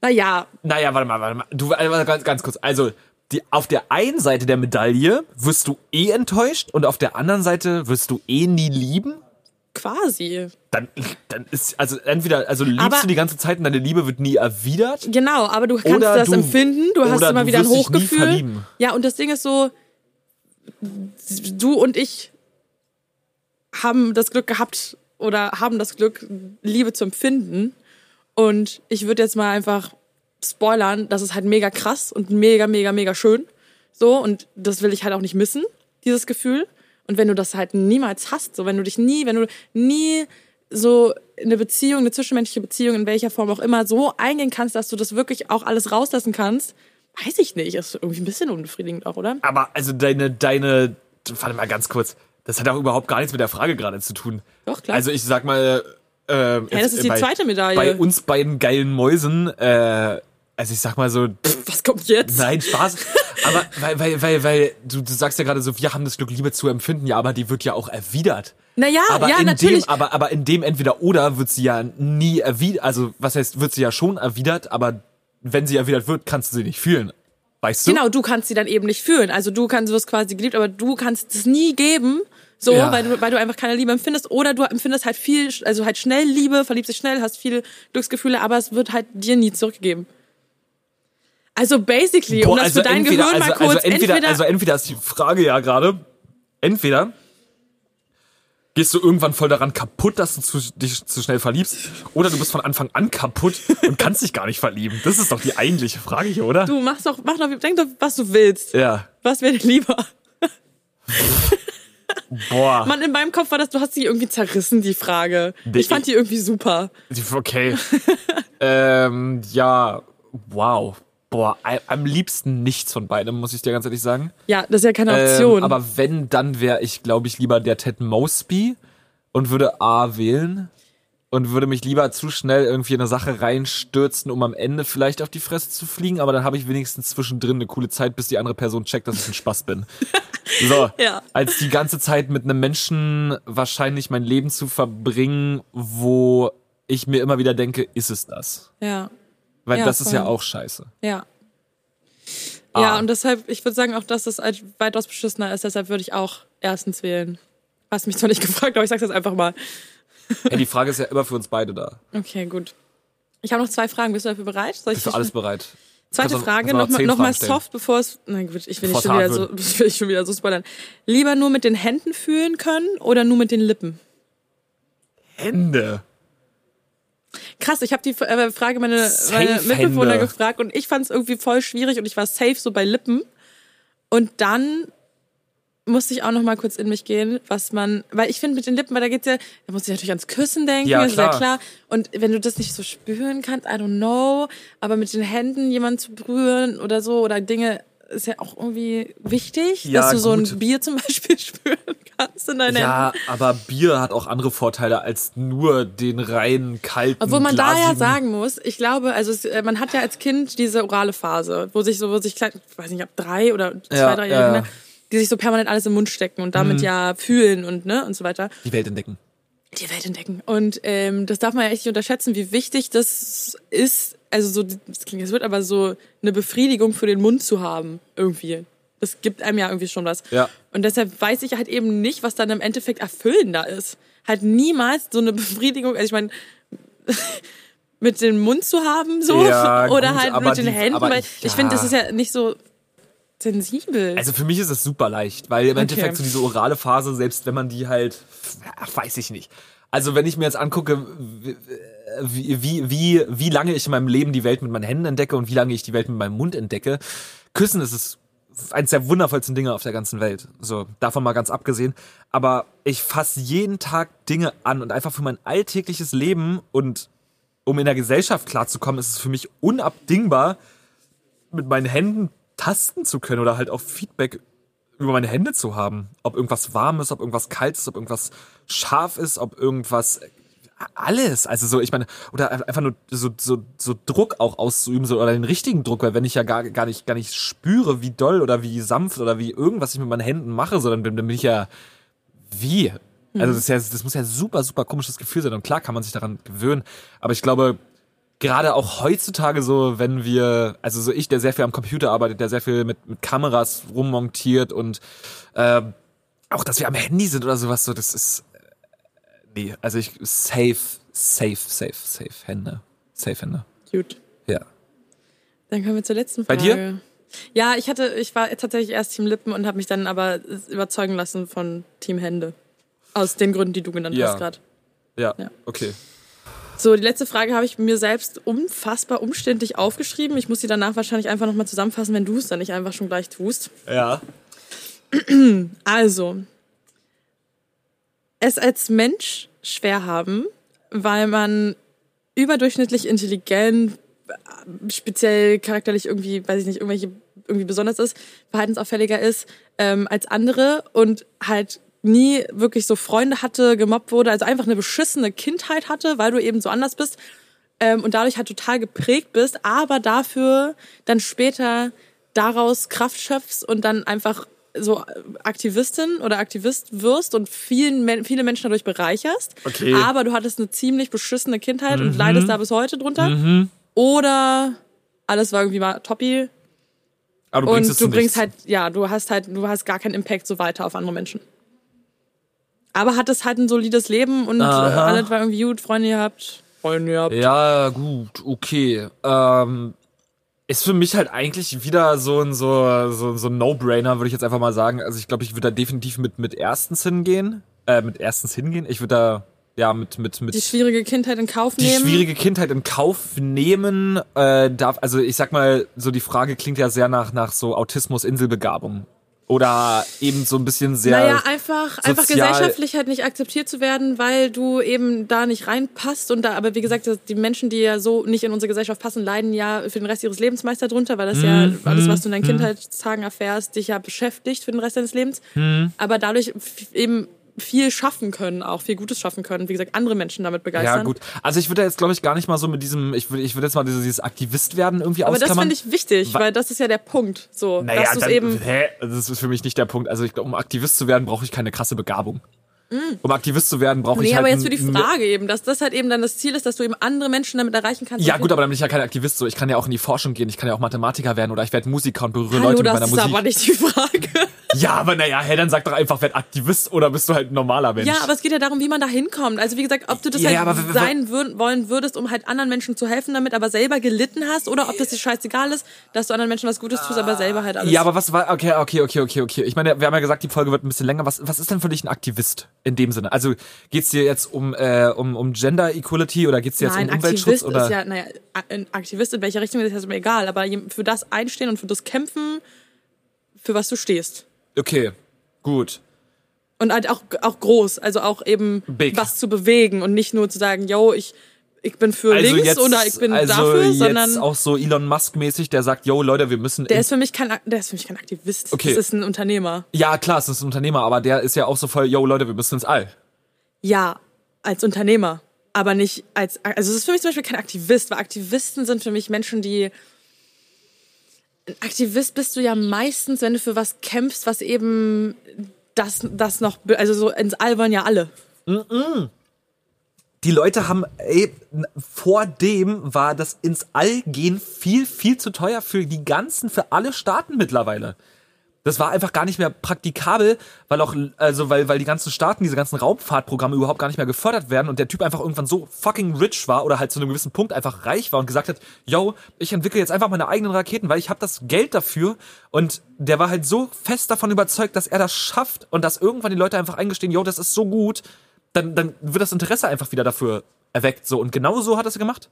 S2: Naja,
S3: Naja, warte mal, warte mal. Du, also ganz, ganz kurz. Also, die, auf der einen Seite der Medaille wirst du eh enttäuscht und auf der anderen Seite wirst du eh nie lieben?
S2: quasi.
S3: Dann, dann ist, also entweder, also liebst
S2: Aber-
S3: du die ganze Zeit und deine Liebe wird nie erwidert.
S2: Genau, aber du kannst das
S3: du-
S2: empfinden, du hast immer
S3: du
S2: wieder ein
S3: nie
S2: Hochgefühl.
S3: verlieben.
S2: Ja, und das Ding ist so, du und ich haben das Glück gehabt oder haben das Glück, Liebe zu empfinden. Und ich würde jetzt mal einfach spoilern, das ist halt mega krass und mega, mega, mega schön. So, und das will ich halt auch nicht missen, dieses Gefühl. Und wenn du das halt niemals hast, so wenn du dich nie, wenn du nie so eine Beziehung, eine zwischenmenschliche Beziehung, in welcher Form auch immer, so eingehen kannst, dass du das wirklich auch alles rauslassen kannst, weiß ich nicht. Ist irgendwie ein bisschen unbefriedigend auch, oder?
S3: Aber also deine, deine, warte mal ganz kurz. Das hat auch überhaupt gar nichts mit der Frage gerade zu tun.
S2: Doch, klar.
S3: Also ich sag mal, ähm,
S2: Ja, das ist die
S3: bei,
S2: zweite Medaille.
S3: Bei uns beiden geilen Mäusen, äh, also ich sag mal so,
S2: Was kommt jetzt?
S3: nein, Spaß. aber weil, weil, weil, weil, du, du sagst ja gerade so, wir haben das Glück, Liebe zu empfinden, ja, aber die wird ja auch erwidert.
S2: Naja,
S3: Aber
S2: ja,
S3: in
S2: natürlich.
S3: dem, aber, aber in dem entweder oder wird sie ja nie erwidert, also was heißt, wird sie ja schon erwidert, aber wenn sie erwidert wird, kannst du sie nicht fühlen. Weißt du?
S2: Genau, du kannst sie dann eben nicht fühlen. Also du kannst, du wirst quasi geliebt, aber du kannst es nie geben, so,
S3: Ja.
S2: weil, du, weil du einfach keine Liebe empfindest. Oder du empfindest halt viel, also halt schnell Liebe, verliebst dich schnell, hast viele Glücksgefühle, aber es wird halt dir nie zurückgegeben. Also basically, um
S3: Boah,
S2: das für dein
S3: entweder,
S2: Gehirn
S3: also,
S2: mal kurz,
S3: also entweder, also entweder ist die Frage ja gerade, entweder gehst du irgendwann voll daran kaputt, dass du zu, dich zu schnell verliebst, oder du bist von Anfang an kaputt und kannst dich gar nicht verlieben. Das ist doch die eigentliche Frage hier, oder?
S2: du machst doch, mach doch, denk doch, was du willst.
S3: ja.
S2: Was wäre dir lieber?
S3: Boah.
S2: Mann, in meinem Kopf war das, du hast die irgendwie zerrissen, die Frage. Ich fand die irgendwie super.
S3: Okay. ähm, ja, wow. Boah, am liebsten nichts von beidem, muss ich dir ganz ehrlich sagen.
S2: Ja, das ist ja keine Option.
S3: Ähm, aber wenn, dann wäre ich, glaube ich, lieber der Ted Mosby und würde A wählen und würde mich lieber zu schnell irgendwie in eine Sache reinstürzen, um am Ende vielleicht auf die Fresse zu fliegen, aber dann habe ich wenigstens zwischendrin eine coole Zeit, bis die andere Person checkt, dass ich ein Spaß bin. So,
S2: Ja.
S3: als die ganze Zeit mit einem Menschen wahrscheinlich mein Leben zu verbringen, wo ich mir immer wieder denke, ist es das?
S2: ja.
S3: Weil
S2: Ja,
S3: das ist ja
S2: voll.
S3: auch scheiße.
S2: Ja.
S3: Ah.
S2: Ja, und deshalb, ich würde sagen auch, dass das halt weitaus beschissener ist. Deshalb würde ich auch erstens wählen. Hast mich zwar nicht gefragt, aber ich sag's jetzt einfach mal.
S3: Ey, die Frage ist ja immer für uns beide da.
S2: Okay, gut. Ich habe noch zwei Fragen. Bist du dafür bereit? Soll ich
S3: Bist du alles bereit?
S2: Zweite Frage,
S3: noch
S2: nochmal noch
S3: stellen?
S2: soft, bevor es. Nein, gut, ich will nicht schon wieder, so, ich will nicht schon wieder so spoilern. Lieber nur mit den Händen fühlen können oder nur mit den Lippen?
S3: Hände.
S2: Krass, ich habe die äh, Frage meine, meine Mitbewohner gefragt und ich fand es irgendwie voll schwierig und ich war safe so bei Lippen. Und dann musste ich auch noch mal kurz in mich gehen, was man, weil ich finde mit den Lippen, weil da geht's ja, da muss ich natürlich ans Küssen denken,
S3: Ja,
S2: ist ja
S3: klar.
S2: Und wenn du das nicht so spüren kannst, I don't know, aber mit den Händen jemanden zu berühren oder so oder Dinge ist ja auch irgendwie wichtig,
S3: Ja,
S2: dass du so
S3: gut.
S2: ein Bier zum Beispiel spüren kannst in deinen Händen.
S3: Ja, aber Bier hat auch andere Vorteile als nur den reinen, kalten,
S2: Obwohl man da ja sagen muss, ich glaube, also es, äh, man hat ja als Kind diese orale Phase, wo sich so, wo sich klein, ich weiß nicht, ab drei oder zwei,
S3: Ja,
S2: drei
S3: ja,
S2: Jahre,
S3: ja.
S2: Die sich so permanent alles im Mund stecken und damit ja fühlen und ne und so weiter.
S3: die Welt entdecken.
S2: Die Welt entdecken. Und ähm, das darf man ja echt nicht unterschätzen, wie wichtig das ist. Also so, das klingt, es wird aber so eine Befriedigung für den Mund zu haben irgendwie. Das gibt einem ja irgendwie schon was.
S3: Ja.
S2: Und deshalb weiß ich halt eben nicht, was dann im Endeffekt erfüllender ist. Halt niemals so eine Befriedigung. Also ich meine, mit dem Mund zu haben so
S3: Ja,
S2: oder
S3: gut,
S2: halt mit den
S3: die-
S2: Händen, weil
S3: ich-
S2: ich finde,
S3: ja.
S2: das ist ja nicht so sensibel.
S3: Also für mich ist es super leicht, weil im Endeffekt so diese orale Phase, selbst wenn man die halt, ach, weiß ich nicht. Also wenn ich mir jetzt angucke, wie, wie, wie, wie lange ich in meinem Leben die Welt mit meinen Händen entdecke und wie lange ich die Welt mit meinem Mund entdecke, küssen ist es eines der wundervollsten Dinge auf der ganzen Welt. So, davon mal ganz abgesehen. Aber ich fasse jeden Tag Dinge an und einfach für mein alltägliches Leben und um in der Gesellschaft klarzukommen, ist es für mich unabdingbar, mit meinen Händen tasten zu können oder halt auch Feedback über meine Hände zu haben. Ob irgendwas warm ist, ob irgendwas kalt ist, ob irgendwas scharf ist, ob irgendwas alles. Also so, ich meine, oder einfach nur so, so, so Druck auch auszuüben, so, oder den richtigen Druck, weil wenn ich ja gar, gar nicht, gar nicht spüre, wie doll oder wie sanft oder wie irgendwas ich mit meinen Händen mache, so, dann bin, dann bin ich ja wie? Also das, ist ja, das muss ja super, super komisches Gefühl sein. Und klar kann man sich daran gewöhnen. Aber ich glaube, gerade auch heutzutage so, wenn wir, also so ich, der sehr viel am Computer arbeitet, der sehr viel mit, mit Kameras rummontiert und ähm, auch, dass wir am Handy sind oder sowas, so, das ist, äh, Nee, also ich safe, safe, safe, safe Hände. Safe Hände.
S2: Gut.
S3: Ja.
S2: Dann kommen wir zur letzten
S3: Bei
S2: Frage.
S3: dir?
S2: Ja, ich hatte, ich war tatsächlich erst Team Lippen und habe mich dann aber überzeugen lassen von Team Hände. Aus den Gründen, die du genannt
S3: Ja.
S2: hast gerade.
S3: Ja,
S2: Ja.
S3: okay.
S2: So, die letzte Frage habe ich mir selbst unfassbar umständlich aufgeschrieben. Ich muss sie danach wahrscheinlich einfach nochmal zusammenfassen, wenn du es dann nicht einfach schon gleich tust.
S3: Ja.
S2: Also, es als Mensch schwer haben, weil man überdurchschnittlich intelligent, speziell charakterlich irgendwie, weiß ich nicht, irgendwelche irgendwie besonders ist, verhaltensauffälliger ist ähm, als andere und halt nie wirklich so Freunde hatte, gemobbt wurde, also einfach eine beschissene Kindheit hatte, weil du eben so anders bist ähm, und dadurch halt total geprägt bist, aber dafür dann später daraus Kraft schöpfst und dann einfach so Aktivistin oder Aktivist wirst und vielen, viele Menschen dadurch bereicherst.
S3: Okay.
S2: Aber du hattest eine ziemlich beschissene Kindheit und leidest da bis heute drunter. Oder alles war irgendwie mal toppi
S3: Aber du bringst es
S2: und du
S3: zu
S2: bringst
S3: nichts.
S2: halt, ja, du hast halt, du hast gar keinen Impact so weiter auf andere Menschen. Aber hattest halt ein solides Leben und
S3: Aha.
S2: alles war irgendwie gut, Freunde gehabt. Freunde gehabt.
S3: Ja, gut, okay. Ähm, ist für mich halt eigentlich wieder so ein so, so, so ein No-Brainer, würde ich jetzt einfach mal sagen. Also ich glaube, ich würde da definitiv mit, mit erstens hingehen. Äh, mit erstens hingehen. Ich würde da, ja, mit, mit, mit
S2: Die schwierige Kindheit in Kauf
S3: die
S2: nehmen.
S3: schwierige Kindheit in Kauf nehmen äh, darf, also ich sag mal, so die Frage klingt ja sehr nach, nach so Autismus-Inselbegabung. Oder eben so ein bisschen sehr.
S2: Naja, einfach, einfach gesellschaftlich halt nicht akzeptiert zu werden, weil du eben da nicht reinpasst. Und da, aber wie gesagt, die Menschen, die ja so nicht in unsere Gesellschaft passen, leiden ja für den Rest ihres Lebens meist darunter, weil das ja
S3: Mhm,
S2: alles, was du in deinen Kindheitstagen erfährst, dich ja beschäftigt für den Rest deines Lebens.
S3: Mhm.
S2: Aber dadurch eben viel schaffen können, auch viel Gutes schaffen können. Wie gesagt, andere Menschen damit begeistern.
S3: ja, gut. Also ich würde jetzt, glaube ich, gar nicht mal so mit diesem, ich würde ich würde jetzt mal dieses, dieses Aktivist werden irgendwie
S2: Aber das finde ich wichtig, weil das ist ja der Punkt. So,
S3: naja,
S2: dass
S3: dann,
S2: eben.
S3: hä? Das ist für mich nicht der Punkt. Also ich glaube, um Aktivist zu werden, brauche ich keine krasse Begabung. Um Aktivist zu werden, brauche
S2: Mm. Nee,
S3: ich halt
S2: aber jetzt für die Frage eben, dass das halt eben dann das Ziel ist, dass du eben andere Menschen damit erreichen kannst.
S3: Ja gut, aber dann bin ich ja kein Aktivist. So, ich kann ja auch in die Forschung gehen. Ich kann ja auch Mathematiker werden oder ich werde Musiker und berühre
S2: Hallo,
S3: Leute mit
S2: das
S3: meiner
S2: ist
S3: Musik.
S2: aber nicht die Frage.
S3: Ja, aber naja, hey, dann sag doch einfach, werd Aktivist oder bist du halt ein normaler Mensch?
S2: Ja, aber es geht ja darum, wie man da hinkommt. Also wie gesagt, ob du das
S3: Ja,
S2: halt sein würd, wollen würdest, um halt anderen Menschen zu helfen damit, aber selber gelitten hast, oder ob das dir scheißegal ist, dass du anderen Menschen was Gutes tust, aber selber halt alles.
S3: Ja, aber was war, okay, okay, okay, okay, okay. Ich meine, wir haben ja gesagt, die Folge wird ein bisschen länger. Was, was ist denn für dich ein Aktivist in dem Sinne? Also geht's dir jetzt um, äh, um, um Gender Equality oder geht's dir jetzt
S2: Nein,
S3: um Umweltschutz?
S2: Aktivist
S3: Oder?
S2: ist ja, naja, ein Aktivist in welcher Richtung ist jetzt mir egal, aber für das einstehen und für das kämpfen, für was du stehst.
S3: Okay, gut.
S2: Und halt auch, auch groß, also auch eben
S3: Big.
S2: was zu bewegen und nicht nur zu sagen, yo, ich, ich bin für
S3: Also
S2: links
S3: jetzt,
S2: oder ich bin
S3: also
S2: dafür,
S3: jetzt
S2: sondern
S3: auch so Elon Musk mäßig, der sagt, yo Leute, wir müssen.
S2: der ist für mich kein, der ist für mich kein Aktivist.
S3: Okay.
S2: Das ist ein Unternehmer.
S3: ja klar, es ist ein Unternehmer, aber der ist ja auch so voll, yo Leute, wir müssen ins All.
S2: Ja, als Unternehmer, aber nicht als, also es ist für mich zum Beispiel kein Aktivist, weil Aktivisten sind für mich Menschen, die Aktivist bist du ja meistens, wenn du für was kämpfst, was eben das, das noch, also so ins All wollen ja alle.
S3: die Leute haben, ey, vor dem war das ins All gehen viel, viel zu teuer für die ganzen, für alle Staaten mittlerweile. Das war einfach gar nicht mehr praktikabel, weil auch, also weil, weil die ganzen Staaten, diese ganzen Raumfahrtprogramme überhaupt gar nicht mehr gefördert werden und der Typ einfach irgendwann so fucking rich war oder halt zu einem gewissen Punkt einfach reich war und gesagt hat, yo, ich entwickle jetzt einfach meine eigenen Raketen, weil ich habe das Geld dafür und der war halt so fest davon überzeugt, dass er das schafft und dass irgendwann die Leute einfach eingestehen, yo, das ist so gut, dann, dann wird das Interesse einfach wieder dafür erweckt. So. Und genau so hat er es gemacht.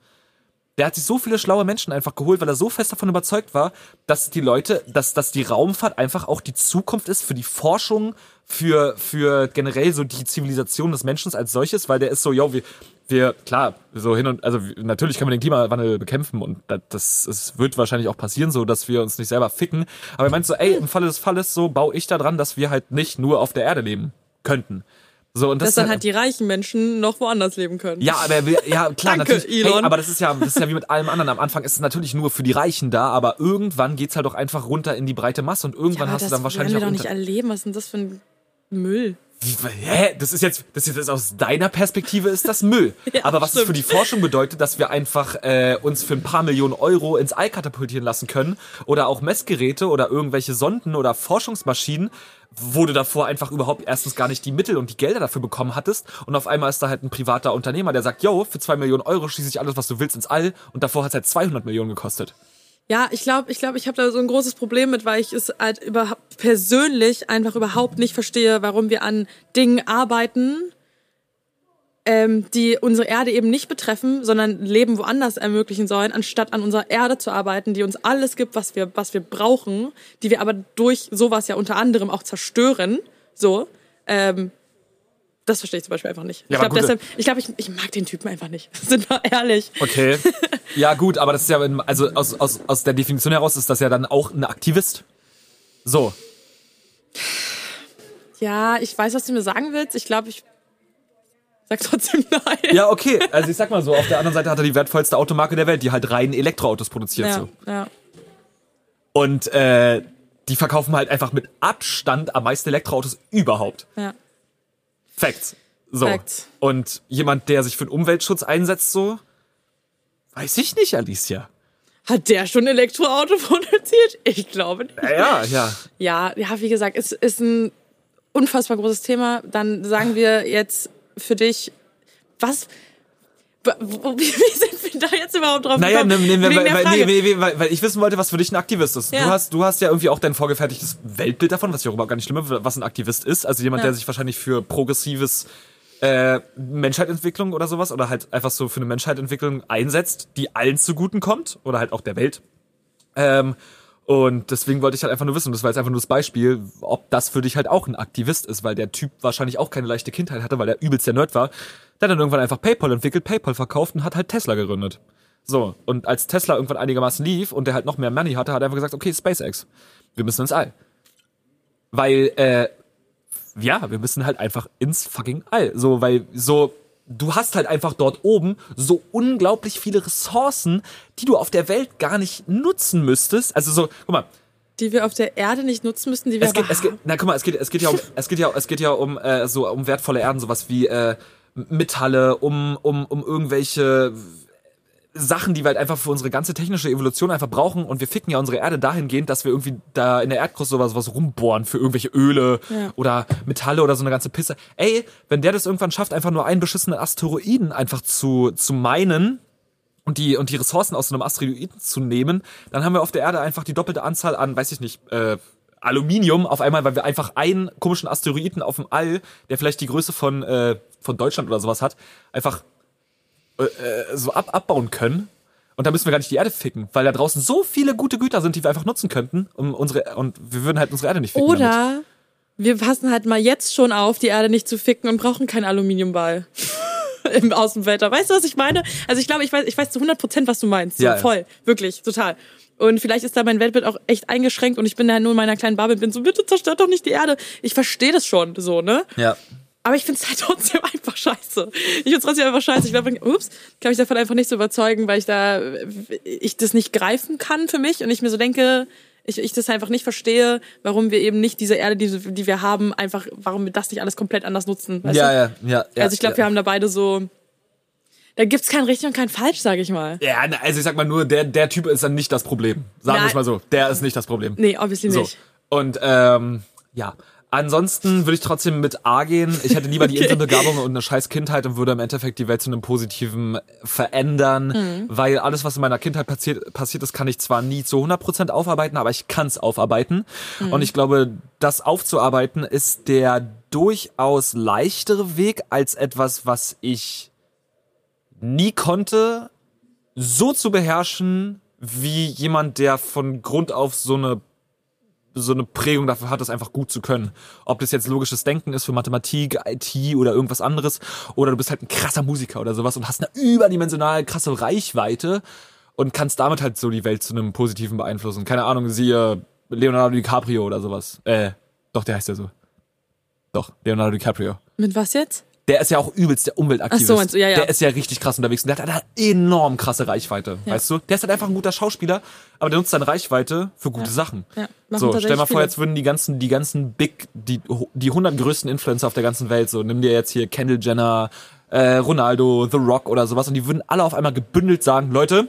S3: Der hat sich so viele schlaue Menschen einfach geholt, weil er so fest davon überzeugt war, dass die Leute, dass, dass die Raumfahrt einfach auch die Zukunft ist für die Forschung, für, für generell so die Zivilisation des Menschen als solches, weil der ist so, yo, wir, wir, klar, so hin und, also natürlich können wir den Klimawandel bekämpfen und das, das wird wahrscheinlich auch passieren, so, dass wir uns nicht selber ficken. Aber er meint so, ey, im Falle des Falles, so baue ich da dran, dass wir halt nicht nur auf der Erde leben könnten. So, und das,
S2: Dass dann halt die reichen Menschen noch woanders leben können.
S3: ja, aber er ja, klar,
S2: Danke,
S3: natürlich.
S2: Elon.
S3: Hey, aber das ist ja, das ist ja wie mit allem anderen. Am Anfang ist es natürlich nur für die Reichen da, aber irgendwann geht's halt auch einfach runter in die breite Masse und irgendwann
S2: aber
S3: hast
S2: das
S3: du dann wahrscheinlich
S2: wir
S3: auch
S2: doch nicht erleben. Was ist denn das für ein Müll?
S3: Hä? Das ist jetzt, das ist jetzt aus deiner Perspektive ist das Müll.
S2: Ja,
S3: Aber was es
S2: stimmt.
S3: für die Forschung bedeutet, dass wir einfach äh, uns für ein paar Millionen Euro ins All katapultieren lassen können oder auch Messgeräte oder irgendwelche Sonden oder Forschungsmaschinen, wo du davor einfach überhaupt erstens gar nicht die Mittel und die Gelder dafür bekommen hattest und auf einmal ist da halt ein privater Unternehmer, der sagt, yo, für zwei Millionen Euro schieße ich alles, was du willst, ins All und davor hat es halt 200 Millionen gekostet.
S2: Ja, ich glaube, ich glaube, ich habe da so ein großes Problem mit, weil ich es halt überhaupt persönlich einfach überhaupt nicht verstehe, warum wir an Dingen arbeiten, ähm, die unsere Erde eben nicht betreffen, sondern Leben woanders ermöglichen sollen, anstatt an unserer Erde zu arbeiten, die uns alles gibt, was wir, was wir brauchen, die wir aber durch sowas ja unter anderem auch zerstören. So. Ähm, das verstehe ich zum Beispiel einfach nicht.
S3: Ja,
S2: ich glaube, deshalb, ich, glaube, ich, ich mag den Typen einfach nicht. Sind wir ehrlich.
S3: Okay. ja, gut, aber das ist ja, also aus, aus, aus der Definition heraus ist das ja dann auch ein Aktivist. So.
S2: Ja, ich weiß, was du mir sagen willst. Ich glaube, ich sag trotzdem nein.
S3: Ja, okay. Also ich sag mal so, auf der anderen Seite hat er die wertvollste Automarke der Welt, die halt rein Elektroautos produziert.
S2: Ja,
S3: So.
S2: ja.
S3: Und äh, die verkaufen halt einfach mit Abstand am meisten Elektroautos überhaupt.
S2: ja.
S3: Facts. So.
S2: Facts.
S3: Und jemand, der sich für den Umweltschutz einsetzt, so, weiß ich nicht, Alicia.
S2: Hat der schon Elektroauto produziert? Ich glaube nicht.
S3: Ja, ja.
S2: Ja, ja, wie gesagt, es ist ein unfassbar großes Thema. Dann sagen wir jetzt für dich, was, wie, sind da jetzt überhaupt drauf
S3: Naja,
S2: gekommen?
S3: ne, ne,
S2: Wegen
S3: weil, weil, nee, weil, weil ich wissen wollte, was für dich ein Aktivist ist.
S2: Ja.
S3: Du, hast, du hast ja irgendwie auch dein vorgefertigtes Weltbild davon, was ich auch überhaupt gar nicht schlimm finde, was ein Aktivist ist. Also jemand,
S2: Ja.
S3: der sich wahrscheinlich für progressives äh, Menschheitentwicklung oder sowas oder halt einfach so für eine Menschheitentwicklung einsetzt, die allen zuguten kommt oder halt auch der Welt. Ähm, und deswegen wollte ich halt einfach nur wissen, das war jetzt einfach nur das Beispiel, ob das für dich halt auch ein Aktivist ist, weil der Typ wahrscheinlich auch keine leichte Kindheit hatte, weil er übelst der Nerd war. Der dann irgendwann einfach PayPal entwickelt, PayPal verkauft und hat halt Tesla gegründet. So, und als Tesla irgendwann einigermaßen lief und der halt noch mehr Money hatte, hat er einfach gesagt, okay, SpaceX, wir müssen ins All. Weil, äh, ja, wir müssen halt einfach ins fucking All. So, weil so, du hast halt einfach dort oben so unglaublich viele Ressourcen, die du auf der Welt gar nicht nutzen müsstest. Also so, guck mal,
S2: Die wir auf der Erde nicht nutzen müssten, die wir
S3: es geht, es geht, na guck mal, es geht, es geht ja um, es geht ja, es geht ja um äh, so um wertvolle Erden, sowas wie äh, Metalle, um um um irgendwelche Sachen, die wir halt einfach für unsere ganze technische Evolution einfach brauchen und wir ficken ja unsere Erde dahingehend, dass wir irgendwie da in der Erdkruste sowas was rumbohren für irgendwelche Öle
S2: Ja.
S3: oder Metalle oder so eine ganze Pisse. Ey, wenn der das irgendwann schafft, einfach nur einen beschissenen Asteroiden einfach zu zu meinen und die und die Ressourcen aus so einem Asteroiden zu nehmen, dann haben wir auf der Erde einfach die doppelte Anzahl an, weiß ich nicht, äh, Aluminium auf einmal, weil wir einfach einen komischen Asteroiden auf dem All, der vielleicht die Größe von äh, von Deutschland oder sowas hat, einfach äh, so ab abbauen können. Und da müssen wir gar nicht die Erde ficken, weil da draußen so viele gute Güter sind, die wir einfach nutzen könnten, um unsere und wir würden halt unsere Erde nicht ficken. damit.
S2: Oder wir passen halt mal jetzt schon auf, die Erde nicht zu ficken und brauchen keinen Aluminiumball. Im Außenwetter. Weißt du, was ich meine? Also ich glaube, ich weiß, ich weiß zu 100 Prozent, was du meinst. So,
S3: Ja, ja.
S2: voll. Wirklich, total. Und vielleicht ist da mein Weltbild auch echt eingeschränkt und ich bin da nur in meiner kleinen Bubble bin so, bitte zerstört doch nicht die Erde. Ich verstehe das schon, so, ne?
S3: Ja.
S2: Aber ich finde es halt trotzdem einfach scheiße. Ich finde es trotzdem einfach scheiße. Ich glaube, ups, kann mich davon einfach nicht so überzeugen, weil ich da, ich das nicht greifen kann für mich und ich mir so denke, ich, ich das einfach nicht verstehe, warum wir eben nicht diese Erde, die, die wir haben, einfach, warum wir das nicht alles komplett anders nutzen.
S3: Ja, ja, ja, ja.
S2: Also ich glaube,
S3: ja.
S2: wir haben da beide so, da gibt's kein richtig und kein falsch, sage ich mal.
S3: Ja, also ich sag mal nur, der, der Typ ist dann nicht das Problem. Sagen wir es mal so. Der ist nicht das Problem.
S2: Nee, obviously
S3: So.
S2: nicht.
S3: Und ähm, ja. Ansonsten würde ich trotzdem mit A gehen. Ich hätte lieber die
S2: Okay.
S3: Inselbegabung und eine scheiß Kindheit und würde im Endeffekt die Welt zu einem Positiven verändern.
S2: Mhm.
S3: Weil alles, was in meiner Kindheit passiert, passiert ist, kann ich zwar nie zu 100% aufarbeiten, aber ich kann es aufarbeiten.
S2: Mhm.
S3: Und ich glaube, das aufzuarbeiten ist der durchaus leichtere Weg als etwas, was ich nie konnte, so zu beherrschen, wie jemand, der von Grund auf so eine so eine Prägung dafür hat, das einfach gut zu können. Ob das jetzt logisches Denken ist für Mathematik, IT oder irgendwas anderes, oder du bist halt ein krasser Musiker oder sowas und hast eine überdimensional krasse Reichweite und kannst damit halt so die Welt zu einem Positiven beeinflussen. Keine Ahnung, siehe Leonardo DiCaprio oder sowas. Äh, doch, der heißt ja so. Doch, Leonardo DiCaprio.
S2: Mit was jetzt?
S3: Der ist ja auch übelst der Umweltaktivist.
S2: Ach so, meinst du, ja, ja.
S3: Der ist ja richtig krass unterwegs und der hat eine enorm krasse Reichweite, weißt du? Der ist halt einfach ein guter Schauspieler, aber der nutzt seine Reichweite für gute Sachen.
S2: Ja, machen
S3: so, stell mal vor, jetzt würden die ganzen, die ganzen Big, die, die 100 größten Influencer auf der ganzen Welt, so, nimm dir jetzt hier Kendall Jenner, äh, Ronaldo, The Rock oder sowas und die würden alle auf einmal gebündelt sagen, Leute,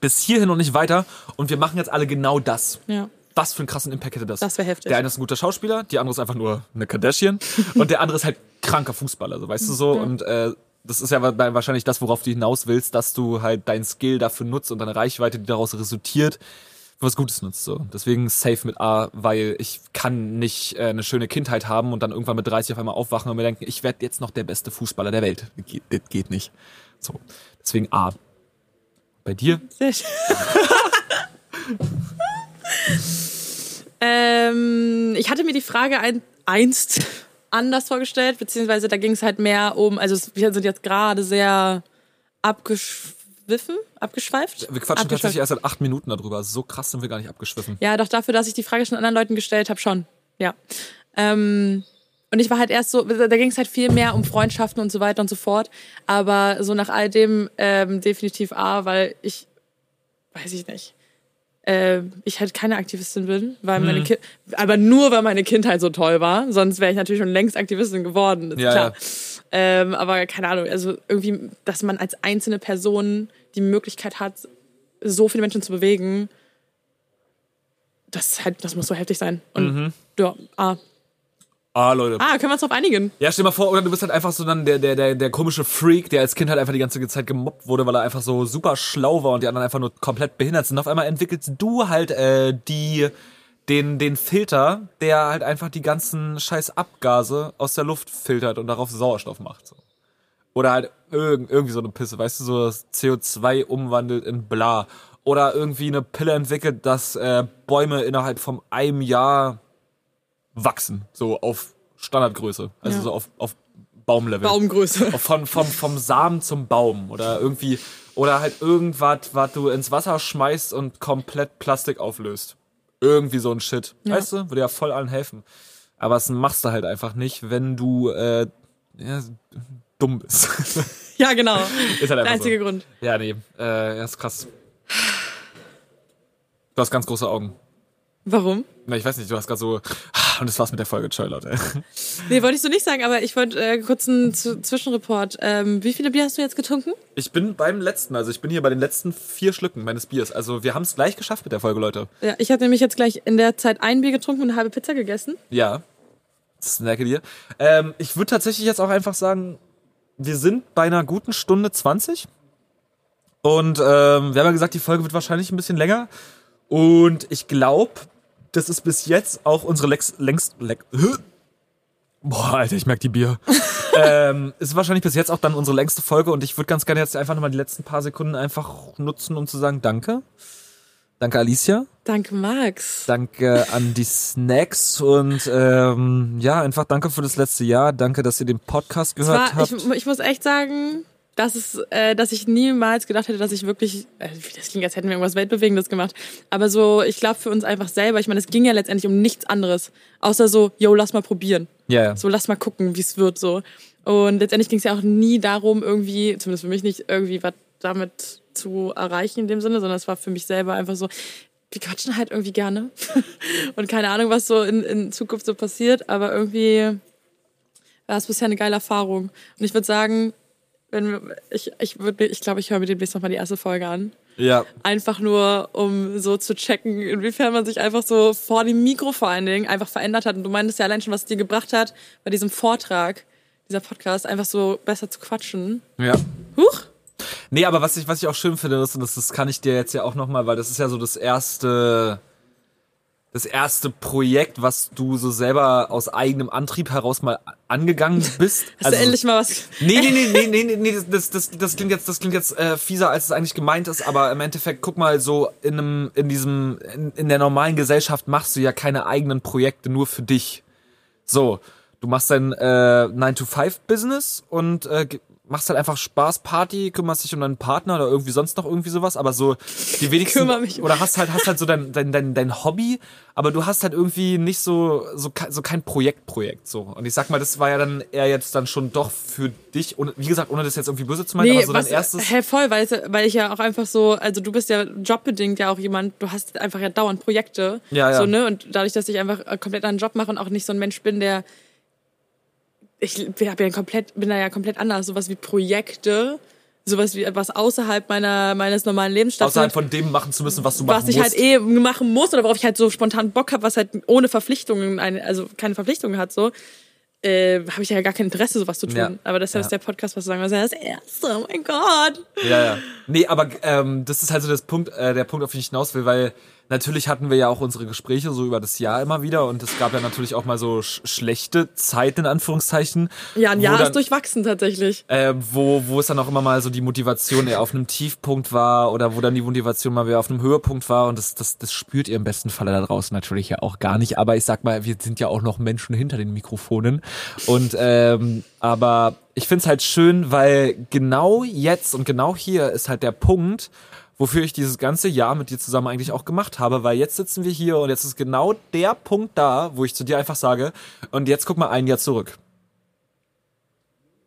S3: bis hierhin und nicht weiter und wir machen jetzt alle genau das.
S2: Ja.
S3: Was für einen krassen Impact hätte das?
S2: Das wär heftig.
S3: Der eine ist ein guter Schauspieler, die andere ist einfach nur eine Kardashian und der andere ist halt kranker Fußballer, so weißt du so. Und äh, das ist ja wa- wahrscheinlich das, worauf du hinaus willst, dass du halt deinen Skill dafür nutzt und deine Reichweite, die daraus resultiert, für was Gutes nutzt. So. Deswegen safe mit A, weil ich kann nicht äh, eine schöne Kindheit haben und dann irgendwann mit 30 auf einmal aufwachen und mir denken, ich werde jetzt noch der beste Fußballer der Welt. Geht, das geht nicht. So. Deswegen A. Bei dir?
S2: Sehr schön. ähm, ich hatte mir die Frage ein, einst anders vorgestellt, beziehungsweise da ging es halt mehr um, also wir sind jetzt gerade sehr abgeschwiffen, abgeschweift.
S3: Wir quatschen tatsächlich erst seit acht Minuten darüber. So krass sind wir gar nicht abgeschwiffen.
S2: Ja, doch dafür, dass ich die Frage schon anderen Leuten gestellt habe, schon. Ja. Ähm, und ich war halt erst so, da ging es halt viel mehr um Freundschaften und so weiter und so fort. Aber so nach all dem ähm, definitiv A, weil ich, weiß ich nicht, äh, ich halt keine Aktivistin bin, weil meine
S3: Mhm.
S2: Ki aber nur weil meine Kindheit so toll war. Sonst wäre ich natürlich schon längst Aktivistin geworden, ist
S3: Ja,
S2: klar.
S3: ja.
S2: Ähm, aber keine Ahnung, also irgendwie, dass man als einzelne Person die Möglichkeit hat, so viele Menschen zu bewegen, das halt, das muss so heftig sein. Und
S3: Mhm.
S2: ja, ah.
S3: Ah, Leute.
S2: ah, können wir uns drauf einigen?
S3: Ja, stell dir mal vor, oder du bist halt einfach so dann der, der, der, der komische Freak, der als Kind halt einfach die ganze Zeit gemobbt wurde, weil er einfach so super schlau war und die anderen einfach nur komplett behindert sind. Auf einmal entwickelst du halt äh, die, den, den Filter, der halt einfach die ganzen scheiß Abgase aus der Luft filtert und darauf Sauerstoff macht. So. Oder halt irg irgendwie so eine Pisse, weißt du, so das CO2 umwandelt in bla. Oder irgendwie eine Pille entwickelt, dass äh, Bäume innerhalb von einem Jahr wachsen, so auf Standardgröße, also
S2: Ja.
S3: so auf, auf Baumlevel.
S2: Baumgröße.
S3: Von, vom, vom Samen zum Baum oder irgendwie, oder halt irgendwas, was du ins Wasser schmeißt und komplett Plastik auflöst. Irgendwie so ein Shit. Weißt du, würde ja voll allen helfen. Aber das machst du halt einfach nicht, wenn du äh, ja, dumm bist.
S2: Ja, genau.
S3: ist halt
S2: Der einzige
S3: so.
S2: Grund.
S3: Ja, nee, äh, ja, ist krass. Du hast ganz große Augen.
S2: Warum?
S3: Na, ich weiß nicht, du hast gerade so. Und das war's mit der Folge. Ciao, Leute.
S2: Nee, wollte ich so nicht sagen, aber ich wollte äh, kurz einen Z Zwischenreport. Ähm, wie viele Bier hast du jetzt getrunken?
S3: Ich bin beim letzten, also ich bin hier bei den letzten vier Schlücken meines Biers. Also wir haben es gleich geschafft mit der Folge, Leute.
S2: Ja, ich habe nämlich jetzt gleich in der Zeit ein Bier getrunken und eine halbe Pizza gegessen.
S3: Ja. Snacke dir. Ähm, ich würde tatsächlich jetzt auch einfach sagen, wir sind bei einer guten Stunde 20. Und ähm, wir haben ja gesagt, die Folge wird wahrscheinlich ein bisschen länger. Und ich glaube, das ist bis jetzt auch unsere Lex längst. Lex Boah, Alter, ich merke die Bier. ähm, ist wahrscheinlich bis jetzt auch dann unsere längste Folge und ich würde ganz gerne jetzt einfach nochmal die letzten paar Sekunden einfach nutzen, um zu sagen Danke. Danke, Alicia.
S2: Danke, Max.
S3: Danke an die Snacks und ähm, ja, einfach danke für das letzte Jahr. Danke, dass ihr den Podcast gehört
S2: war, ich,
S3: habt.
S2: ich muss echt sagen, dass, es, äh, dass ich niemals gedacht hätte, dass ich wirklich, äh, das klingt, als hätten wir irgendwas Weltbewegendes gemacht, aber so, ich glaube für uns einfach selber, ich meine, es ging ja letztendlich um nichts anderes, außer so, yo, lass mal probieren.
S3: Ja, ja.
S2: So, lass mal gucken, wie es wird, so. Und letztendlich ging es ja auch nie darum, irgendwie, zumindest für mich nicht, irgendwie was damit zu erreichen in dem Sinne, sondern es war für mich selber einfach so, wir quatschen halt irgendwie gerne. Und keine Ahnung, was so in, in Zukunft so passiert, aber irgendwie war es bisher eine geile Erfahrung. Und ich würde sagen, wenn ich, ich würde, ich glaube, ich höre mir demnächst nochmal die erste Folge an.
S3: Ja,
S2: Einfach nur, um so zu checken, inwiefern man sich einfach so vor dem Mikro vor allen Dingen einfach verändert hat. Und du meintest ja allein schon, was es dir gebracht hat, bei diesem Vortrag, dieser Podcast, einfach so besser zu quatschen.
S3: ja.
S2: Huch!
S3: Nee, aber was ich, was ich auch schön finde, ist, und das, das kann ich dir jetzt ja auch nochmal, weil das ist ja so das erste, das erste Projekt, was du so selber aus eigenem Antrieb heraus mal angegangen bist.
S2: Hast du endlich mal was...
S3: Nee, nee, nee, nee, nee, nee, nee das, das, das, das klingt jetzt, das klingt jetzt äh, fieser, als es eigentlich gemeint ist, aber im Endeffekt, guck mal, so in einem, in diesem, in, in der normalen Gesellschaft machst du ja keine eigenen Projekte nur für dich. So, du machst dein äh, 9-to-5-Business und äh, machst halt einfach Spaß, Party, kümmerst dich um deinen Partner oder irgendwie sonst noch irgendwie sowas, aber so die wenigsten
S2: um-
S3: oder hast halt hast halt so dein, dein dein dein Hobby, aber du hast halt irgendwie nicht so so so kein Projektprojekt so. Und ich sag mal, das war ja dann eher jetzt dann schon doch für dich und wie gesagt, ohne das jetzt irgendwie böse zu meinen, aber so dein erstes
S2: hä, voll, weil, weil ich ja auch einfach so, also du bist ja jobbedingt ja auch jemand, du hast einfach ja dauernd Projekte.
S3: Ja, ja.
S2: So, ne? Und dadurch, dass ich einfach äh, komplett einen Job mache und auch nicht so ein Mensch bin, der. Ich bin, ja komplett, bin da ja komplett anders. Sowas wie Projekte, sowas wie etwas außerhalb meiner, meines normalen Lebens
S3: außerhalb von dem machen zu müssen, was du machen
S2: was ich
S3: musst.
S2: halt eh machen muss oder worauf ich halt so spontan Bock habe, was halt ohne Verpflichtungen, eine, also keine Verpflichtungen hat, so, äh, habe ich ja gar kein Interesse, sowas zu tun.
S3: Ja.
S2: Aber deshalb
S3: Ja.
S2: ist der Podcast, was du sagen willst, das erste, oh mein Gott.
S3: Ja, ja. Nee, aber ähm, das ist halt so das Punkt, äh, der Punkt, auf den ich hinaus will, weil natürlich hatten wir ja auch unsere Gespräche so über das Jahr immer wieder und es gab ja natürlich auch mal so sch schlechte Zeiten in Anführungszeichen.
S2: Ja, ein Jahr
S3: dann,
S2: ist durchwachsen tatsächlich.
S3: Äh, wo, wo es dann auch immer mal so die Motivation eher auf einem Tiefpunkt war oder wo dann die Motivation mal wieder auf einem Höhepunkt war und das, das, das spürt ihr im besten Falle da draußen natürlich ja auch gar nicht. Aber ich sag mal, wir sind ja auch noch Menschen hinter den Mikrofonen und ähm, aber ich find's halt schön, weil genau jetzt und genau hier ist halt der Punkt, wofür ich dieses ganze Jahr mit dir zusammen eigentlich auch gemacht habe, weil jetzt sitzen wir hier und jetzt ist genau der Punkt da, wo ich zu dir einfach sage, und jetzt guck mal ein Jahr zurück.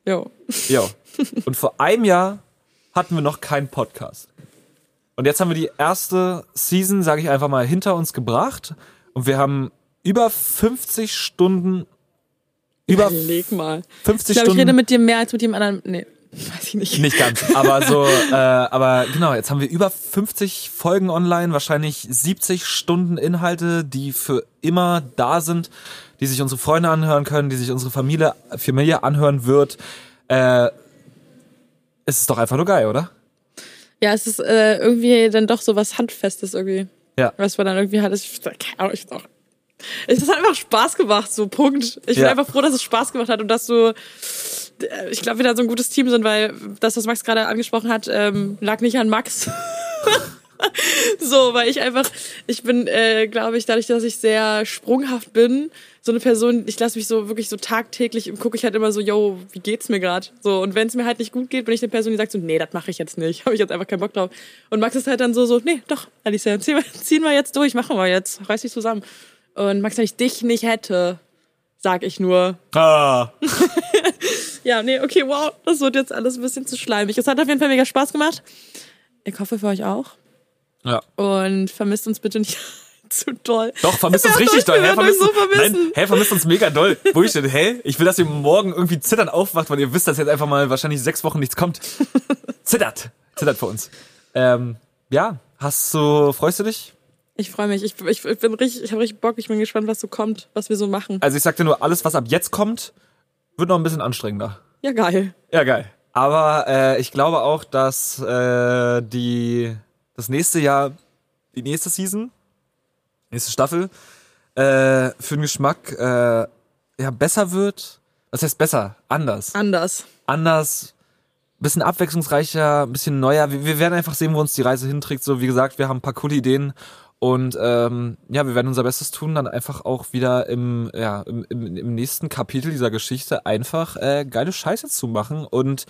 S2: Jo.
S3: Ja. Und vor einem Jahr hatten wir noch keinen Podcast. Und jetzt haben wir die erste Season, sage ich einfach mal, hinter uns gebracht. Und wir haben über 50 Stunden, über
S2: Leg mal.
S3: 50
S2: Ich glaube, ich rede mit dir mehr als mit dem anderen. Nee, weiß ich nicht.
S3: Nicht ganz, aber so, äh, aber genau, jetzt haben wir über 50 Folgen online, wahrscheinlich 70 Stunden Inhalte, die für immer da sind, die sich unsere Freunde anhören können, die sich unsere Familie, Familie anhören wird. Äh, es ist doch einfach nur geil, oder?
S2: Ja, es ist äh, irgendwie dann doch so was Handfestes irgendwie.
S3: Ja.
S2: Was man dann irgendwie hat. Ich, keine Ahnung, ich auch. Es hat einfach Spaß gemacht, so Punkt. Ich bin
S3: Ja.
S2: einfach froh, dass es Spaß gemacht hat und dass du, ich glaube, wir da so ein gutes Team sind, weil das, was Max gerade angesprochen hat, ähm, lag nicht an Max. so, weil ich einfach, ich bin, äh, glaube ich, dadurch, dass ich sehr sprunghaft bin, so eine Person, ich lasse mich so wirklich so tagtäglich, gucke ich halt immer so, yo, wie geht's mir gerade? So, und wenn es mir halt nicht gut geht, bin ich eine Person, die sagt so, nee, das mache ich jetzt nicht, habe ich jetzt einfach keinen Bock drauf. Und Max ist halt dann so, so, nee, doch, Alicia, ziehen wir, ziehen wir jetzt durch, machen wir jetzt, reiß dich zusammen. Und Max, wenn ich dich nicht hätte, sag ich nur,
S3: Ah.
S2: Ja, nee, okay, wow, das wird jetzt alles ein bisschen zu schleimig. Es hat auf jeden Fall mega Spaß gemacht. Ich hoffe für euch auch.
S3: Ja.
S2: Und vermisst uns bitte nicht zu doll.
S3: Doch, vermisst uns richtig doll. Hä, vermisst,
S2: so vermissen.
S3: Nein, hä, vermisst uns mega doll. Wo ich denn, hä? Ich will, dass ihr morgen irgendwie zitternd aufwacht, weil ihr wisst, dass jetzt einfach mal wahrscheinlich sechs Wochen nichts kommt. Zittert. Zittert für uns. Ähm, ja, hast du, freust du dich?
S2: Ich freue mich. Ich, ich, ich bin richtig, ich habe richtig Bock. Ich bin gespannt, was so kommt, was wir so machen.
S3: Also ich sag dir nur, alles, was ab jetzt kommt, wird noch ein bisschen anstrengender.
S2: Ja, geil.
S3: Ja, geil. Aber äh, ich glaube auch, dass äh, die das nächste Jahr, die nächste Season, nächste Staffel, äh, für den Geschmack äh, ja besser wird. Was heißt besser? Anders.
S2: Anders.
S3: Anders, bisschen abwechslungsreicher, ein bisschen neuer. Wir, wir werden einfach sehen, wo uns die Reise hinträgt. So, wie gesagt, wir haben ein paar coole Ideen. Und ähm, ja, wir werden unser Bestes tun, dann einfach auch wieder im, ja, im, im, im nächsten Kapitel dieser Geschichte einfach äh, geile Scheiße zu machen und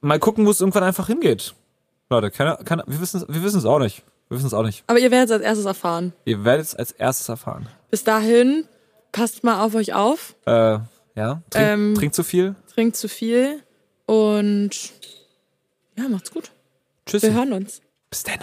S3: mal gucken, wo es irgendwann einfach hingeht. Leute, keine, keine, wir wissen wir wissen es auch nicht. Wir wissen es auch nicht.
S2: Aber ihr werdet es als erstes erfahren.
S3: Ihr werdet es als erstes erfahren.
S2: Bis dahin, passt mal auf euch auf,
S3: Äh, ja, trink,
S2: Ähm,
S3: trinkt zu viel.
S2: trinkt zu viel und ja, macht's gut.
S3: Tschüss.
S2: Wir hören uns.
S3: Bis dann.